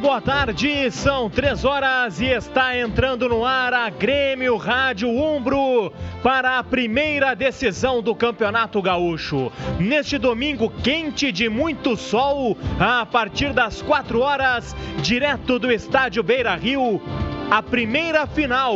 Boa tarde, são três horas e está entrando no ar a Grêmio Rádio Umbro para a primeira decisão do Campeonato Gaúcho. Neste domingo quente de muito sol, a partir das quatro horas, direto do estádio Beira Rio, a primeira final,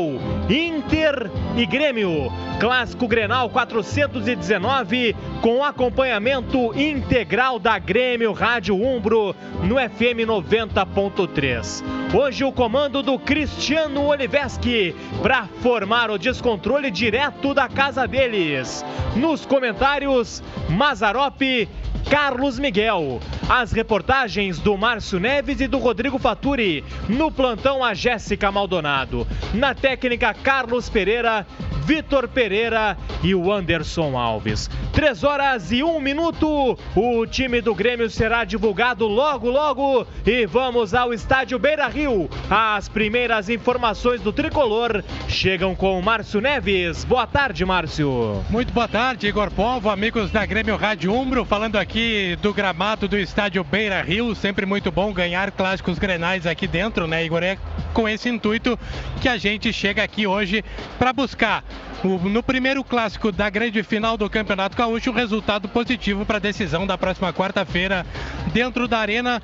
Inter e Grêmio. Clássico Grenal 419, com acompanhamento integral da Grêmio Rádio Umbro no FM 90.3. Hoje o comando do Cristiano Oliveski para formar o descontrole direto da casa deles. Nos comentários, Mazarope Carlos Miguel. As reportagens do Márcio Neves e do Rodrigo Faturi. No plantão, a Jéssica Maldonado. Na técnica, Carlos Pereira. Vitor Pereira e o Anderson Alves. Três horas e um minuto. O time do Grêmio será divulgado logo, logo. E vamos ao estádio Beira Rio. As primeiras informações do tricolor chegam com o Márcio Neves. Boa tarde, Márcio. Muito boa tarde, Igor Povo, amigos da Grêmio Rádio Umbro, falando aqui do gramado do estádio Beira Rio. Sempre muito bom ganhar clássicos grenais aqui dentro, né, Igor? É com esse intuito que a gente chega aqui hoje para buscar no primeiro clássico da grande final do Campeonato Gaúcho, um resultado positivo para a decisão da próxima quarta-feira dentro da Arena.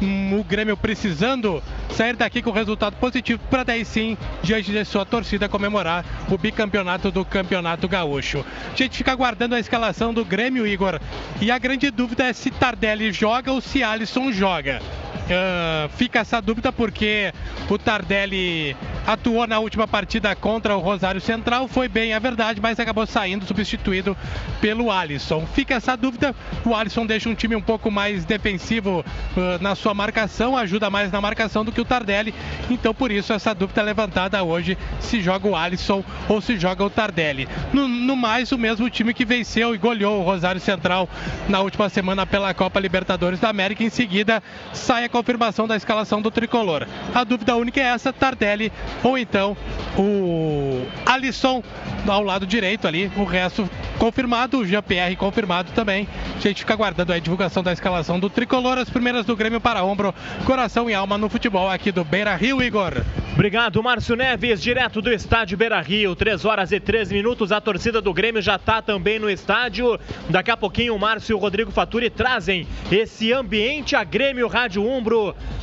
O Grêmio precisando sair daqui com resultado positivo para daí sim, diante de sua torcida, comemorar o bicampeonato do Campeonato Gaúcho. A gente fica aguardando a escalação do Grêmio, Igor, e a grande dúvida é se Tardelli joga ou se Alisson joga. Uh, fica essa dúvida porque o Tardelli atuou na última partida contra o Rosário Central, foi bem, é verdade, mas acabou saindo substituído pelo Alisson. Fica essa dúvida, o Alisson deixa um time um pouco mais defensivo uh, na sua marcação, ajuda mais na marcação do que o Tardelli, então por isso essa dúvida é levantada hoje, se joga o Alisson ou se joga o Tardelli. No, no mais, o mesmo time que venceu e goleou o Rosário Central na última semana pela Copa Libertadores da América, em seguida sai a confirmação da escalação do tricolor. A dúvida única é essa: Tardelli ou então o Alisson ao lado direito ali. O resto confirmado, o Jean-Pierre confirmado também. A gente fica aguardando a divulgação da escalação do tricolor. As primeiras do Grêmio para ombro, coração e alma no futebol aqui do Beira Rio, Igor. Obrigado, Márcio Neves, direto do estádio Beira Rio. 3 horas e 13 minutos. A torcida do Grêmio já está também no estádio. Daqui a pouquinho o Márcio e o Rodrigo Faturi trazem esse ambiente a Grêmio Rádio Umbro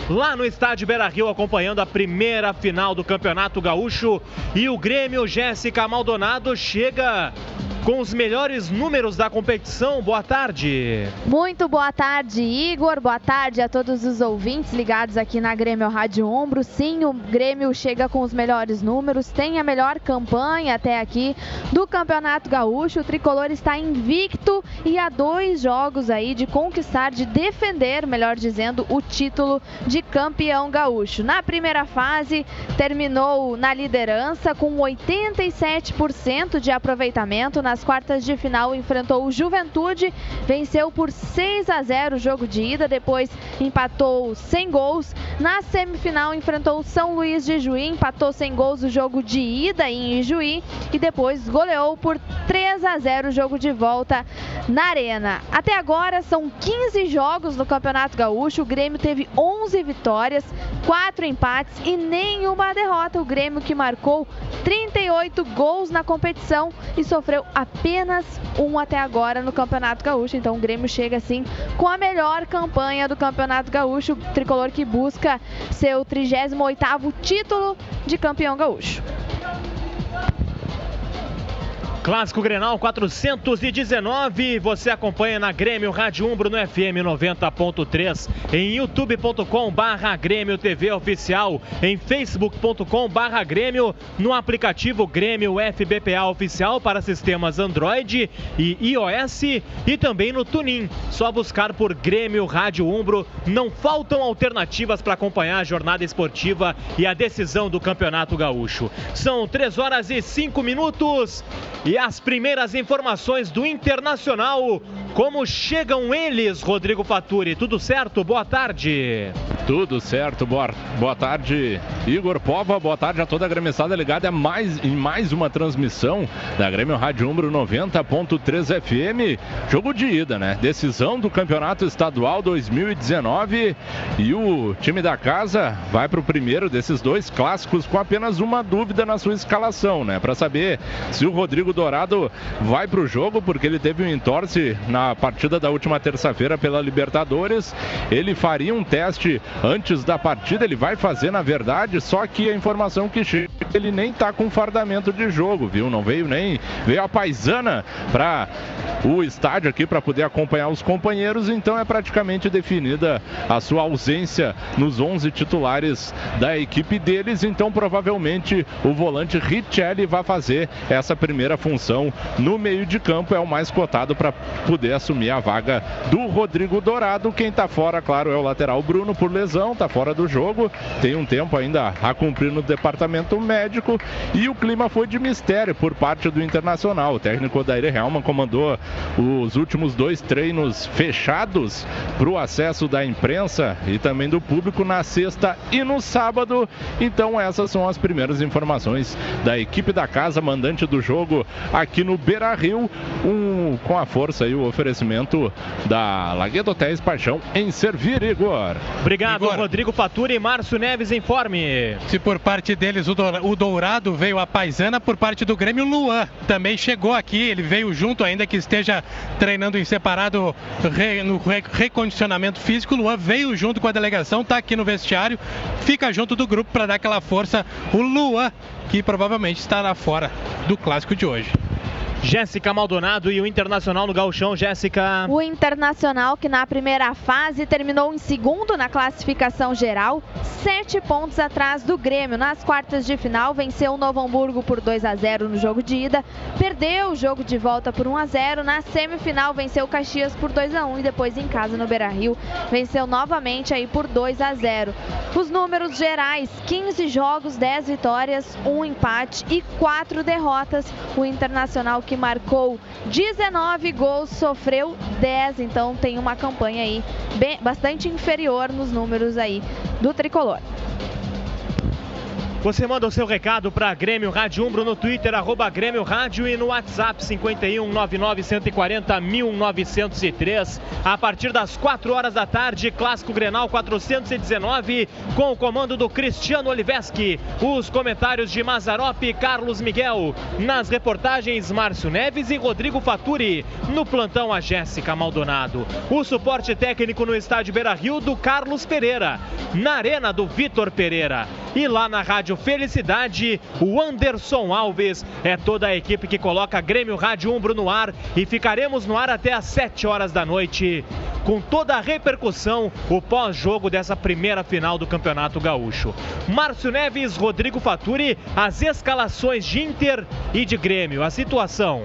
lá no estádio Beira Rio, acompanhando a primeira final do Campeonato Gaúcho. E o Grêmio Jéssica Maldonado chega com os melhores números da competição. Boa tarde. Muito boa tarde, Igor. Boa tarde a todos os ouvintes ligados aqui na Grêmio Rádio Ombro. Sim, o Grêmio chega com os melhores números, tem a melhor campanha até aqui do Campeonato Gaúcho. O tricolor está invicto e há dois jogos aí de conquistar, de defender, melhor dizendo, o título de campeão gaúcho. Na primeira fase, terminou na liderança com 87% de aproveitamento na nas quartas de final enfrentou o Juventude, venceu por 6 a 0 o jogo de ida, depois empatou sem gols. Na semifinal enfrentou o São Luís de Juí, empatou sem gols o jogo de ida em Juí e depois goleou por 3 a 0 o jogo de volta na Arena. Até agora são 15 jogos no Campeonato Gaúcho, o Grêmio teve 11 vitórias, 4 empates e nenhuma derrota. O Grêmio que marcou 38 gols na competição e sofreu a apenas um até agora no Campeonato Gaúcho. Então o Grêmio chega assim com a melhor campanha do Campeonato Gaúcho, o tricolor que busca seu 38º título de campeão gaúcho. Clássico Grenal 419, você acompanha na Grêmio Rádio Umbro no FM 90.3, em youtube.com barra Grêmio TV Oficial, em facebook.com barra Grêmio, no aplicativo Grêmio FBPA Oficial para sistemas Android e iOS e também no Tunin. Só buscar por Grêmio Rádio Umbro, não faltam alternativas para acompanhar a jornada esportiva e a decisão do Campeonato Gaúcho. São 3 horas e 5 minutos e e as primeiras informações do Internacional. Como chegam eles, Rodrigo Faturi? Tudo certo? Boa tarde. Tudo certo, boa, boa tarde, Igor Pova, boa tarde a toda a gremissada ligada mais, em mais uma transmissão da Grêmio Rádio Umbro 90.3 FM. Jogo de ida, né? Decisão do Campeonato Estadual 2019 e o time da casa vai para o primeiro desses dois clássicos com apenas uma dúvida na sua escalação, né? Para saber se o Rodrigo Dourado vai para o jogo, porque ele teve um entorce na partida da última terça-feira pela Libertadores. Ele faria um teste antes da partida. Ele vai fazer, na verdade, só que a informação que chega, ele nem tá com fardamento de jogo, viu? Não veio nem. Veio a paisana para o estádio aqui para poder acompanhar os companheiros, então é praticamente definida a sua ausência nos 11 titulares da equipe deles, então provavelmente o volante Richelli vai fazer essa primeira função no meio de campo, é o mais cotado para poder assumir a vaga do Rodrigo Dourado. Quem está fora, claro, é o lateral Bruno por lesão está fora do jogo, tem um tempo ainda a cumprir no departamento médico e o clima foi de mistério por parte do Internacional. O técnico Daire Helman comandou os últimos dois treinos fechados para o acesso da imprensa e também do público na sexta e no sábado. Então essas são as primeiras informações da equipe da casa, mandante do jogo aqui no Beira Rio, um, com a força e o oferecimento da Laguedo Hotéis Paixão em servir, Igor. Obrigado. Obrigado, Rodrigo Faturi e Márcio Neves informe. Se por parte deles o Dourado veio a paisana, por parte do Grêmio, Luan também chegou aqui. Ele veio junto, ainda que esteja treinando em separado no recondicionamento físico. Luan veio junto com a delegação, está aqui no vestiário, fica junto do grupo para dar aquela força. O Luan, que provavelmente estará fora do clássico de hoje. Jéssica Maldonado e o Internacional no Gauchão, Jéssica. O Internacional que na primeira fase terminou em segundo na classificação geral, sete pontos atrás do Grêmio. Nas quartas de final venceu o Novo Hamburgo por 2 a 0 no jogo de ida, perdeu o jogo de volta por 1 a 0. Na semifinal venceu o Caxias por 2 a 1 e depois em casa no Beira-Rio venceu novamente aí por 2 a 0. Os números gerais: 15 jogos, 10 vitórias, 1 empate e 4 derrotas. O Internacional que marcou 19 gols, sofreu 10, então tem uma campanha aí bem, bastante inferior nos números aí do tricolor. Você manda o seu recado para Grêmio Rádio Umbro no Twitter, arroba Grêmio Rádio e no WhatsApp 51 99 140 1903. A partir das 4 horas da tarde, Clássico Grenal 419, com o comando do Cristiano Oliveski. Os comentários de Mazarop e Carlos Miguel. Nas reportagens, Márcio Neves e Rodrigo Faturi. No plantão, a Jéssica Maldonado. O suporte técnico no estádio Beira Rio do Carlos Pereira. Na arena do Vitor Pereira. E lá na Rádio Rádio Felicidade, o Anderson Alves. É toda a equipe que coloca Grêmio Rádio Umbro no ar e ficaremos no ar até às 7 horas da noite. Com toda a repercussão, o pós-jogo dessa primeira final do Campeonato Gaúcho. Márcio Neves, Rodrigo Faturi, as escalações de Inter e de Grêmio. A situação.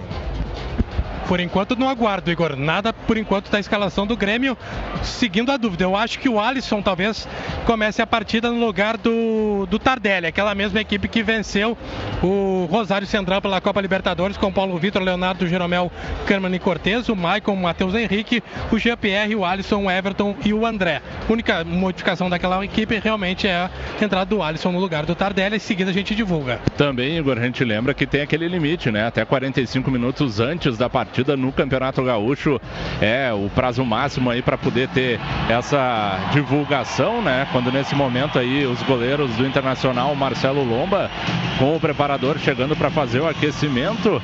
Por enquanto não aguardo, Igor. Nada por enquanto da escalação do Grêmio. Seguindo a dúvida, eu acho que o Alisson talvez comece a partida no lugar do, do Tardelli, aquela mesma equipe que venceu o Rosário Central pela Copa Libertadores com Paulo Vitor, Leonardo Jeromel, Carmen e Cortez, o Maicon, o Matheus Henrique, o Jean-Pierre, o Alisson, o Everton e o André. A única modificação daquela equipe realmente é a entrada do Alisson no lugar do Tardelli. Em seguida a gente divulga. Também, Igor, a gente lembra que tem aquele limite, né? Até 45 minutos antes da partida partida no Campeonato Gaúcho é o prazo máximo aí para poder ter essa divulgação, né? Quando nesse momento aí os goleiros do Internacional, Marcelo Lomba, com o preparador chegando para fazer o aquecimento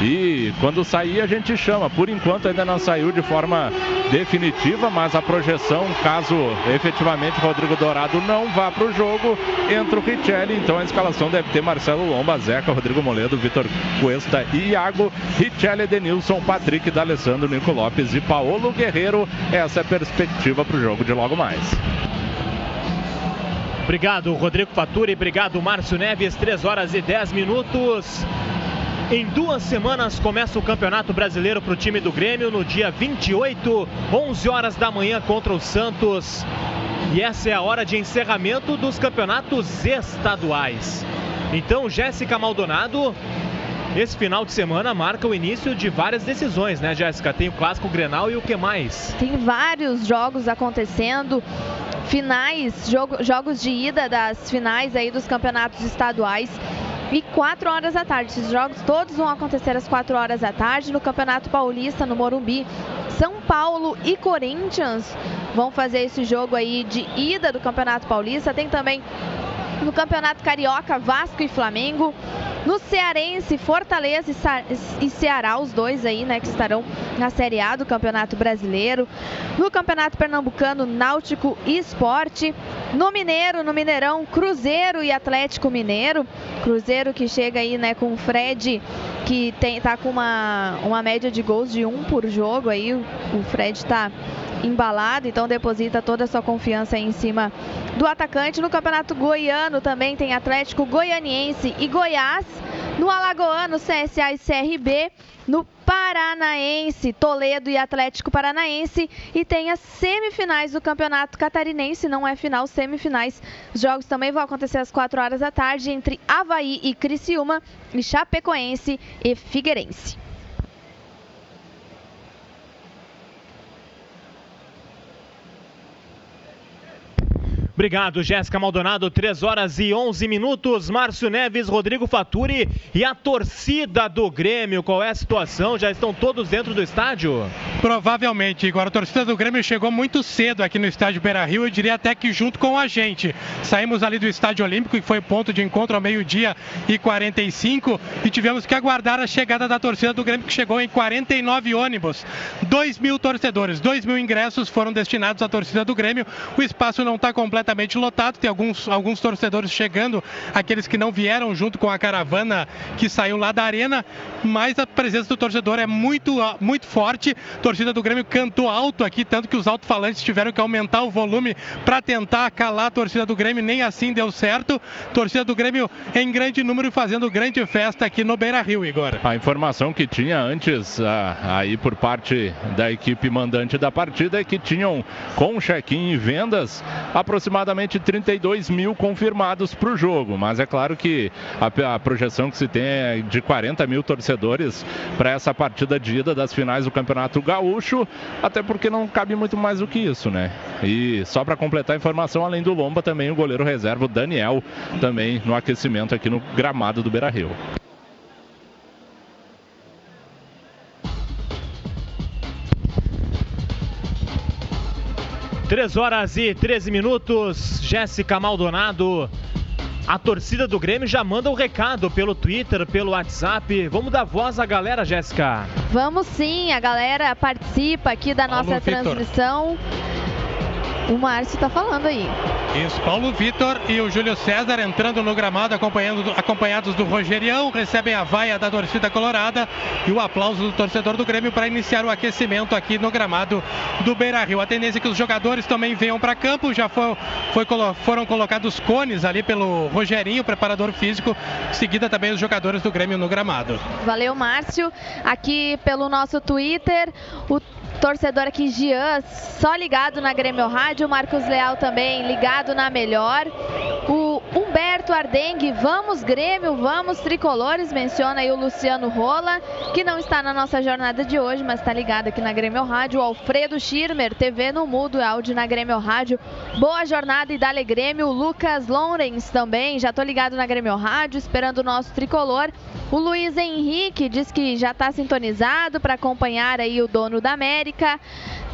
e quando sair a gente chama. Por enquanto ainda não saiu de forma definitiva, mas a projeção, caso efetivamente Rodrigo Dourado não vá para o jogo, entra o Richelli. Então a escalação deve ter Marcelo Lomba, Zeca, Rodrigo Moledo, Vitor Cuesta e Iago, Richelli, Denilson, Patrick, D'Alessandro, Nico Lopes e Paulo Guerreiro. Essa é a perspectiva para o jogo de logo mais. Obrigado, Rodrigo Faturi. Obrigado, Márcio Neves. 3 horas e 10 minutos. Em duas semanas começa o Campeonato Brasileiro para o time do Grêmio no dia 28, 11 horas da manhã contra o Santos. E essa é a hora de encerramento dos campeonatos estaduais. Então, Jéssica Maldonado, esse final de semana marca o início de várias decisões, né, Jéssica? Tem o clássico Grenal e o que mais? Tem vários jogos acontecendo. finais, jogo, jogos de ida das finais aí dos campeonatos estaduais e 4 horas da tarde. Esses jogos todos vão acontecer às 4 horas da tarde no Campeonato Paulista, no Morumbi. São Paulo e Corinthians vão fazer esse jogo aí de ida do Campeonato Paulista. Tem também no Campeonato Carioca, Vasco e Flamengo. No Cearense, Fortaleza e Ceará, os dois aí, né, que estarão na Série A do Campeonato Brasileiro. No Campeonato Pernambucano, Náutico e Esporte. No Mineiro, no Mineirão, Cruzeiro e Atlético Mineiro. Cruzeiro que chega aí, né, com o Fred, que tem, tá com uma, uma média de gols de um por jogo aí. O Fred tá embalado, então deposita toda a sua confiança em cima do atacante. No Campeonato Goiano também tem Atlético Goianiense e Goiás. No Alagoano, CSA e CRB. No Paranaense, Toledo e Atlético Paranaense. E tem as semifinais do Campeonato Catarinense, não é final, semifinais. Os jogos também vão acontecer às 4 horas da tarde entre Havaí e Criciúma e Chapecoense e Figueirense. Obrigado, Jéssica Maldonado. 3 horas e 11 minutos. Márcio Neves, Rodrigo Faturi e a torcida do Grêmio. Qual é a situação? Já estão todos dentro do estádio? Provavelmente, Igor. A torcida do Grêmio chegou muito cedo aqui no estádio Beira Rio. Eu diria até que junto com a gente. Saímos ali do estádio Olímpico, que foi ponto de encontro ao meio-dia e 45. E tivemos que aguardar a chegada da torcida do Grêmio, que chegou em 49 ônibus. 2 mil torcedores, 2 mil ingressos foram destinados à torcida do Grêmio. O espaço não está completamente completamente lotado. Tem alguns, alguns torcedores chegando, aqueles que não vieram junto com a caravana que saiu lá da arena, mas a presença do torcedor é muito, ah, muito forte. A torcida do Grêmio cantou alto aqui, tanto que os alto-falantes tiveram que aumentar o volume para tentar calar a torcida do Grêmio, nem assim deu certo. Torcida do Grêmio em grande número fazendo grande festa aqui no Beira Rio, Igor. A informação que tinha antes ah, aí por parte da equipe mandante da partida é que tinham com check-in e vendas aproximadamente aproximadamente 32 mil confirmados para o jogo, mas é claro que a, a, projeção que se tem é de 40 mil torcedores para essa partida de ida das finais do Campeonato Gaúcho, até porque não cabe muito mais do que isso, né? E só para completar a informação, além do Lomba, também o goleiro reserva, o Daniel, também no aquecimento aqui no gramado do Beira Rio. Três horas e 13 minutos. Jéssica Maldonado. A torcida do Grêmio já manda o um recado pelo Twitter, pelo WhatsApp. Vamos dar voz à galera, Jéssica? Vamos sim, a galera participa aqui da Paulo nossa Victor. transmissão. O Márcio está falando aí. Isso, Paulo Vitor e o Júlio César entrando no gramado, acompanhando, acompanhados do Rogerião, recebem a vaia da torcida colorada e o aplauso do torcedor do Grêmio para iniciar o aquecimento aqui no gramado do Beira Rio. A tendência é que os jogadores também venham para campo, já foi, foi, foram colocados cones ali pelo Rogerinho, preparador físico, seguida também os jogadores do Grêmio no gramado. Valeu, Márcio. Aqui pelo nosso Twitter, o torcedor aqui, Gian, só ligado na Grêmio Rádio. Marcos Leal também ligado na melhor. O Humberto Ardengue, vamos Grêmio, vamos tricolores, menciona aí o Luciano Rola, que não está na nossa jornada de hoje, mas está ligado aqui na Grêmio Rádio. Alfredo Schirmer, TV no mudo, áudio na Grêmio Rádio. Boa jornada e dale Grêmio. Lucas Lourens também, já tô ligado na Grêmio Rádio, esperando o nosso tricolor. O Luiz Henrique diz que já está sintonizado para acompanhar aí o dono da América.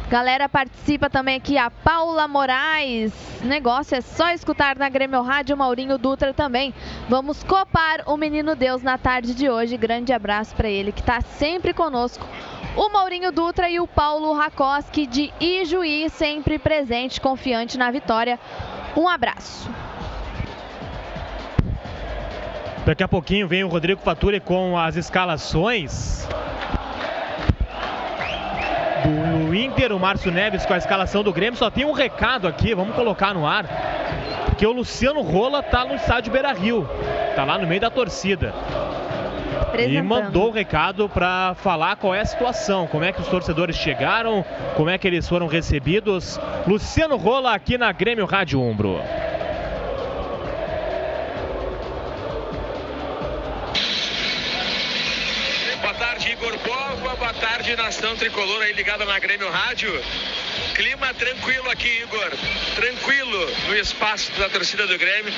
Galera participa também aqui, a Paula Moraes. Negócio é só escutar na Grêmio Rádio, Maurinho Dutra também. Vamos copar o Menino Deus na tarde de hoje. Grande abraço para ele que está sempre conosco. O Maurinho Dutra e o Paulo Rakoski de Ijuí, sempre presente, confiante na vitória. Um abraço. Daqui a pouquinho vem o Rodrigo Faturi com as escalações do Inter, o Márcio Neves com a escalação do Grêmio. Só tem um recado aqui, vamos colocar no ar. Que o Luciano Rola tá no estádio Beira Rio. Tá lá no meio da torcida. E mandou o um recado para falar qual é a situação, como é que os torcedores chegaram, como é que eles foram recebidos. Luciano Rola aqui na Grêmio Rádio Umbro. Igor Pova, boa tarde, nação tricolor aí ligada na Grêmio Rádio. Clima tranquilo aqui, Igor. Tranquilo no espaço da torcida do Grêmio.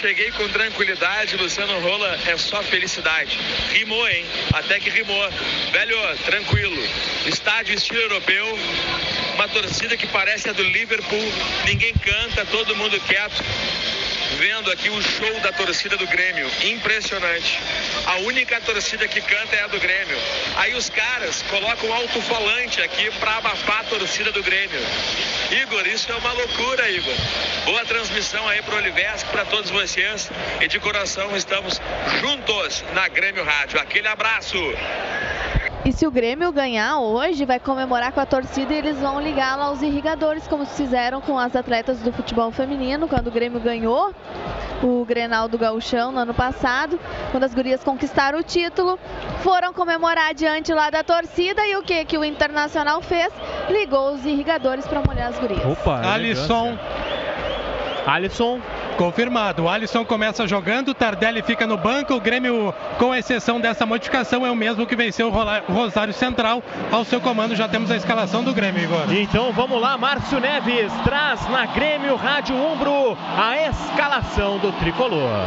Cheguei com tranquilidade. Luciano Rola é só felicidade. Rimou, hein? Até que rimou. Velho, tranquilo. Estádio estilo europeu. Uma torcida que parece a do Liverpool. Ninguém canta, todo mundo quieto vendo aqui o show da torcida do Grêmio. Impressionante. A única torcida que canta é a do Grêmio. Aí os caras colocam alto-falante aqui para abafar a torcida do Grêmio. Igor, isso é uma loucura, Igor. Boa transmissão aí para o Olivesco, para todos vocês. E de coração estamos juntos na Grêmio Rádio. Aquele abraço. E se o Grêmio ganhar hoje, vai comemorar com a torcida e eles vão ligar lá os irrigadores, como fizeram com as atletas do futebol feminino, quando o Grêmio ganhou o Grenal do Gauchão no ano passado, quando as gurias conquistaram o título, foram comemorar diante lá da torcida e o que que o Internacional fez? Ligou os irrigadores para molhar as gurias. Opa, Alisson. Alisson Confirmado. Alisson começa jogando, Tardelli fica no banco. O Grêmio, com exceção dessa modificação, é o mesmo que venceu o Rosário Central. Ao seu comando já temos a escalação do Grêmio, Igor. Então vamos lá, Márcio Neves traz na Grêmio Rádio Umbro a escalação do tricolor.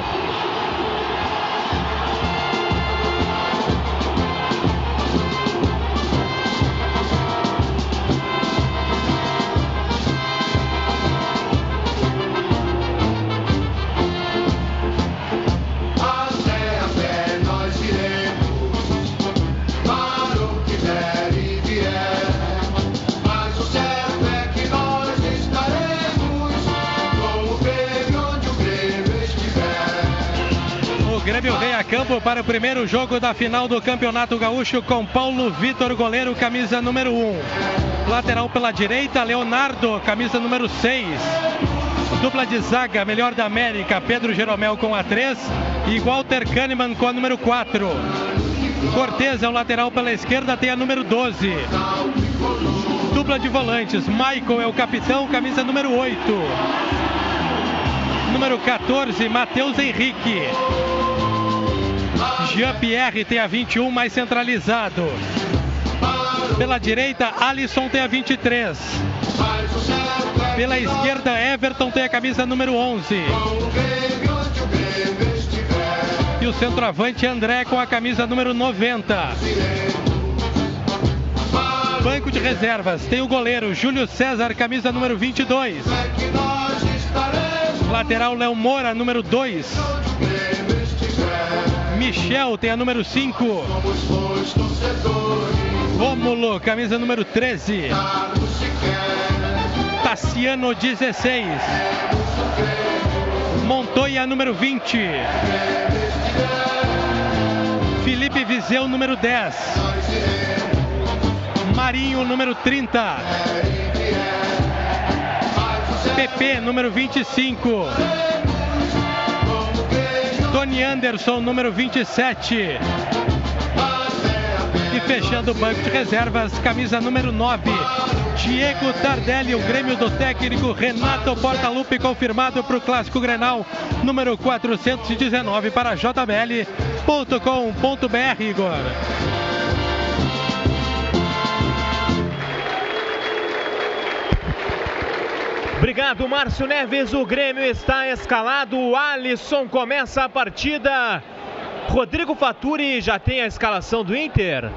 Grêmio vem a campo para o primeiro jogo da final do Campeonato Gaúcho com Paulo Vitor, goleiro, camisa número 1. Lateral pela direita, Leonardo, camisa número 6. Dupla de zaga, melhor da América, Pedro Jeromel com a 3 e Walter Kahneman com a número 4. Cortez é o lateral pela esquerda, tem a número 12. Dupla de volantes, Michael é o capitão, camisa número 8. Número 14, Matheus Henrique. Jean-Pierre tem a 21 mais centralizado. Pela direita, Alisson tem a 23. Pela esquerda, Everton tem a camisa número 11. E o centroavante André com a camisa número 90. Banco de reservas tem o goleiro Júlio César, camisa número 22. Lateral Léo Moura, número 2. Michel tem a número 5. Rômulo, camisa número 13. Tassiano, 16. Montoya, número 20. Felipe Viseu, número 10. Marinho, número 30. PP, número 25. Tony Anderson, número 27. E fechando o banco de reservas, camisa número 9. Diego Tardelli, o Grêmio do técnico Renato Portaluppi, confirmado para o Clássico Grenal, número 419 para jbl.com.br, Igor. Obrigado, Márcio Neves. O Grêmio está escalado. O Alisson começa a partida. Rodrigo Faturi já tem a escalação do Inter?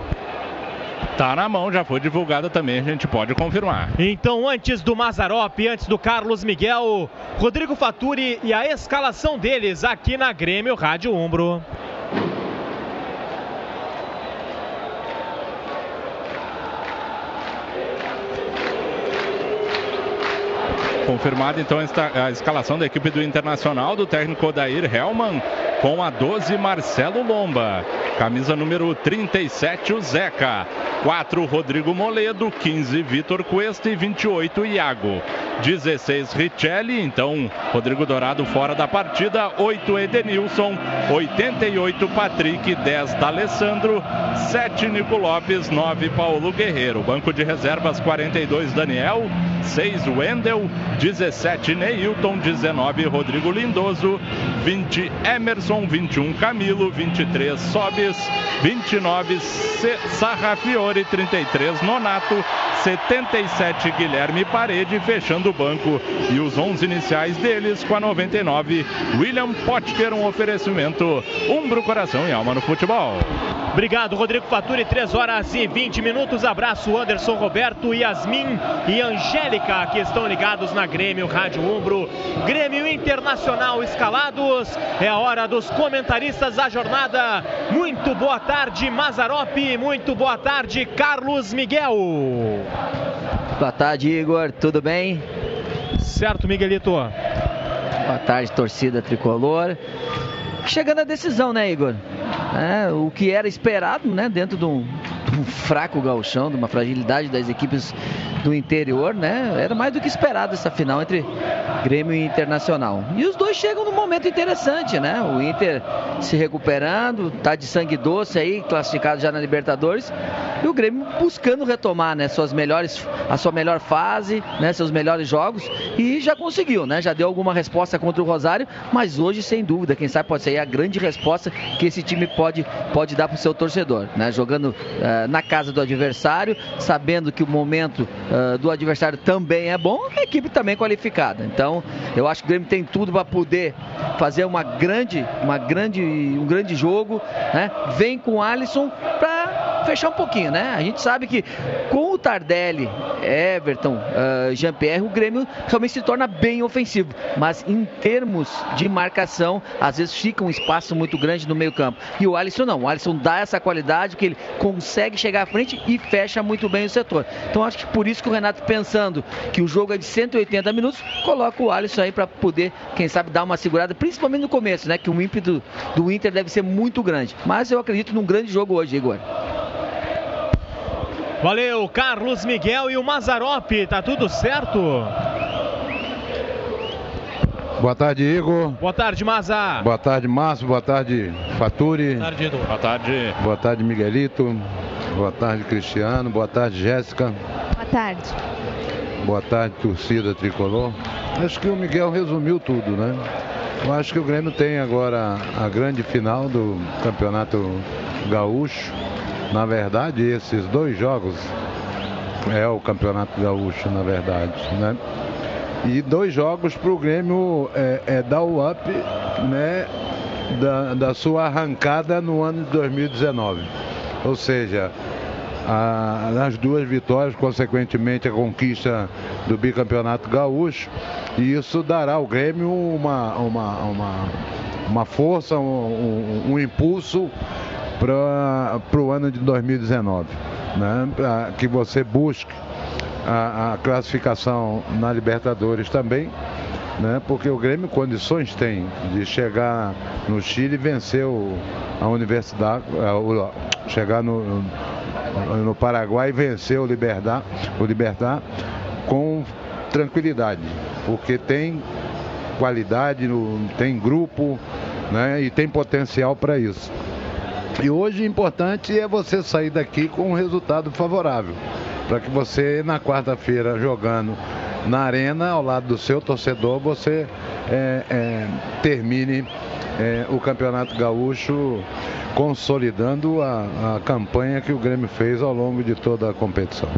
Tá na mão, já foi divulgada também, a gente pode confirmar. Então, antes do Mazarop, antes do Carlos Miguel, Rodrigo Faturi e a escalação deles aqui na Grêmio Rádio Umbro. Confirmada então a escalação da equipe do Internacional do técnico Odair Helman com a 12 Marcelo Lomba. Camisa número 37 o Zeca. 4 Rodrigo Moledo, 15 Vitor Cuesta. E 28 Iago. 16 Richelli, então Rodrigo Dourado fora da partida, 8 Edenilson, 88 Patrick, 10 D'Alessandro, 7 Nico Lopes, 9 Paulo Guerreiro. Banco de reservas 42 Daniel, 6 Wendel, 17 Neilton, 19 Rodrigo Lindoso, 20 Emerson, 21 Camilo, 23 Sobis, 29 Sarrafiore, 33 Nonato, 77 Guilherme Parede, fechando o banco e os 11 iniciais deles com a 99 William Potker, um oferecimento Umbro, Coração e Alma no Futebol. Obrigado, Rodrigo Faturi. 3 horas e 20 minutos. Abraço, Anderson Roberto, Yasmin e Angélica, que estão ligados na Grêmio Rádio Umbro. Grêmio Internacional escalados. É a hora dos comentaristas da jornada. Muito boa tarde, Mazarope. Muito boa tarde, Carlos Miguel. Boa tarde, Igor. Tudo bem? Certo, Miguelito. Boa tarde, torcida tricolor. Chegando a decisão, né, Igor? É, o que era esperado, né, dentro de um, um fraco galchão, de uma fragilidade das equipes do interior, né? Era mais do que esperado essa final entre Grêmio e Internacional. E os dois chegam num momento interessante, né? O Inter se recuperando, tá de sangue doce aí, classificado já na Libertadores. E o Grêmio buscando retomar, né, suas melhores, a sua melhor fase, né, seus melhores jogos e já conseguiu, né? Já deu alguma resposta contra o Rosário, mas hoje sem dúvida, quem sabe pode ser a grande resposta que esse time pode pode dar para o seu torcedor, né? Jogando uh, na casa do adversário, sabendo que o momento uh, do adversário também é bom, a equipe também qualificada. Então, eu acho que o Grêmio tem tudo para poder fazer uma grande, uma grande, um grande jogo, né? Vem com o Alisson para fechar um pouquinho, né? A gente sabe que com o Tardelli, Everton, uh, Jean-Pierre, o Grêmio realmente se torna bem ofensivo. Mas em termos de marcação, às vezes fica um espaço muito grande no meio campo. E o Alisson não. O Alisson dá essa qualidade que ele consegue chegar à frente e fecha muito bem o setor. Então acho que por isso que o Renato, pensando que o jogo é de 180 minutos, coloca o Alisson aí para poder, quem sabe, dar uma segurada, principalmente no começo, né? Que o ímpeto do Inter deve ser muito grande. Mas eu acredito num grande jogo hoje, Igor. Valeu, Carlos Miguel e o Mazarope, tá tudo certo? Boa tarde, Igor. Boa tarde, Maza. Boa tarde, Márcio. Boa tarde, Faturi. Boa tarde, Edu. Boa tarde. Boa tarde, Miguelito. Boa tarde, Cristiano. Boa tarde, Jéssica. Boa tarde. Boa tarde, torcida tricolor. Acho que o Miguel resumiu tudo, né? Eu acho que o Grêmio tem agora a grande final do Campeonato Gaúcho na verdade, esses dois jogos é o Campeonato Gaúcho, na verdade, né? E dois jogos para o Grêmio é, é, dar o up, né? Da, da sua arrancada no ano de 2019. Ou seja, a, as duas vitórias, consequentemente a conquista do bicampeonato gaúcho, e isso dará ao Grêmio uma, uma, uma, uma força, um, um, um impulso para o ano de 2019. Né? Que você busque a, a, classificação na Libertadores também, né? porque o Grêmio condições tem de chegar no Chile e vencer o, a Universidade, é, o, chegar no, no Paraguai e vencer o Libertar, o Libertar com tranquilidade, porque tem qualidade, tem grupo né? e tem potencial para isso. E hoje o importante é você sair daqui com um resultado favorável. Para que você, na quarta-feira, jogando na arena, ao lado do seu torcedor, você é, é, termine é, o Campeonato Gaúcho consolidando a, a campanha que o Grêmio fez ao longo de toda a competição.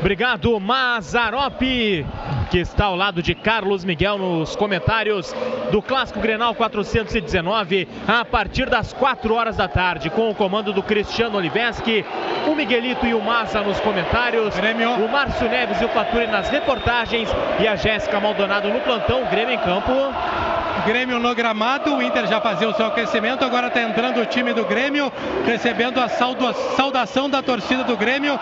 Obrigado, Mazarope, que está ao lado de Carlos Miguel nos comentários do Clássico Grenal 419, a partir das 4 horas da tarde, com o comando do Cristiano Oliveski, o Miguelito e o Maza nos comentários, Grêmio. o Márcio Neves e o Faturi nas reportagens e a Jéssica Maldonado no plantão, Grêmio em campo. Grêmio no gramado, o Inter já fazia o seu aquecimento, agora está entrando o time do Grêmio, recebendo a saudação da torcida do Grêmio,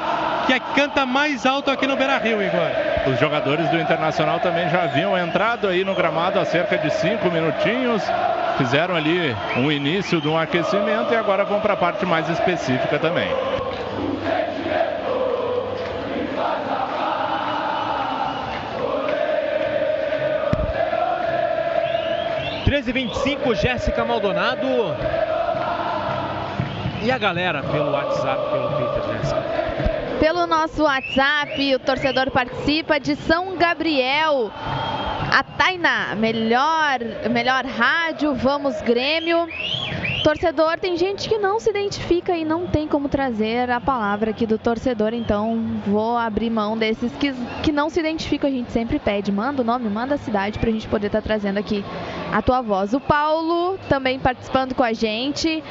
que canta mais alto aqui no Beira Rio, Igor. Os jogadores do Internacional também já haviam entrado aí no gramado há cerca de cinco minutinhos, fizeram ali um início de um aquecimento e agora vão para a parte mais específica também. 13 25 Jéssica Maldonado. E a galera pelo WhatsApp, pelo Twitter, Jéssica? Pelo nosso WhatsApp, o torcedor participa de São Gabriel. A Tainá, melhor, melhor rádio, vamos Grêmio. Torcedor, tem gente que não se identifica e não tem como trazer a palavra aqui do torcedor, então vou abrir mão desses que, que não se identificam. A gente sempre pede, manda o nome, manda a cidade para a gente poder estar tá trazendo aqui a tua voz. O Paulo também participando com a gente.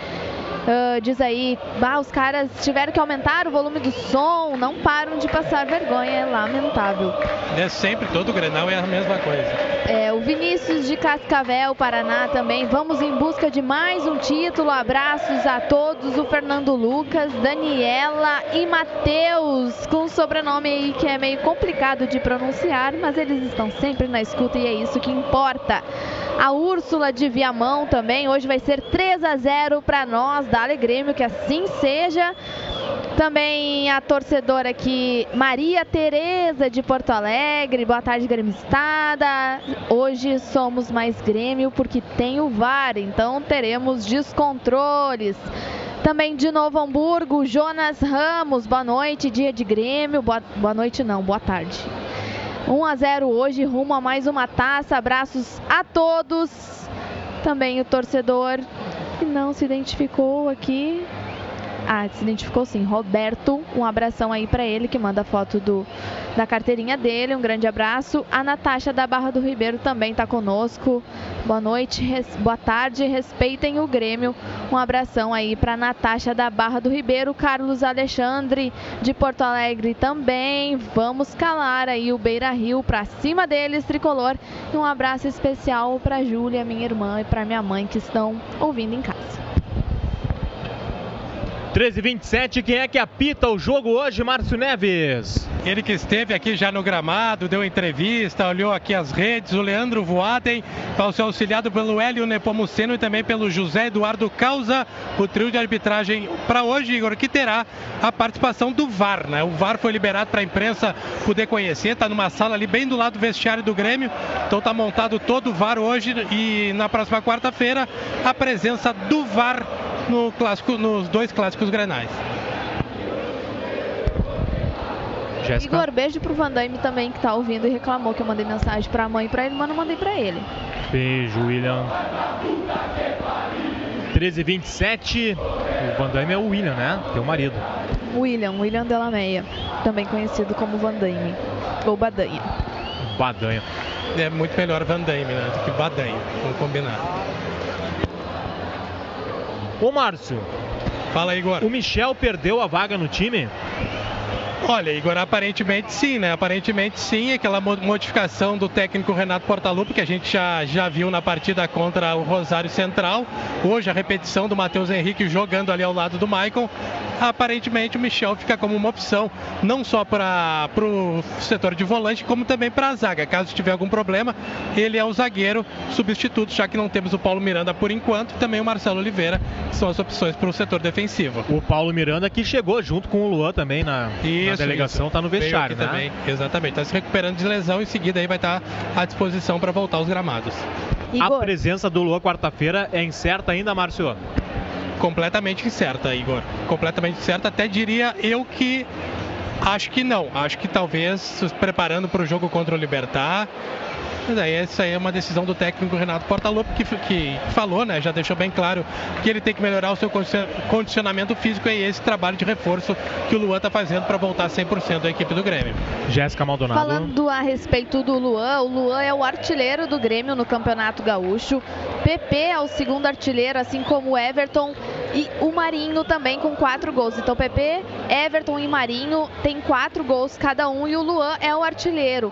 Uh, diz aí, bah, os caras tiveram que aumentar o volume do som, não param de passar vergonha, é lamentável. É sempre, todo o Grenal é a mesma coisa. É, o Vinícius de Cascavel, Paraná também, vamos em busca de mais um título, abraços a todos, o Fernando Lucas, Daniela e Matheus, com um sobrenome aí que é meio complicado de pronunciar, mas eles estão sempre na escuta e é isso que importa. A Úrsula de Viamão também, hoje vai ser 3 a 0 para nós, Dale Grêmio, que assim seja. Também a torcedora aqui, Maria Tereza de Porto Alegre. Boa tarde, gremistada. Hoje somos mais Grêmio porque tem o VAR, então teremos descontroles. Também de Novo Hamburgo, Jonas Ramos. Boa noite, dia de Grêmio. Boa, boa noite não, boa tarde. 1 a 0 hoje, rumo a mais uma taça. Abraços a todos. Também o torcedor não se identificou aqui. Ah, se identificou sim. Roberto, um abração aí para ele que manda foto do, da carteirinha dele. Um grande abraço. A Natasha da Barra do Ribeiro também está conosco. Boa noite, res, boa tarde. Respeitem o Grêmio. Um abração aí para Natasha da Barra do Ribeiro. Carlos Alexandre de Porto Alegre também. Vamos calar aí o Beira Rio para cima deles, tricolor. E um abraço especial para Júlia, minha irmã, e para minha mãe que estão ouvindo em casa. 13 27 quem é que apita o jogo hoje, Márcio Neves? Ele que esteve aqui já no gramado, deu entrevista, olhou aqui as redes, o Leandro Voaden, vai ser auxiliado pelo Hélio Nepomuceno e também pelo José Eduardo Causa, o trio de arbitragem para hoje, Igor, que terá a participação do VAR, né? O VAR foi liberado para a imprensa poder conhecer, está numa sala ali bem do lado do vestiário do Grêmio, então está montado todo o VAR hoje e na próxima quarta-feira a presença do VAR no clássico, nos dois clássicos grenais. Jéssica. Igor, beijo pro Van Damme também que tá ouvindo e reclamou que eu mandei mensagem pra mãe e pra ele, mas não mandei pra ele. Beijo, William. 13h27. O Van Damme é o William, né? Teu marido. William, William Delameia. Também conhecido como Van Damme. Ou Badanha. Badanha. É muito melhor Van Damme, né? Do que Badanha. Vamos combinar. Ô Márcio. Fala, Igor. O Michel perdeu a vaga no time? Olha, Igor, aparentemente sim, né? Aparentemente sim, aquela modificação do técnico Renato Portaluppi que a gente já, já viu na partida contra o Rosário Central. Hoje a repetição do Matheus Henrique jogando ali ao lado do Maicon. Aparentemente o Michel fica como uma opção, não só para o setor de volante, como também para a zaga. Caso tiver algum problema, ele é o zagueiro substituto, já que não temos o Paulo Miranda por enquanto, e também o Marcelo Oliveira, que são as opções para o setor defensivo. O Paulo Miranda que chegou junto com o Luan também na, Isso, a delegação está no vestiário, né? Também. Exatamente, está se recuperando de lesão e em seguida aí vai estar tá à disposição para voltar aos gramados. Igor. A presença do Luan quarta-feira é incerta ainda, Márcio? Completamente incerta, Igor. Completamente incerta, até diria eu que acho que não. Acho que talvez se preparando para o jogo contra o Libertar, mas aí essa aí é uma decisão do técnico Renato Portaluppi que, que falou, né? Já deixou bem claro que ele tem que melhorar o seu condicionamento físico e esse trabalho de reforço que o Luan está fazendo para voltar 100% da equipe do Grêmio. Jéssica Maldonado. Falando a respeito do Luan, o Luan é o artilheiro do Grêmio no Campeonato Gaúcho. PP é o segundo artilheiro, assim como o Everton e o Marinho também com quatro gols. Então PP, Everton e Marinho tem quatro gols cada um e o Luan é o artilheiro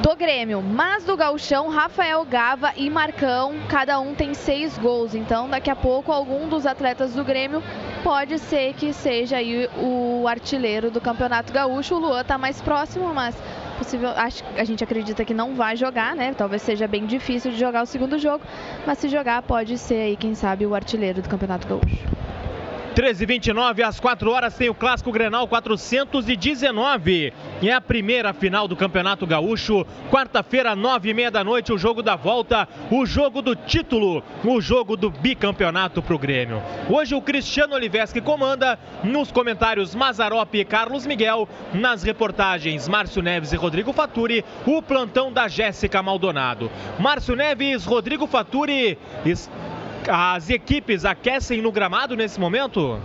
do Grêmio. Mas do Gauchão, Rafael Gava e Marcão, cada um tem seis gols. Então, daqui a pouco, algum dos atletas do Grêmio pode ser que seja aí o artilheiro do Campeonato Gaúcho. O Luan está mais próximo, mas possível, acho, a gente acredita que não vai jogar, né? Talvez seja bem difícil de jogar o segundo jogo, mas se jogar pode ser aí, quem sabe, o artilheiro do Campeonato Gaúcho. 13 29 às 4 horas tem o Clássico Grenal 419. E é a primeira final do Campeonato Gaúcho. Quarta-feira, 9 e meia da noite, o jogo da volta, o jogo do título, o jogo do bicampeonato pro Grêmio. Hoje o Cristiano Oliveski comanda, nos comentários Mazarop e Carlos Miguel, nas reportagens Márcio Neves e Rodrigo Faturi, o plantão da Jéssica Maldonado. Márcio Neves, Rodrigo Faturi, as equipes aquecem no gramado nesse momento?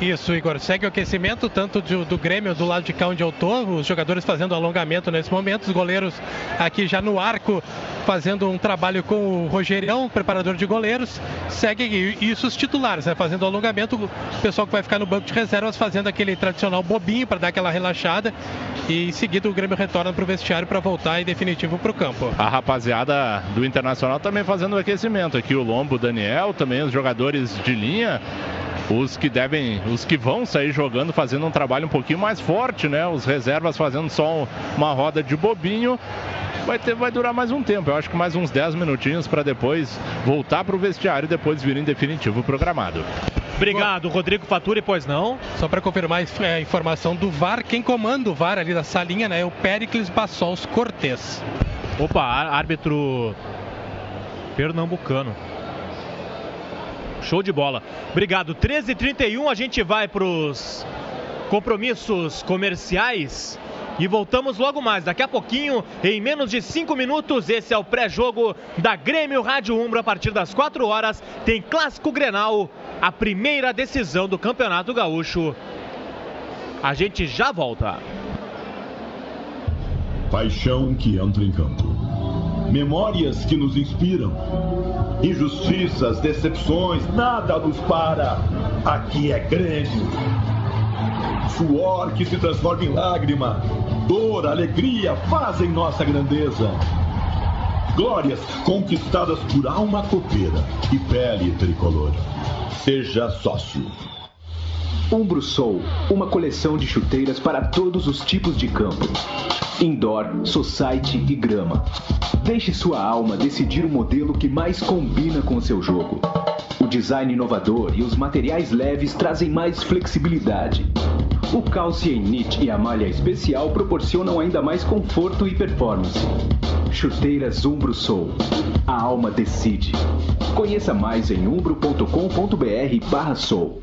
Isso, Igor. Segue o aquecimento, tanto do, do Grêmio, do lado de cá onde eu tô, os jogadores fazendo alongamento nesse momento, os goleiros aqui já no arco fazendo um trabalho com o Rogerião, preparador de goleiros. Segue isso os titulares, né? Fazendo alongamento, o pessoal que vai ficar no banco de reservas fazendo aquele tradicional bobinho para dar aquela relaxada. E em seguida o Grêmio retorna para o vestiário para voltar em definitivo para o campo. A rapaziada do Internacional também fazendo o aquecimento. Aqui o Lombo, o Daniel, também os jogadores de linha os que devem, os que vão sair jogando, fazendo um trabalho um pouquinho mais forte, né? Os reservas fazendo só uma roda de bobinho. Vai, ter, vai durar mais um tempo, eu acho que mais uns 10 minutinhos para depois voltar para o vestiário e depois vir em definitivo programado. Obrigado, Rodrigo Faturi, pois não? Só para confirmar a informação do VAR, quem comanda o VAR ali da salinha né, é o Pericles Bassols Cortes. Opa, árbitro pernambucano. Show de bola. Obrigado. 13h31, a gente vai para os compromissos comerciais. E voltamos logo mais, daqui a pouquinho, em menos de 5 minutos. Esse é o pré-jogo da Grêmio Rádio Umbro. A partir das 4 horas, tem Clássico Grenal, a primeira decisão do Campeonato Gaúcho. A gente já volta. Paixão que entra em campo. Memórias que nos inspiram Injustiças, decepções, nada nos para. Aqui é Grêmio. Suor que se transforma em lágrima. Dor, alegria fazem nossa grandeza. Glórias conquistadas por alma copeira e pele tricolor. Seja sócio. Umbro Soul, uma coleção de chuteiras para todos os tipos de campo. Indoor, society e grama. Deixe sua alma decidir o modelo que mais combina com seu jogo. O design inovador e os materiais leves trazem mais flexibilidade. O Calcium Knit e a malha especial proporcionam ainda mais conforto e performance. Chuteiras Umbro Soul. A alma decide. Conheça mais em umbro.com.br/soul.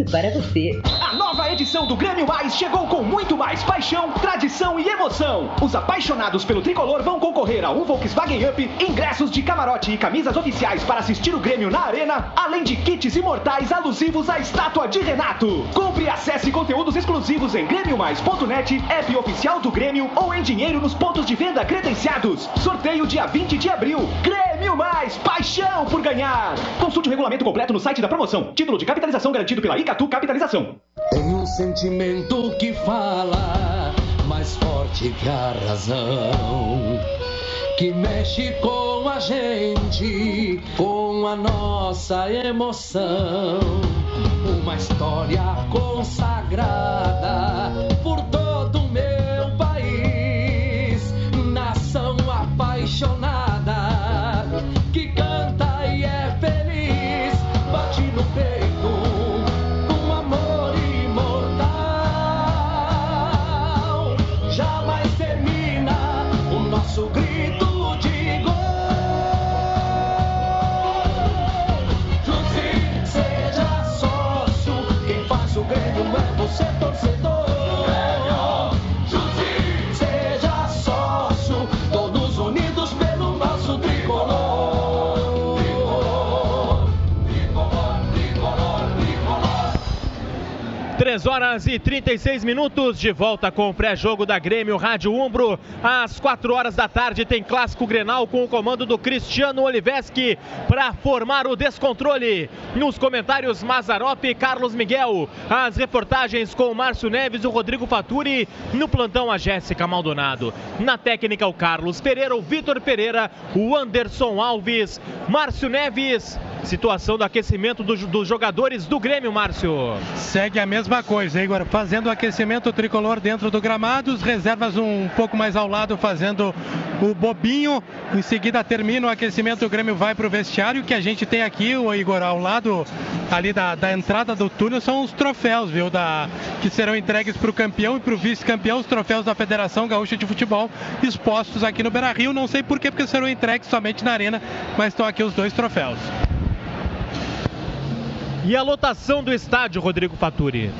para você. A nova edição do Grêmio Mais chegou com muito mais paixão, tradição e emoção. Os apaixonados pelo tricolor vão concorrer a um Volkswagen Up, ingressos de camarote e camisas oficiais para assistir o Grêmio na arena, além de kits imortais alusivos à estátua de Renato. Compre e acesse conteúdos exclusivos em grêmiomais.net, app oficial do Grêmio ou em dinheiro nos pontos de venda credenciados. Sorteio dia 20 de abril. Grêmio Mais, paixão por ganhar. Consulte o regulamento completo no site da promoção. Título de capitalização garantido pela Icatu Capitalização. Tem um sentimento que fala mais forte que a razão. Que mexe com a gente, com a nossa emoção. Uma história consagrada você, 3 horas e 36 minutos, de volta com o pré-jogo da Grêmio Rádio Umbro. Às 4 horas da tarde tem clássico Grenal com o comando do Cristiano Oliveski para formar o descontrole. Nos comentários Mazarop e Carlos Miguel. As reportagens com o Márcio Neves e o Rodrigo Faturi. No plantão a Jéssica Maldonado. Na técnica o Carlos Pereira, o Vitor Pereira, o Anderson Alves, Márcio Neves. Situação do aquecimento do- dos jogadores do Grêmio, Márcio. Segue a mesma coisa, Igor. Fazendo o aquecimento tricolor dentro do gramado, os reservas um pouco mais ao lado fazendo o bobinho. Em seguida termina o aquecimento, o Grêmio vai para o vestiário. O que a gente tem aqui, o Igor, ao lado ali da, da entrada do túnel são os troféus, viu? Da, que serão entregues para o campeão e para o vice-campeão, os troféus da Federação Gaúcha de Futebol, expostos aqui no Beira Rio. Não sei porquê, porque serão entregues somente na arena, mas estão aqui os dois troféus. E a lotação do estádio, Rodrigo Faturi?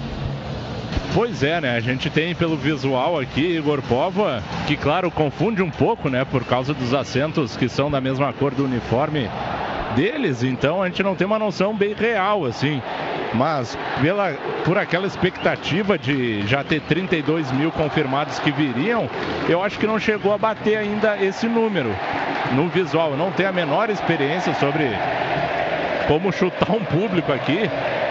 Pois é, né? A gente tem pelo visual aqui Igor Pova, que claro confunde um pouco, né? Por causa dos assentos que são da mesma cor do uniforme deles, então a gente não tem uma noção bem real, assim. Mas pela, por aquela expectativa de já ter 32 mil confirmados que viriam, eu acho que não chegou a bater ainda esse número no visual. Eu não tenho a menor experiência sobre como chutar um público aqui,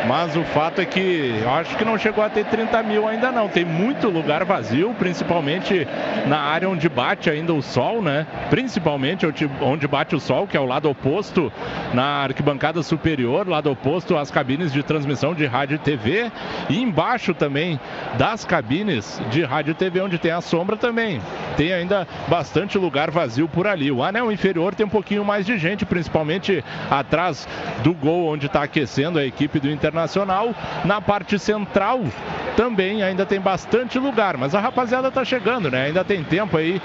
mas o fato é que eu acho que não chegou a ter 30 mil ainda não. Tem muito lugar vazio, principalmente na área onde bate ainda o sol, né? Principalmente onde- bate o sol, que é o lado oposto na arquibancada superior, lado oposto às cabines de transmissão de rádio e TV. E embaixo também das cabines de rádio e TV, onde tem a sombra também. Tem ainda bastante lugar vazio por ali. O anel inferior tem um pouquinho mais de gente, principalmente atrás do gol onde está aquecendo a equipe do Internacional. Na parte central também ainda tem bastante lugar, mas a rapaziada está chegando, né? Ainda tem tempo aí,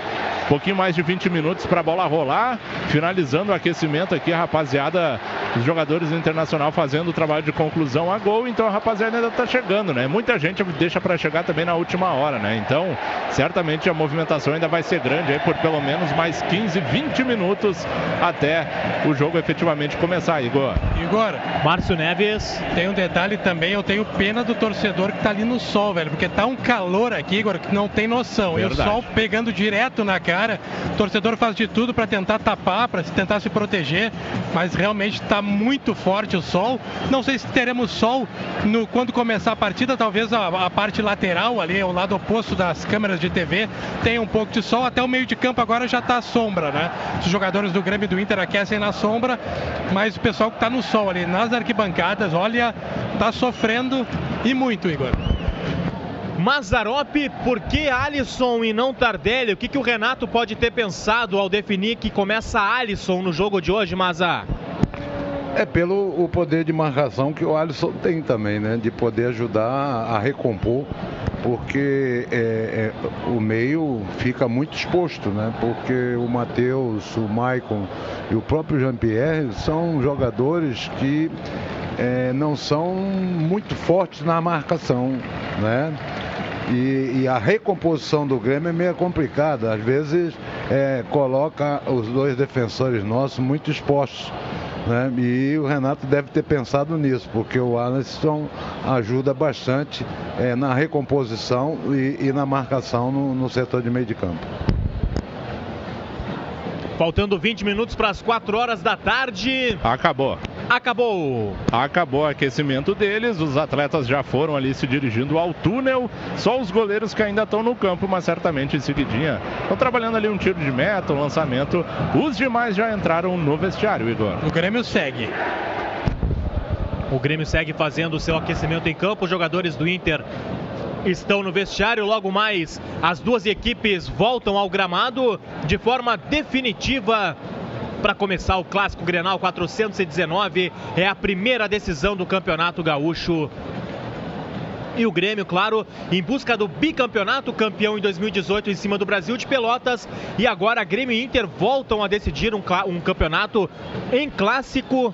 um pouquinho mais de 20 minutos para a bola rolar. Finalizando o aquecimento aqui, a rapaziada, os jogadores do Internacional fazendo o trabalho de conclusão a gol, então a rapaziada ainda está chegando, né? Muita gente deixa para chegar também na última hora, né? Então, certamente a movimentação ainda vai ser grande aí por pelo menos mais 15, 20 minutos até o jogo efetivamente começar, Igor. Igor. Márcio Neves. Tem um detalhe também, eu tenho pena do torcedor que tá ali no sol, velho, porque tá um calor aqui, Igor, que não tem noção. E o sol pegando direto na cara. O torcedor faz de tudo para tentar tapar, para tentar se proteger, mas realmente tá muito forte o sol. Não sei se teremos sol no quando começar a partida, talvez a, a parte lateral ali, o lado oposto das câmeras de TV, tenha um pouco de sol. Até o meio de campo agora já tá sombra, né? Os jogadores do Grêmio e do Inter aquecem na sombra, mas o pessoal que tá no sol ali nas arquibancadas, olha, tá sofrendo e muito, Igor. Mazarop, por que Alisson e não Tardelli? O que, que o Renato pode ter pensado ao definir que começa Alisson no jogo de hoje, Maza? É pelo o poder de marcação que o Alisson tem também, né? De poder ajudar a recompor, porque é, é, o meio fica muito exposto, né? Porque o Matheus, o Maicon e o próprio Jean-Pierre são jogadores que é, não são muito fortes na marcação, né? E, e, a recomposição do Grêmio é meio complicada. Às vezes é, coloca os dois defensores nossos muito expostos. Né? E o Renato deve ter pensado nisso, porque o Alisson ajuda bastante é, na recomposição e, e na marcação no, no setor de meio de campo. Faltando 20 minutos para as 4 horas da tarde. Acabou. Acabou. Acabou o aquecimento deles. Os atletas já foram ali se dirigindo ao túnel. Só os goleiros que ainda estão no campo, mas certamente em seguidinha estão trabalhando ali um tiro de meta, um lançamento. Os demais já entraram no vestiário, Igor. O Grêmio segue. O Grêmio segue fazendo o seu aquecimento em campo. Os jogadores do Inter estão no vestiário. Logo mais, as duas equipes voltam ao gramado de forma definitiva. Para começar o clássico Grenal 419, é a primeira decisão do Campeonato Gaúcho e o Grêmio, claro, em busca do bicampeonato, campeão em 2018 em cima do Brasil de Pelotas. E agora Grêmio e Inter voltam a decidir um, um campeonato em clássico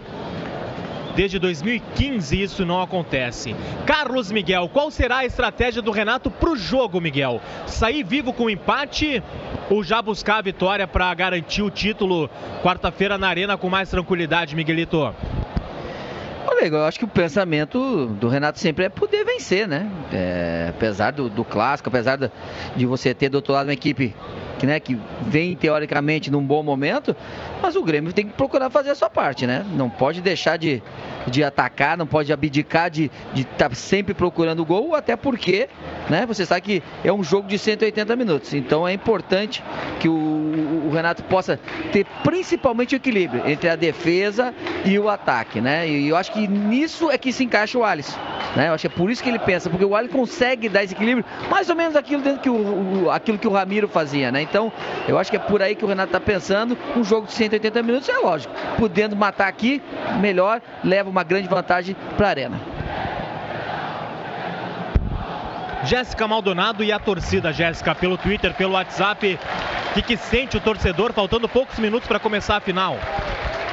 Desde 2015 isso não acontece. Carlos Miguel, qual será a estratégia do Renato para o jogo, Miguel? Sair vivo com o empate ou já buscar a vitória para garantir o título quarta-feira na Arena com mais tranquilidade, Miguelito? Olha, eu acho que o pensamento do Renato sempre é poder vencer, né? É, apesar do, do clássico, apesar de você ter do outro lado uma equipe que, né, que vem teoricamente num bom momento, mas o Grêmio tem que procurar fazer a sua parte, né? Não pode deixar de, de atacar, não pode abdicar de estar tá sempre procurando o gol, até porque, né, você sabe que é um jogo de 180 minutos. Então é importante que o, o Renato possa ter principalmente o equilíbrio entre a defesa e o ataque, né? E eu acho que nisso é que se encaixa o Alisson. Né? Eu acho que é por isso que ele pensa, porque o Alisson consegue dar esse equilíbrio, mais ou menos aquilo, dentro que o, o, aquilo que o Ramiro fazia, né? Então, eu acho que é por aí que o Renato está pensando. Um jogo de 180 minutos é lógico. Podendo matar aqui, melhor, leva uma grande vantagem para a Arena. Jéssica Maldonado e a torcida, Jéssica, pelo Twitter, pelo WhatsApp. O que, que sente o torcedor faltando poucos minutos para começar a final?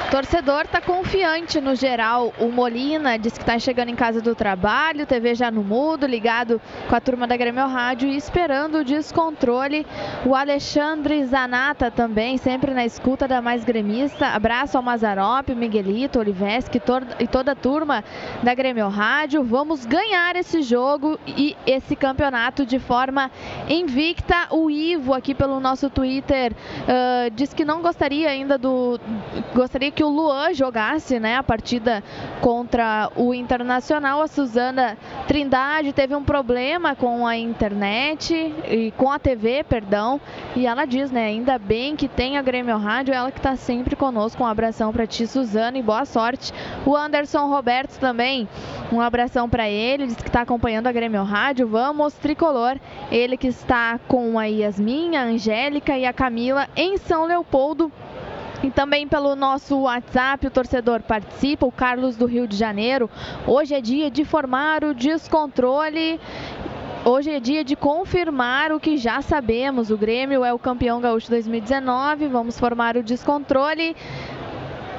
Torcedor tá confiante no geral. O Molina disse que tá chegando em casa do trabalho, TV já no mudo, ligado com a turma da Grêmio Rádio e esperando o descontrole. O Alexandre Zanata também, sempre na escuta da mais gremista. Abraço ao Mazarop, Miguelito, Oliveski e toda a turma da Grêmio Rádio. Vamos ganhar esse jogo e esse campeonato de forma invicta. O Ivo aqui pelo nosso Twitter uh, diz que não gostaria ainda do. Gostaria que que o Luan jogasse né, a partida contra o Internacional. A Suzana Trindade teve um problema com a internet e com a TV, perdão. E ela diz, né, ainda bem que tem a Grêmio Rádio, ela que está sempre conosco. Um abração para ti, Suzana, e boa sorte. O Anderson Roberto também, um abração para ele, diz que está acompanhando a Grêmio Rádio. Vamos, tricolor. Ele que está com a Yasmin, a Angélica e a Camila em São Leopoldo. E também pelo nosso WhatsApp, o torcedor participa, o Carlos do Rio de Janeiro. Hoje é dia de formar o descontrole Hoje é dia de confirmar o que já sabemos. O Grêmio é o campeão gaúcho 2019. Vamos formar o descontrole.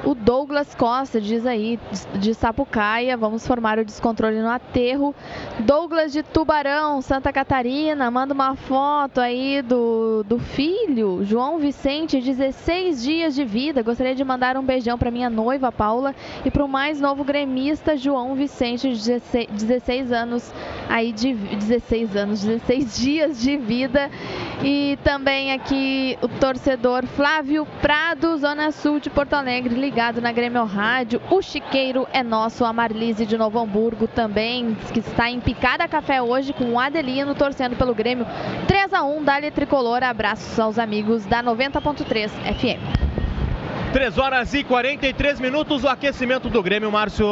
O Douglas Costa diz aí, de Sapucaia, vamos formar o descontrole no aterro. Douglas de Tubarão, Santa Catarina, manda uma foto aí do, do filho, João Vicente, 16 dias de vida. Gostaria de mandar um beijão para minha noiva, Paula, e para o mais novo gremista, João Vicente, 16, 16 anos, aí de 16 anos, 16 dias de vida. E também aqui o torcedor Flávio Prado, Zona Sul de Porto Alegre, ligado na Grêmio Rádio. O Chiqueiro é nosso, a Marlise de Novo Hamburgo também, que está em Picada Café hoje com o Adelino torcendo pelo Grêmio. 3 a 1 Dali Tricolor. Abraços aos amigos da 90.3 FM. 3 horas e 43 minutos, o aquecimento do Grêmio, Márcio.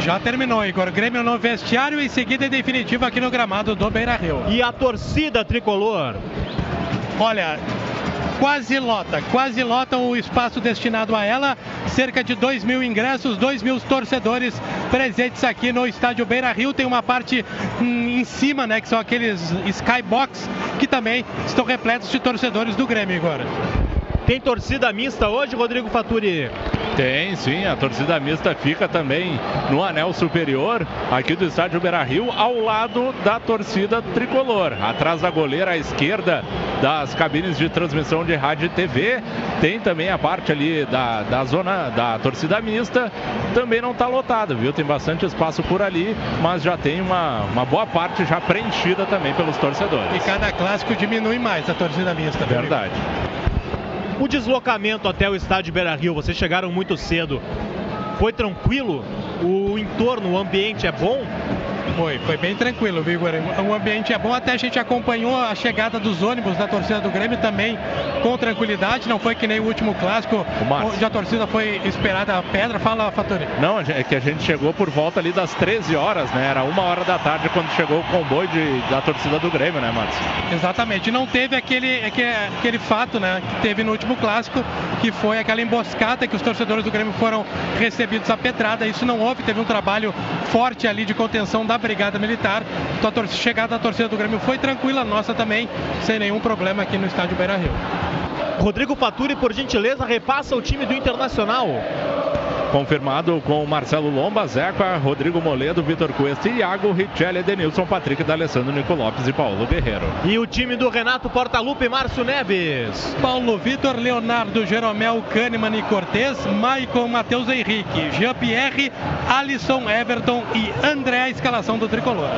Já terminou, Igor. Grêmio no vestiário e seguida definitiva aqui no gramado do Beira Rio. E a torcida tricolor? Olha, quase lota, quase lota o espaço destinado a ela. Cerca de 2 mil ingressos, 2 mil torcedores presentes aqui no estádio Beira Rio. Tem uma parte hum, em cima, né, que são aqueles skybox que também estão repletos de torcedores do Grêmio agora. Tem torcida mista hoje, Rodrigo Faturi? Tem, sim. A torcida mista fica também no anel superior aqui do estádio Beira Rio, ao lado da torcida tricolor. Atrás da goleira à esquerda das cabines de transmissão de rádio e TV. Tem também a parte ali da, da zona da torcida mista. Também não está lotada, viu? Tem bastante espaço por ali, mas já tem uma, uma boa parte já preenchida também pelos torcedores. E cada clássico diminui mais a torcida mista. viu, Verdade. O deslocamento até o estádio Beira Rio, vocês chegaram muito cedo. Foi tranquilo? O entorno, o ambiente é bom? Foi, foi bem tranquilo, viu? O ambiente é bom, até a gente acompanhou a chegada dos ônibus da torcida do Grêmio também com tranquilidade, não foi que nem o último clássico, Márcio. onde a torcida foi esperada a pedra. Fala, Fatori. Não, é que a gente chegou por volta ali das 13 horas, né? Era uma hora da tarde quando chegou o comboio de- da torcida do Grêmio, né, Márcio? Exatamente, não teve aquele, aquele, aquele fato né, que teve no último clássico, que foi aquela emboscada que os torcedores do Grêmio foram recebidos a pedrada. Isso não houve, teve um trabalho forte ali de contenção da Brigada Militar. A chegada da torcida do Grêmio foi tranquila, nossa também, sem nenhum problema aqui no estádio Beira Rio. Rodrigo Faturi, por gentileza, repassa o time do Internacional. Confirmado com Marcelo Lomba, Zeca, Rodrigo Moledo, Vitor Cuesta, Iago, Richelli, Edenilson, Patrick, D'Alessandro, Nico Lopes e Paulo Guerreiro. E o time do Renato Portaluppi e Márcio Neves. Paulo Vitor, Leonardo, Jeromel, Kahneman e Cortez, Maicon, Matheus Henrique, Jean-Pierre, Alisson, Everton e André, a escalação do tricolor.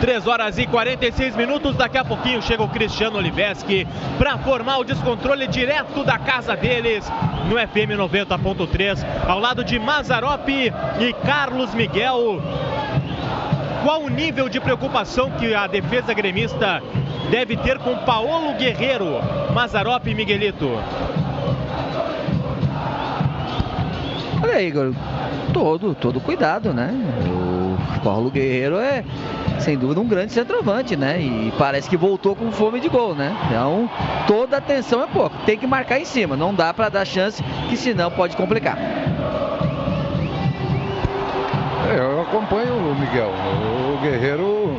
3 horas e 46 minutos. Daqui a pouquinho chega o Cristiano Oliveski para formar o descontrole direto da casa deles no FM 90.3, ao lado de Mazarope e Carlos Miguel. Qual o nível de preocupação que a defesa gremista deve ter com Paulo Guerreiro, Mazarope e Miguelito? Olha aí, Igor, todo, todo cuidado, né? O Paulo Guerreiro é, sem dúvida, um grande centroavante, né? E parece que voltou com fome de gol, né? Então, toda atenção é pouco. Tem que marcar em cima, não dá para dar chance, que senão pode complicar. É, eu acompanho o Miguel. O Guerreiro,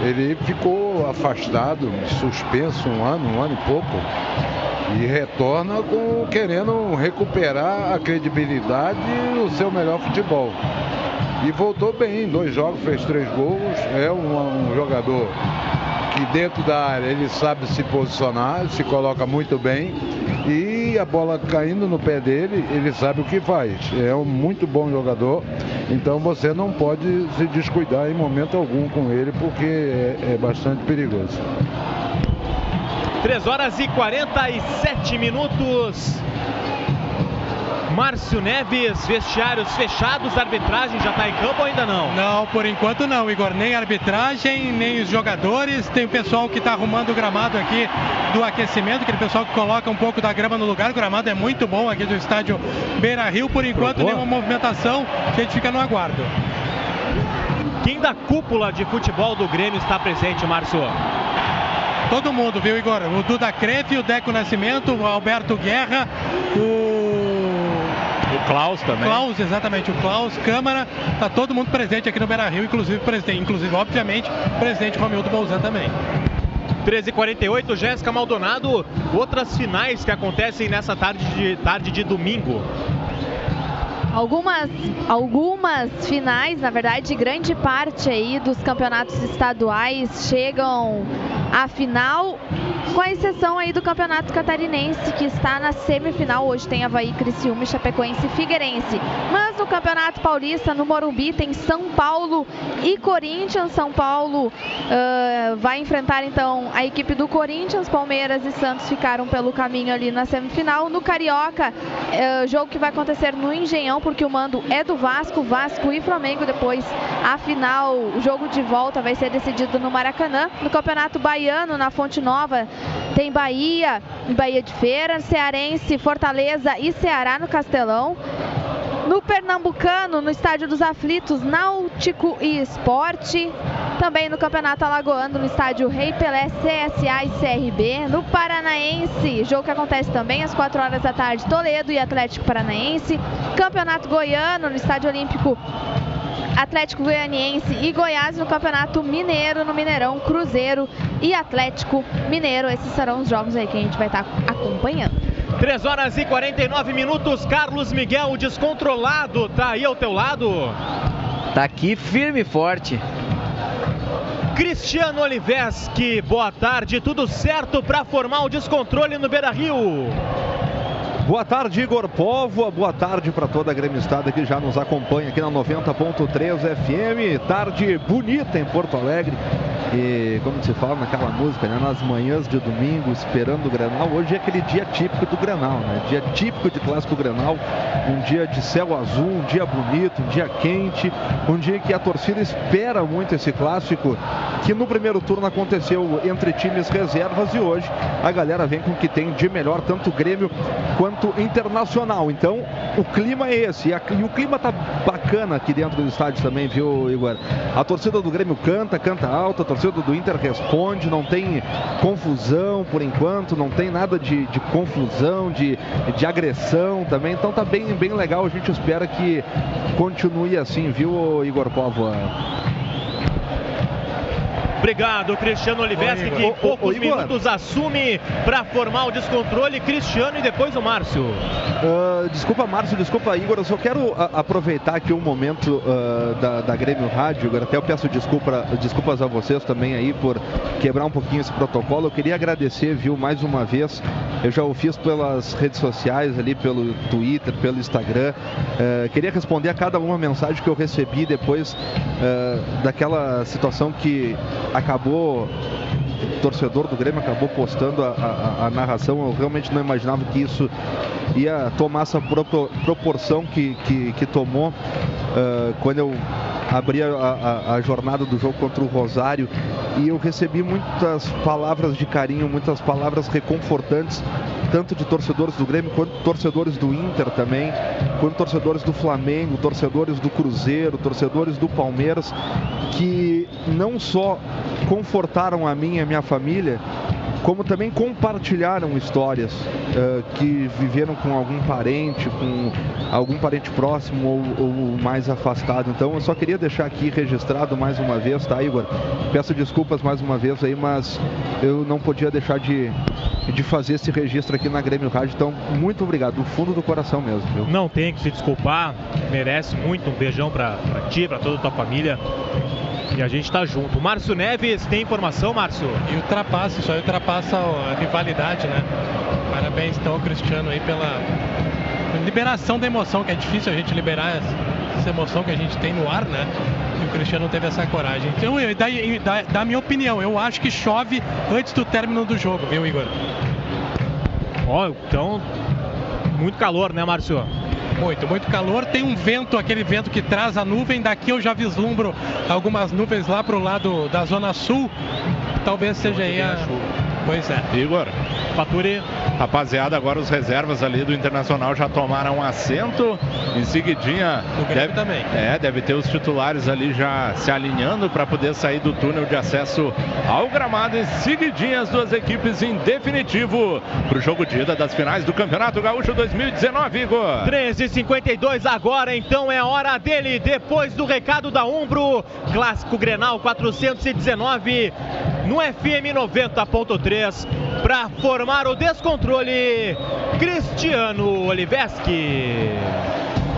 ele ficou afastado, suspenso um ano, um ano e pouco. E retorna com, querendo recuperar a credibilidade e o seu melhor futebol. E voltou bem, em dois jogos, fez três gols. É um, um jogador que dentro da área ele sabe se posicionar, se coloca muito bem. E a bola caindo no pé dele, ele sabe o que faz. É um muito bom jogador. Então você não pode se descuidar em momento algum com ele, porque é, é bastante perigoso. 3 horas e 47 minutos. Márcio Neves, vestiários fechados, arbitragem já está em campo ou ainda não? Não, por enquanto não, Igor. Nem arbitragem, nem os jogadores. Tem o pessoal que está arrumando o gramado aqui do aquecimento, aquele pessoal que coloca um pouco da grama no lugar. O gramado é muito bom aqui do estádio Beira Rio. Por enquanto, nenhuma movimentação. A gente fica no aguardo. Quem da cúpula de futebol do Grêmio está presente, Márcio? Todo mundo, viu, Igor? O Duda Crefe, o Deco Nascimento, o Alberto Guerra, o. O Klaus também. Klaus, exatamente, o Klaus Câmara, tá todo mundo presente aqui no Beira Rio, inclusive o presidente, inclusive, obviamente, o presidente Romildo Bolzan também. 13h48, Jéssica Maldonado. Outras finais que acontecem nessa tarde de, tarde de domingo. Algumas, algumas finais, na verdade, grande parte aí dos campeonatos estaduais chegam à final, com a exceção aí do campeonato catarinense, que está na semifinal. Hoje tem Havaí, Criciúma, Chapecoense e Figueirense. Mas no Campeonato Paulista, no Morumbi, tem São Paulo e Corinthians. São Paulo ah, vai enfrentar então a equipe do Corinthians. Palmeiras e Santos ficaram pelo caminho ali na semifinal. No Carioca, eh, jogo que vai acontecer no Engenhão, porque o mando é do Vasco, Vasco e Flamengo. Depois, a final, o jogo de volta vai ser decidido no Maracanã. No Campeonato Baiano, na Fonte Nova, tem Bahia Bahia de Feira, Cearense, Fortaleza e Ceará no Castelão. No Pernambucano, no Estádio dos Aflitos, Náutico e Esporte. Também no Campeonato Alagoano, no Estádio Rei Pelé, CSA e CRB. No Paranaense, jogo que acontece também às 4 horas da tarde, Toledo e Atlético Paranaense. Campeonato Goiano, no Estádio Olímpico, Atlético Goianiense e Goiás no Campeonato Mineiro, no Mineirão, Cruzeiro e Atlético Mineiro. Esses serão os jogos aí que a gente vai estar acompanhando. 3 horas e 49 minutos. Carlos Miguel, descontrolado, tá aí ao teu lado? Tá aqui firme e forte. Cristiano Oliveski, boa tarde, tudo certo para formar o descontrole no Beira Rio? Boa tarde, Igor Povo. Boa tarde para toda a gremistada que já nos acompanha aqui na 90.3 FM. Tarde bonita em Porto Alegre. E como se fala naquela música, né? Nas manhãs de domingo, esperando o Granal. Hoje é aquele dia típico do Granal, né? Dia típico de clássico Granal. Um dia de céu azul, um dia bonito, um dia quente. Um dia que a torcida espera muito esse clássico. Que no primeiro turno aconteceu entre times reservas e hoje a galera vem com o que tem de melhor, tanto Grêmio quanto Internacional. Então o clima é esse. E, a, e o clima tá bacana aqui dentro do estádio também, viu, Igor? A torcida do Grêmio canta, canta alto, a torcida do Inter responde, não tem confusão por enquanto, não tem nada de, de confusão, de, de agressão também. Então tá bem, bem legal. A gente espera que continue assim, viu, Igor Povo? Obrigado, Cristiano Oliveski, que em poucos ô, minutos assume para formar o descontrole. Cristiano e depois o Márcio. Uh, desculpa, Márcio, desculpa, Igor. Eu só quero a, aproveitar aqui um momento uh, da, da Grêmio Rádio. Igor. Até eu peço desculpa, desculpas a vocês também aí por quebrar um pouquinho esse protocolo. Eu queria agradecer, viu, mais uma vez. Eu já o fiz pelas redes sociais, ali pelo Twitter, pelo Instagram. Uh, queria responder a cada uma mensagem que eu recebi depois daquela situação que acabou o torcedor do Grêmio acabou postando a, a, a, narração. Eu realmente não imaginava que isso ia tomar essa propor, proporção que, que, que tomou uh, quando eu abri a, a, jornada do jogo contra o Rosário e eu recebi muitas palavras de carinho, muitas palavras reconfortantes, tanto de torcedores do Grêmio quanto torcedores do Inter também, quanto torcedores do Flamengo, torcedores do Cruzeiro, torcedores do Palmeiras, que não só confortaram a mim e a minha família, como também compartilharam histórias uh, que viveram com algum parente, com algum parente próximo ou, ou, mais afastado. Então eu só queria deixar aqui registrado mais uma vez, tá, Igor? Peço desculpas mais uma vez aí, mas eu não podia deixar de, de fazer esse registro aqui na Grêmio Rádio. Então, muito obrigado, do fundo do coração mesmo. Viu? Não tem que se desculpar, merece muito. Um beijão pra ti, pra toda a tua família. E a gente tá junto. Márcio Neves, tem informação, Márcio? E ultrapassa, isso aí ultrapassa a rivalidade, né? Parabéns então ao Cristiano aí pela liberação da emoção, que é difícil a gente liberar essa emoção que a gente tem no ar, né? E o Cristiano teve essa coragem. Então, eu, da, da, da minha opinião, eu acho que chove antes do término do jogo, viu, Igor? Ó, oh, então, muito calor, né, Márcio? Muito, muito calor. Tem um vento, aquele vento que traz a nuvem. Daqui eu já vislumbro algumas nuvens lá pro lado da zona sul. Talvez seja aí a. Pois é. Igor. Faturi. Rapaziada, agora os reservas ali do Internacional já tomaram assento. Em seguidinha. O Grêmio deve, também. É, deve ter os titulares ali já se alinhando para poder sair do túnel de acesso ao gramado. Em seguidinha, as duas equipes em definitivo para o jogo de ida das finais do Campeonato Gaúcho 2019, Igor. 13h52 agora, então é hora dele. Depois do recado da Umbro, Clássico Grenal 419 no FM 90.3 para formar o descontrole Cristiano Oliveski.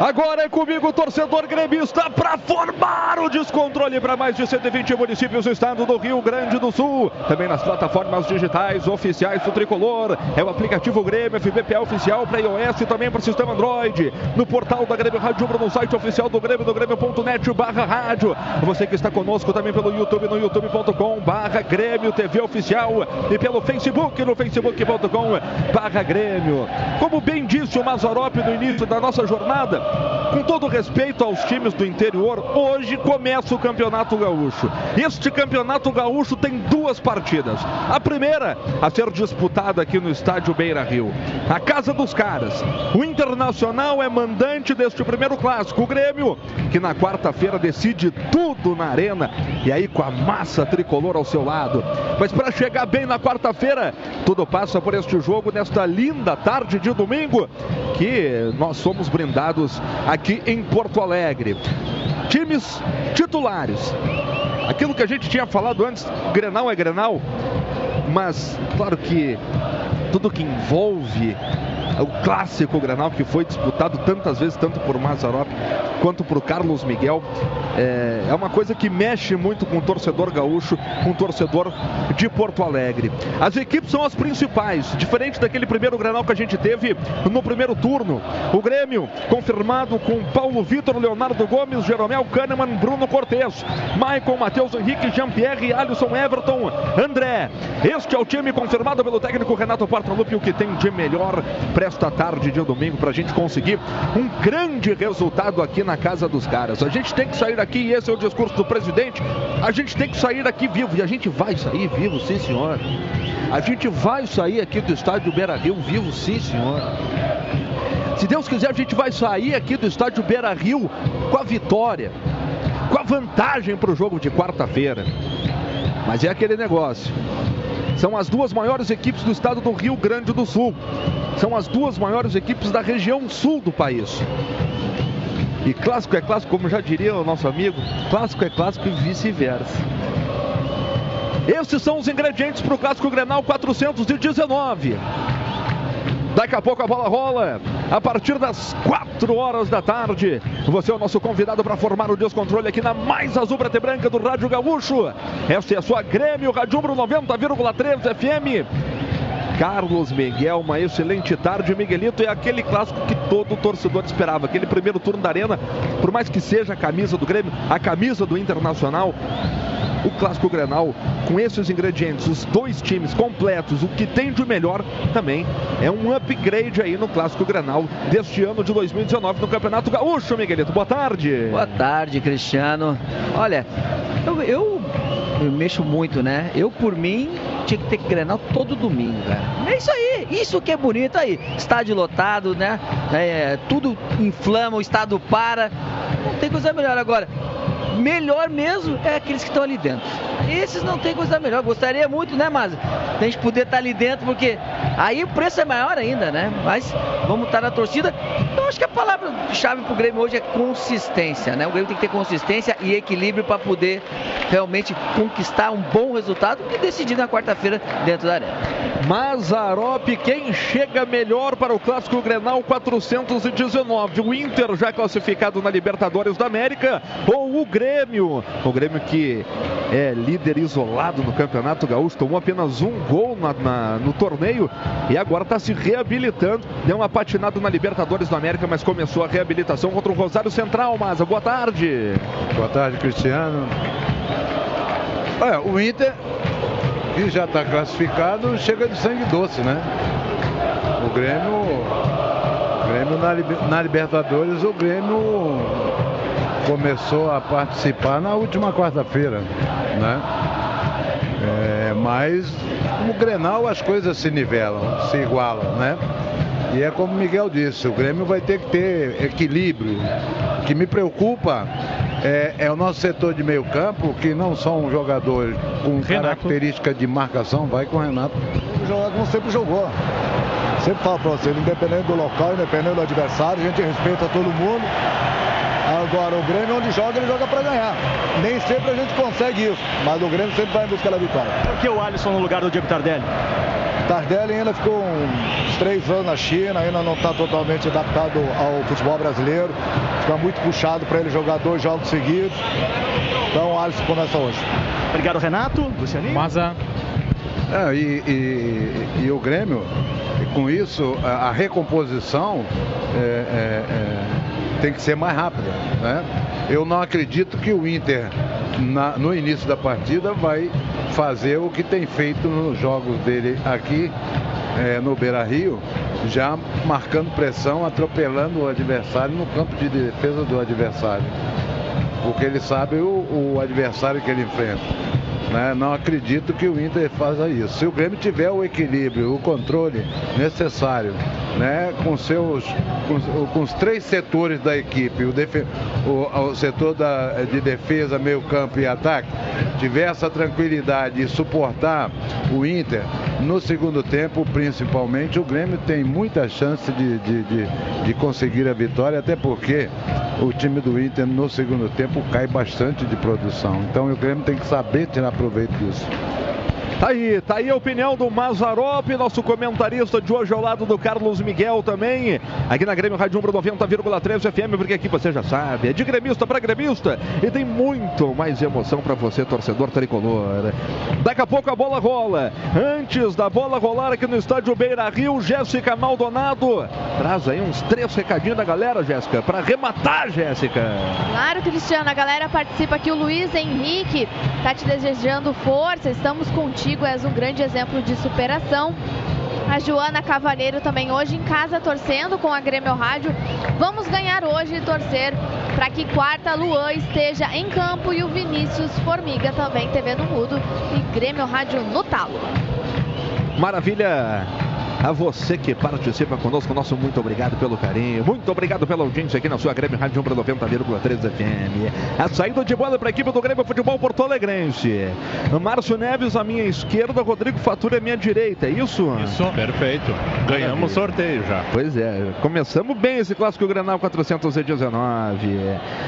Agora é comigo, torcedor gremista, para formar o descontrole para mais de 120 municípios do estado do Rio Grande do Sul. Também nas plataformas digitais oficiais do Tricolor. É o aplicativo Grêmio FBPA oficial para iOS e também para o sistema Android. No portal da Grêmio Rádio no site oficial do Grêmio, do Grêmio.net barra rádio. Você que está conosco também pelo YouTube, no youtube.com barra Grêmio TV Oficial e pelo Facebook, no facebook.com barra Grêmio. Como bem disse o Mazarop no início da nossa jornada, com todo respeito aos times do interior, hoje começa o Campeonato Gaúcho. Este Campeonato Gaúcho tem duas partidas. A primeira a ser disputada aqui no estádio Beira Rio. A Casa dos Caras. O Internacional é mandante deste primeiro clássico. O Grêmio, que na quarta-feira decide tudo na arena. E aí com a massa tricolor ao seu lado. Mas para chegar bem na quarta-feira, tudo passa por este jogo nesta linda tarde de domingo. Que nós somos brindados aqui em Porto Alegre. Times titulares. Aquilo que a gente tinha falado antes, Grenal é Grenal, mas claro que tudo que envolve o clássico Grenal que foi disputado tantas vezes, tanto por Mazarop quanto por Carlos Miguel, é, é uma coisa que mexe muito com o torcedor gaúcho, com o torcedor de Porto Alegre. As equipes são as principais, diferente daquele primeiro Grenal que a gente teve no primeiro turno. O Grêmio confirmado com Paulo Vitor, Leonardo Gomes, Jeromel Kahneman, Bruno Cortes, Maicon, Matheus Henrique, Jean-Pierre, Alisson, Everton, André. Este é o time confirmado pelo técnico Renato Portaluppi, o que tem de melhor para esta tarde de domingo para a gente conseguir um grande resultado aqui na casa dos caras. A gente tem que sair daqui, e esse é o discurso do presidente, a gente tem que sair daqui vivo, e a gente vai sair vivo, sim senhor. A gente vai sair aqui do estádio Beira Rio vivo, sim senhor. Se Deus quiser, a gente vai sair aqui do estádio Beira Rio com a vitória, com a vantagem para o jogo de quarta-feira. Mas é aquele negócio. São as duas maiores equipes do estado do Rio Grande do Sul. São as duas maiores equipes da região sul do país. E clássico é clássico, como já diria o nosso amigo, clássico é clássico e vice-versa. Esses são os ingredientes para o clássico Grenal 419. Daqui a pouco a bola rola. A partir das 4 horas da tarde. Você é o nosso convidado para formar o descontrole aqui na mais azul preta e branca do Rádio Gaúcho. Esta é a sua Grêmio Rádio 90,3 FM. Carlos Miguel, uma excelente tarde. Miguelito é aquele clássico que todo torcedor esperava. Aquele primeiro turno da Arena, por mais que seja a camisa do Grêmio, a camisa do Internacional, clássico Grenal, com esses ingredientes, os dois times completos, o que tem de melhor também é um upgrade aí no clássico Grenal deste ano de 2019 no Campeonato Gaúcho, Miguelito. Boa tarde. Boa tarde, Cristiano. Olha, eu, eu, eu mexo muito, né? Eu, por mim, tinha que ter Grenal todo domingo, cara. É isso aí, isso que é bonito aí. Estádio lotado, né? É, tudo inflama, o estado para. Não tem coisa melhor agora melhor mesmo é aqueles que estão ali dentro. Esses não tem coisa melhor. Gostaria muito, né, mas a gente poder estar ali dentro, porque aí o preço é maior ainda, né? Mas vamos estar na torcida. Eu acho que a palavra-chave para o Grêmio hoje é consistência, né? O Grêmio tem que ter consistência e equilíbrio para poder realmente conquistar um bom resultado e decidir na quarta-feira dentro da arena. Mazarop, quem chega melhor para o Clássico Grenal 419? O Inter já classificado na Libertadores da América ou o Grêmio? O Grêmio que é líder isolado no Campeonato Gaúcho, tomou apenas um gol na, na, no torneio e agora está se reabilitando. Deu uma patinada na Libertadores da América, mas começou a reabilitação contra o Rosário Central. Maza, boa tarde. Boa tarde, Cristiano. Olha, o Inter, que já está classificado, chega de sangue doce, né? O Grêmio, o Grêmio na, na Libertadores, o Grêmio começou a participar na última quarta-feira, né? É, mas no Grenal as coisas se nivelam, se igualam, né? E é como o Miguel disse, o Grêmio vai ter que ter equilíbrio. O que me preocupa é, é o nosso setor de meio campo, que não são jogadores com Renato. característica de marcação, vai com o Renato. Jogar como sempre jogou. Sempre falo pra você, independente do local, independente do adversário, a gente respeita todo mundo. Agora, o Grêmio, onde joga, ele joga para ganhar. Nem sempre a gente consegue isso, mas o Grêmio sempre vai em busca da vitória. Por que o Alisson no lugar do Diego Tardelli? Tardelli ainda ficou uns três anos na China, ainda não está totalmente adaptado ao futebol brasileiro. Fica muito puxado para ele jogar dois jogos seguidos. Então o Alisson começa hoje. Obrigado, Renato. Lucianinho. Maza. É, e, e- e o Grêmio, com isso, a, a recomposição é, é, é, tem que ser mais rápida. Né? Eu não acredito que o Inter, na- no início da partida, vai fazer o que tem feito nos jogos dele aqui é, no Beira Rio, já marcando pressão, atropelando o adversário no campo de defesa do adversário. Porque ele sabe o, o adversário que ele enfrenta. Né? Não acredito que o Inter faça isso. Se o Grêmio tiver o equilíbrio, o controle necessário, né? com, seus, com, com os três setores da equipe, o, o, o setor da, de defesa, meio campo e ataque, tiver essa tranquilidade e suportar o Inter no segundo tempo, principalmente, o Grêmio tem muita chance de, de, de, de conseguir a vitória, até porque o time do Inter no segundo tempo cai bastante de produção. Então o Grêmio tem que saber tirar proveito disso. Tá aí, tá aí a opinião do Mazarop, nosso comentarista de hoje ao lado do Carlos Miguel também, aqui na Grêmio Rádio Umbro 90,3 FM, porque aqui você já sabe, é de gremista para gremista e tem muito mais emoção para você, torcedor tricolor. Daqui a pouco a bola rola. Antes da bola rolar aqui no estádio Beira Rio, Jéssica Maldonado traz aí uns três recadinhos da galera, Jéssica, para rematar, Jéssica. Claro, Cristiano, a galera participa aqui, o Luiz Henrique tá te desejando força, estamos contigo, és um grande exemplo de superação. A Joana Cavalheiro também hoje em casa torcendo com a Grêmio Rádio. Vamos ganhar hoje e torcer para que quarta Luan esteja em campo e o Vinícius Formiga também TV no mudo e Grêmio Rádio no talo. Maravilha! A você que participa conosco, nosso muito obrigado pelo carinho, muito obrigado pela audiência aqui na sua Grêmio Rádio Umbra 90,3 FM. A saída de bola para a equipe do Grêmio Futebol Porto Alegrense. Márcio Neves à minha esquerda, Rodrigo Fatura à minha direita, é isso? Isso. Perfeito. Ganhamos sorteio já. Pois é, começamos bem esse clássico Granal 419.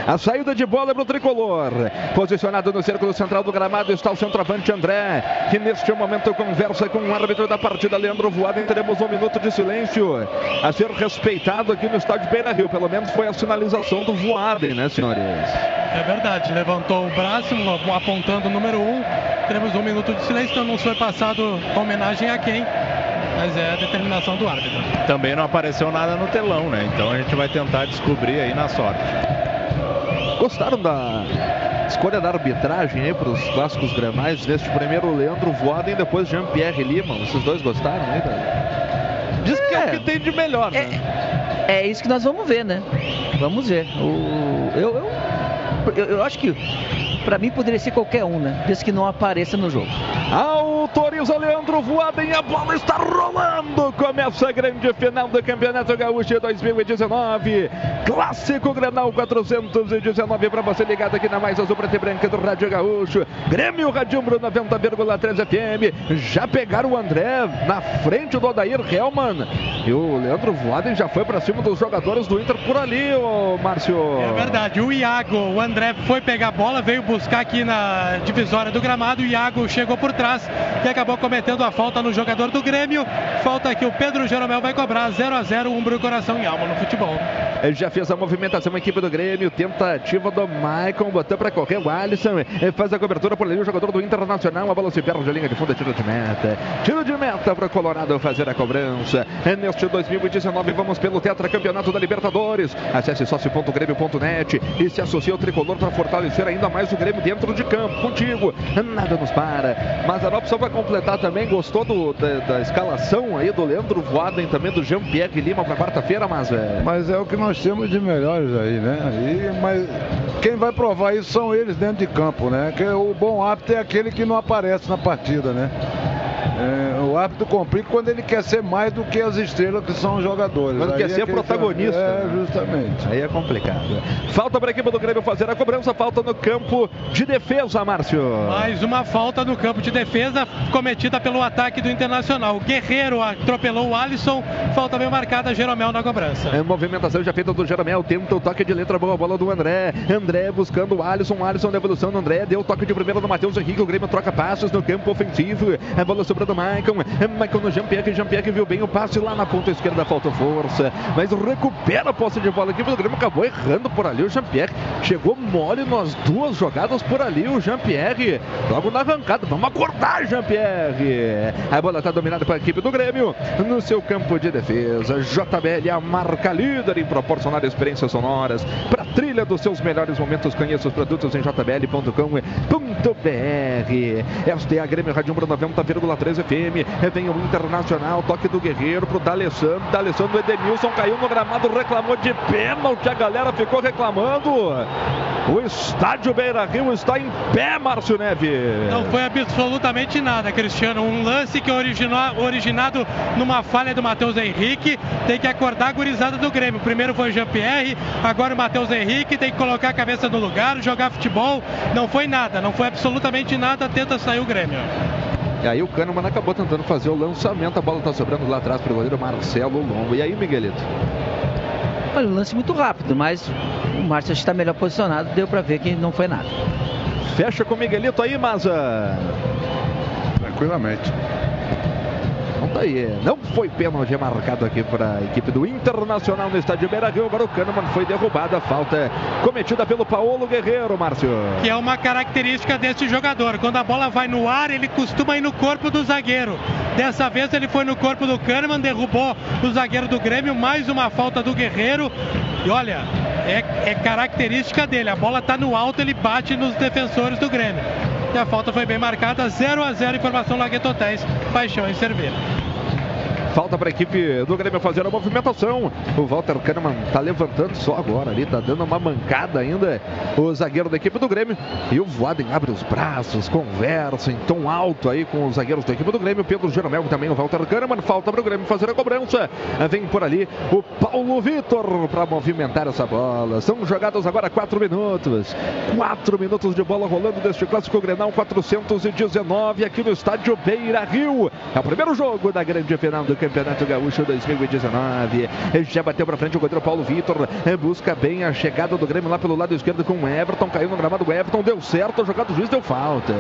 A saída de bola para o tricolor. Posicionado no círculo central do gramado está o centroavante André, que neste momento conversa com o árbitro da partida, Leandro Voada. Teremos um minuto de silêncio a ser respeitado aqui no estádio Beira Rio. Pelo menos foi a sinalização do Voaden, né, senhores? É verdade, levantou o braço apontando o número 1. Um. Teremos um minuto de silêncio, então não foi passado homenagem a quem mas é a determinação do árbitro. Também não apareceu nada no telão, né? Então a gente vai tentar descobrir aí na sorte. Gostaram da escolha da arbitragem aí para os clássicos gramais neste primeiro Leandro Voaden e depois Jean-Pierre Lima? Vocês dois gostaram aí? Da... Diz que é, é o que tem de melhor, é, né? É isso que nós vamos ver, né? Vamos ver. O, eu, eu, eu, eu acho que para mim poderia ser qualquer um, né? Desde que não apareça no jogo. Autoriza Leandro Voaden, a bola está rolando. Começa a grande final do Campeonato Gaúcho 2019. Clássico Granal 419 para você ligado aqui na mais azul preta e branca do Rádio Gaúcho. Grêmio Radiumbro 90,3 FM. Já pegaram o André na frente do Odair Helman. E o Leandro Voaden já foi para cima dos jogadores do Inter por ali, ô Márcio. É verdade. O Iago, o André foi pegar a bola, veio buscar aqui na divisória do gramado. O Iago chegou por trás e acabou cometendo a falta no jogador do Grêmio. Falta que o Pedro Jeromel vai cobrar 0 a 0 Umbro, coração e alma no futebol. Ele já fez a movimentação, a equipe do Grêmio. Tentativa do Maicon, botou para correr o Alisson. Faz a cobertura por ali, o jogador do Internacional. A bola se perde, linha de fundo, é tiro de meta. Tiro de meta para o Colorado fazer a cobrança. É neste 2019, vamos pelo Tetracampeonato da Libertadores. Acesse sócio.grêmio.net e se associe ao tricolor para fortalecer ainda mais o Grêmio dentro de campo. Contigo, nada nos para. Mazarop só para completar também, gostou do, da, da, escalação aí do Leandro Voaden, também do Jean-Pierre Lima para quarta-feira, mas é. Mas é o que nós temos de melhores aí, né? E, mas quem vai provar isso são eles dentro de campo, né? Que o bom hábito é aquele que não aparece na partida, né? É, o árbitro complica quando ele quer ser mais do que as estrelas que são os jogadores. Quando Aí quer é ser que protagonista. É, justamente. Aí é complicado. Falta para a equipe do Grêmio fazer a cobrança, falta no campo de defesa, Márcio. Mais uma falta no campo de defesa cometida pelo ataque do Internacional. O Guerreiro atropelou o Alisson, falta bem marcada, Jeromel na cobrança. É, movimentação já feita do Jeromel, tenta o toque de letra, boa bola do André. André buscando o Alisson, o Alisson devolução do André, deu o toque de primeira do Matheus Henrique, o Grêmio troca passos no campo ofensivo. A bola sobrando do Maicon, Maicon no Jean-Pierre, Jean-Pierre viu bem o passe lá na ponta esquerda, falta força, mas recupera a posse de bola aqui, o Grêmio acabou errando por ali, o Jean-Pierre chegou mole nas duas jogadas por ali, o Jean-Pierre, logo na arrancada, vamos acordar Jean-Pierre, a bola está dominada pela equipe do Grêmio, no seu campo de defesa, JBL a marca líder em proporcionar experiências sonoras para trilha dos seus melhores momentos, conheça os produtos em jbl.com.br, esta é a Grêmio Rádio 90,3 93 FM. Vem o Internacional, toque do Guerreiro pro D'Alessandro. D'Alessandro, Edenilson caiu no gramado, reclamou de pênalti. A galera ficou reclamando. O estádio Beira Rio está em pé, Márcio Neves. Não foi absolutamente nada, Cristiano. Um lance que originou, originado numa falha do Matheus Henrique. Tem que acordar a gurizada do Grêmio. Primeiro foi Jean-Pierre, agora o Matheus Henrique. Tem que colocar a cabeça no lugar, jogar futebol. Não foi nada, não foi absolutamente nada. Tenta sair o Grêmio. E aí o Kahneman acabou tentando fazer o lançamento. A bola está sobrando lá atrás para o goleiro Marcelo Longo. E aí, Miguelito? Olha, um lance muito rápido, mas o Márcio está melhor posicionado. Deu para ver que não foi nada. Fecha com o Miguelito aí, Maza. Tranquilamente. Então tá aí. Não foi pênalti marcado aqui para a equipe do Internacional no estádio Beira Rio. Agora o Kahneman foi derrubado. A falta cometida pelo Paulo Guerreiro, Márcio. Que é uma característica desse jogador. Quando a bola vai no ar, ele costuma ir no corpo do zagueiro. Dessa vez ele foi no corpo do Kahneman, derrubou o zagueiro do Grêmio. Mais uma falta do Guerreiro. E olha, é, é característica dele. A bola tá no alto, ele bate nos defensores do Grêmio. E a falta foi bem marcada, 0 a 0 informação Lagueto Hotéis, Paixão em Cerveira. Falta para a equipe do Grêmio fazer a movimentação. O Walter Kahneman está levantando só agora ali, está dando uma mancada ainda. O zagueiro da equipe do Grêmio. E o Voaden abre os braços, conversa em tom alto aí com os zagueiros da equipe do Grêmio. Pedro Jeromel também o Walter Kahneman. Falta para o Grêmio fazer a cobrança. Vem por ali o Paulo Vitor para movimentar essa bola. São jogados agora quatro minutos. Quatro minutos de bola rolando deste clássico Grenal 419 aqui no estádio Beira Rio. É o primeiro jogo da grande final do Campeonato Gaúcho 2019. Já bateu para frente o goleiro Paulo Vitor. Busca bem a chegada do Grêmio lá pelo lado esquerdo com o Everton. Caiu no gramado o Everton. Deu certo. A jogada do juiz deu falta.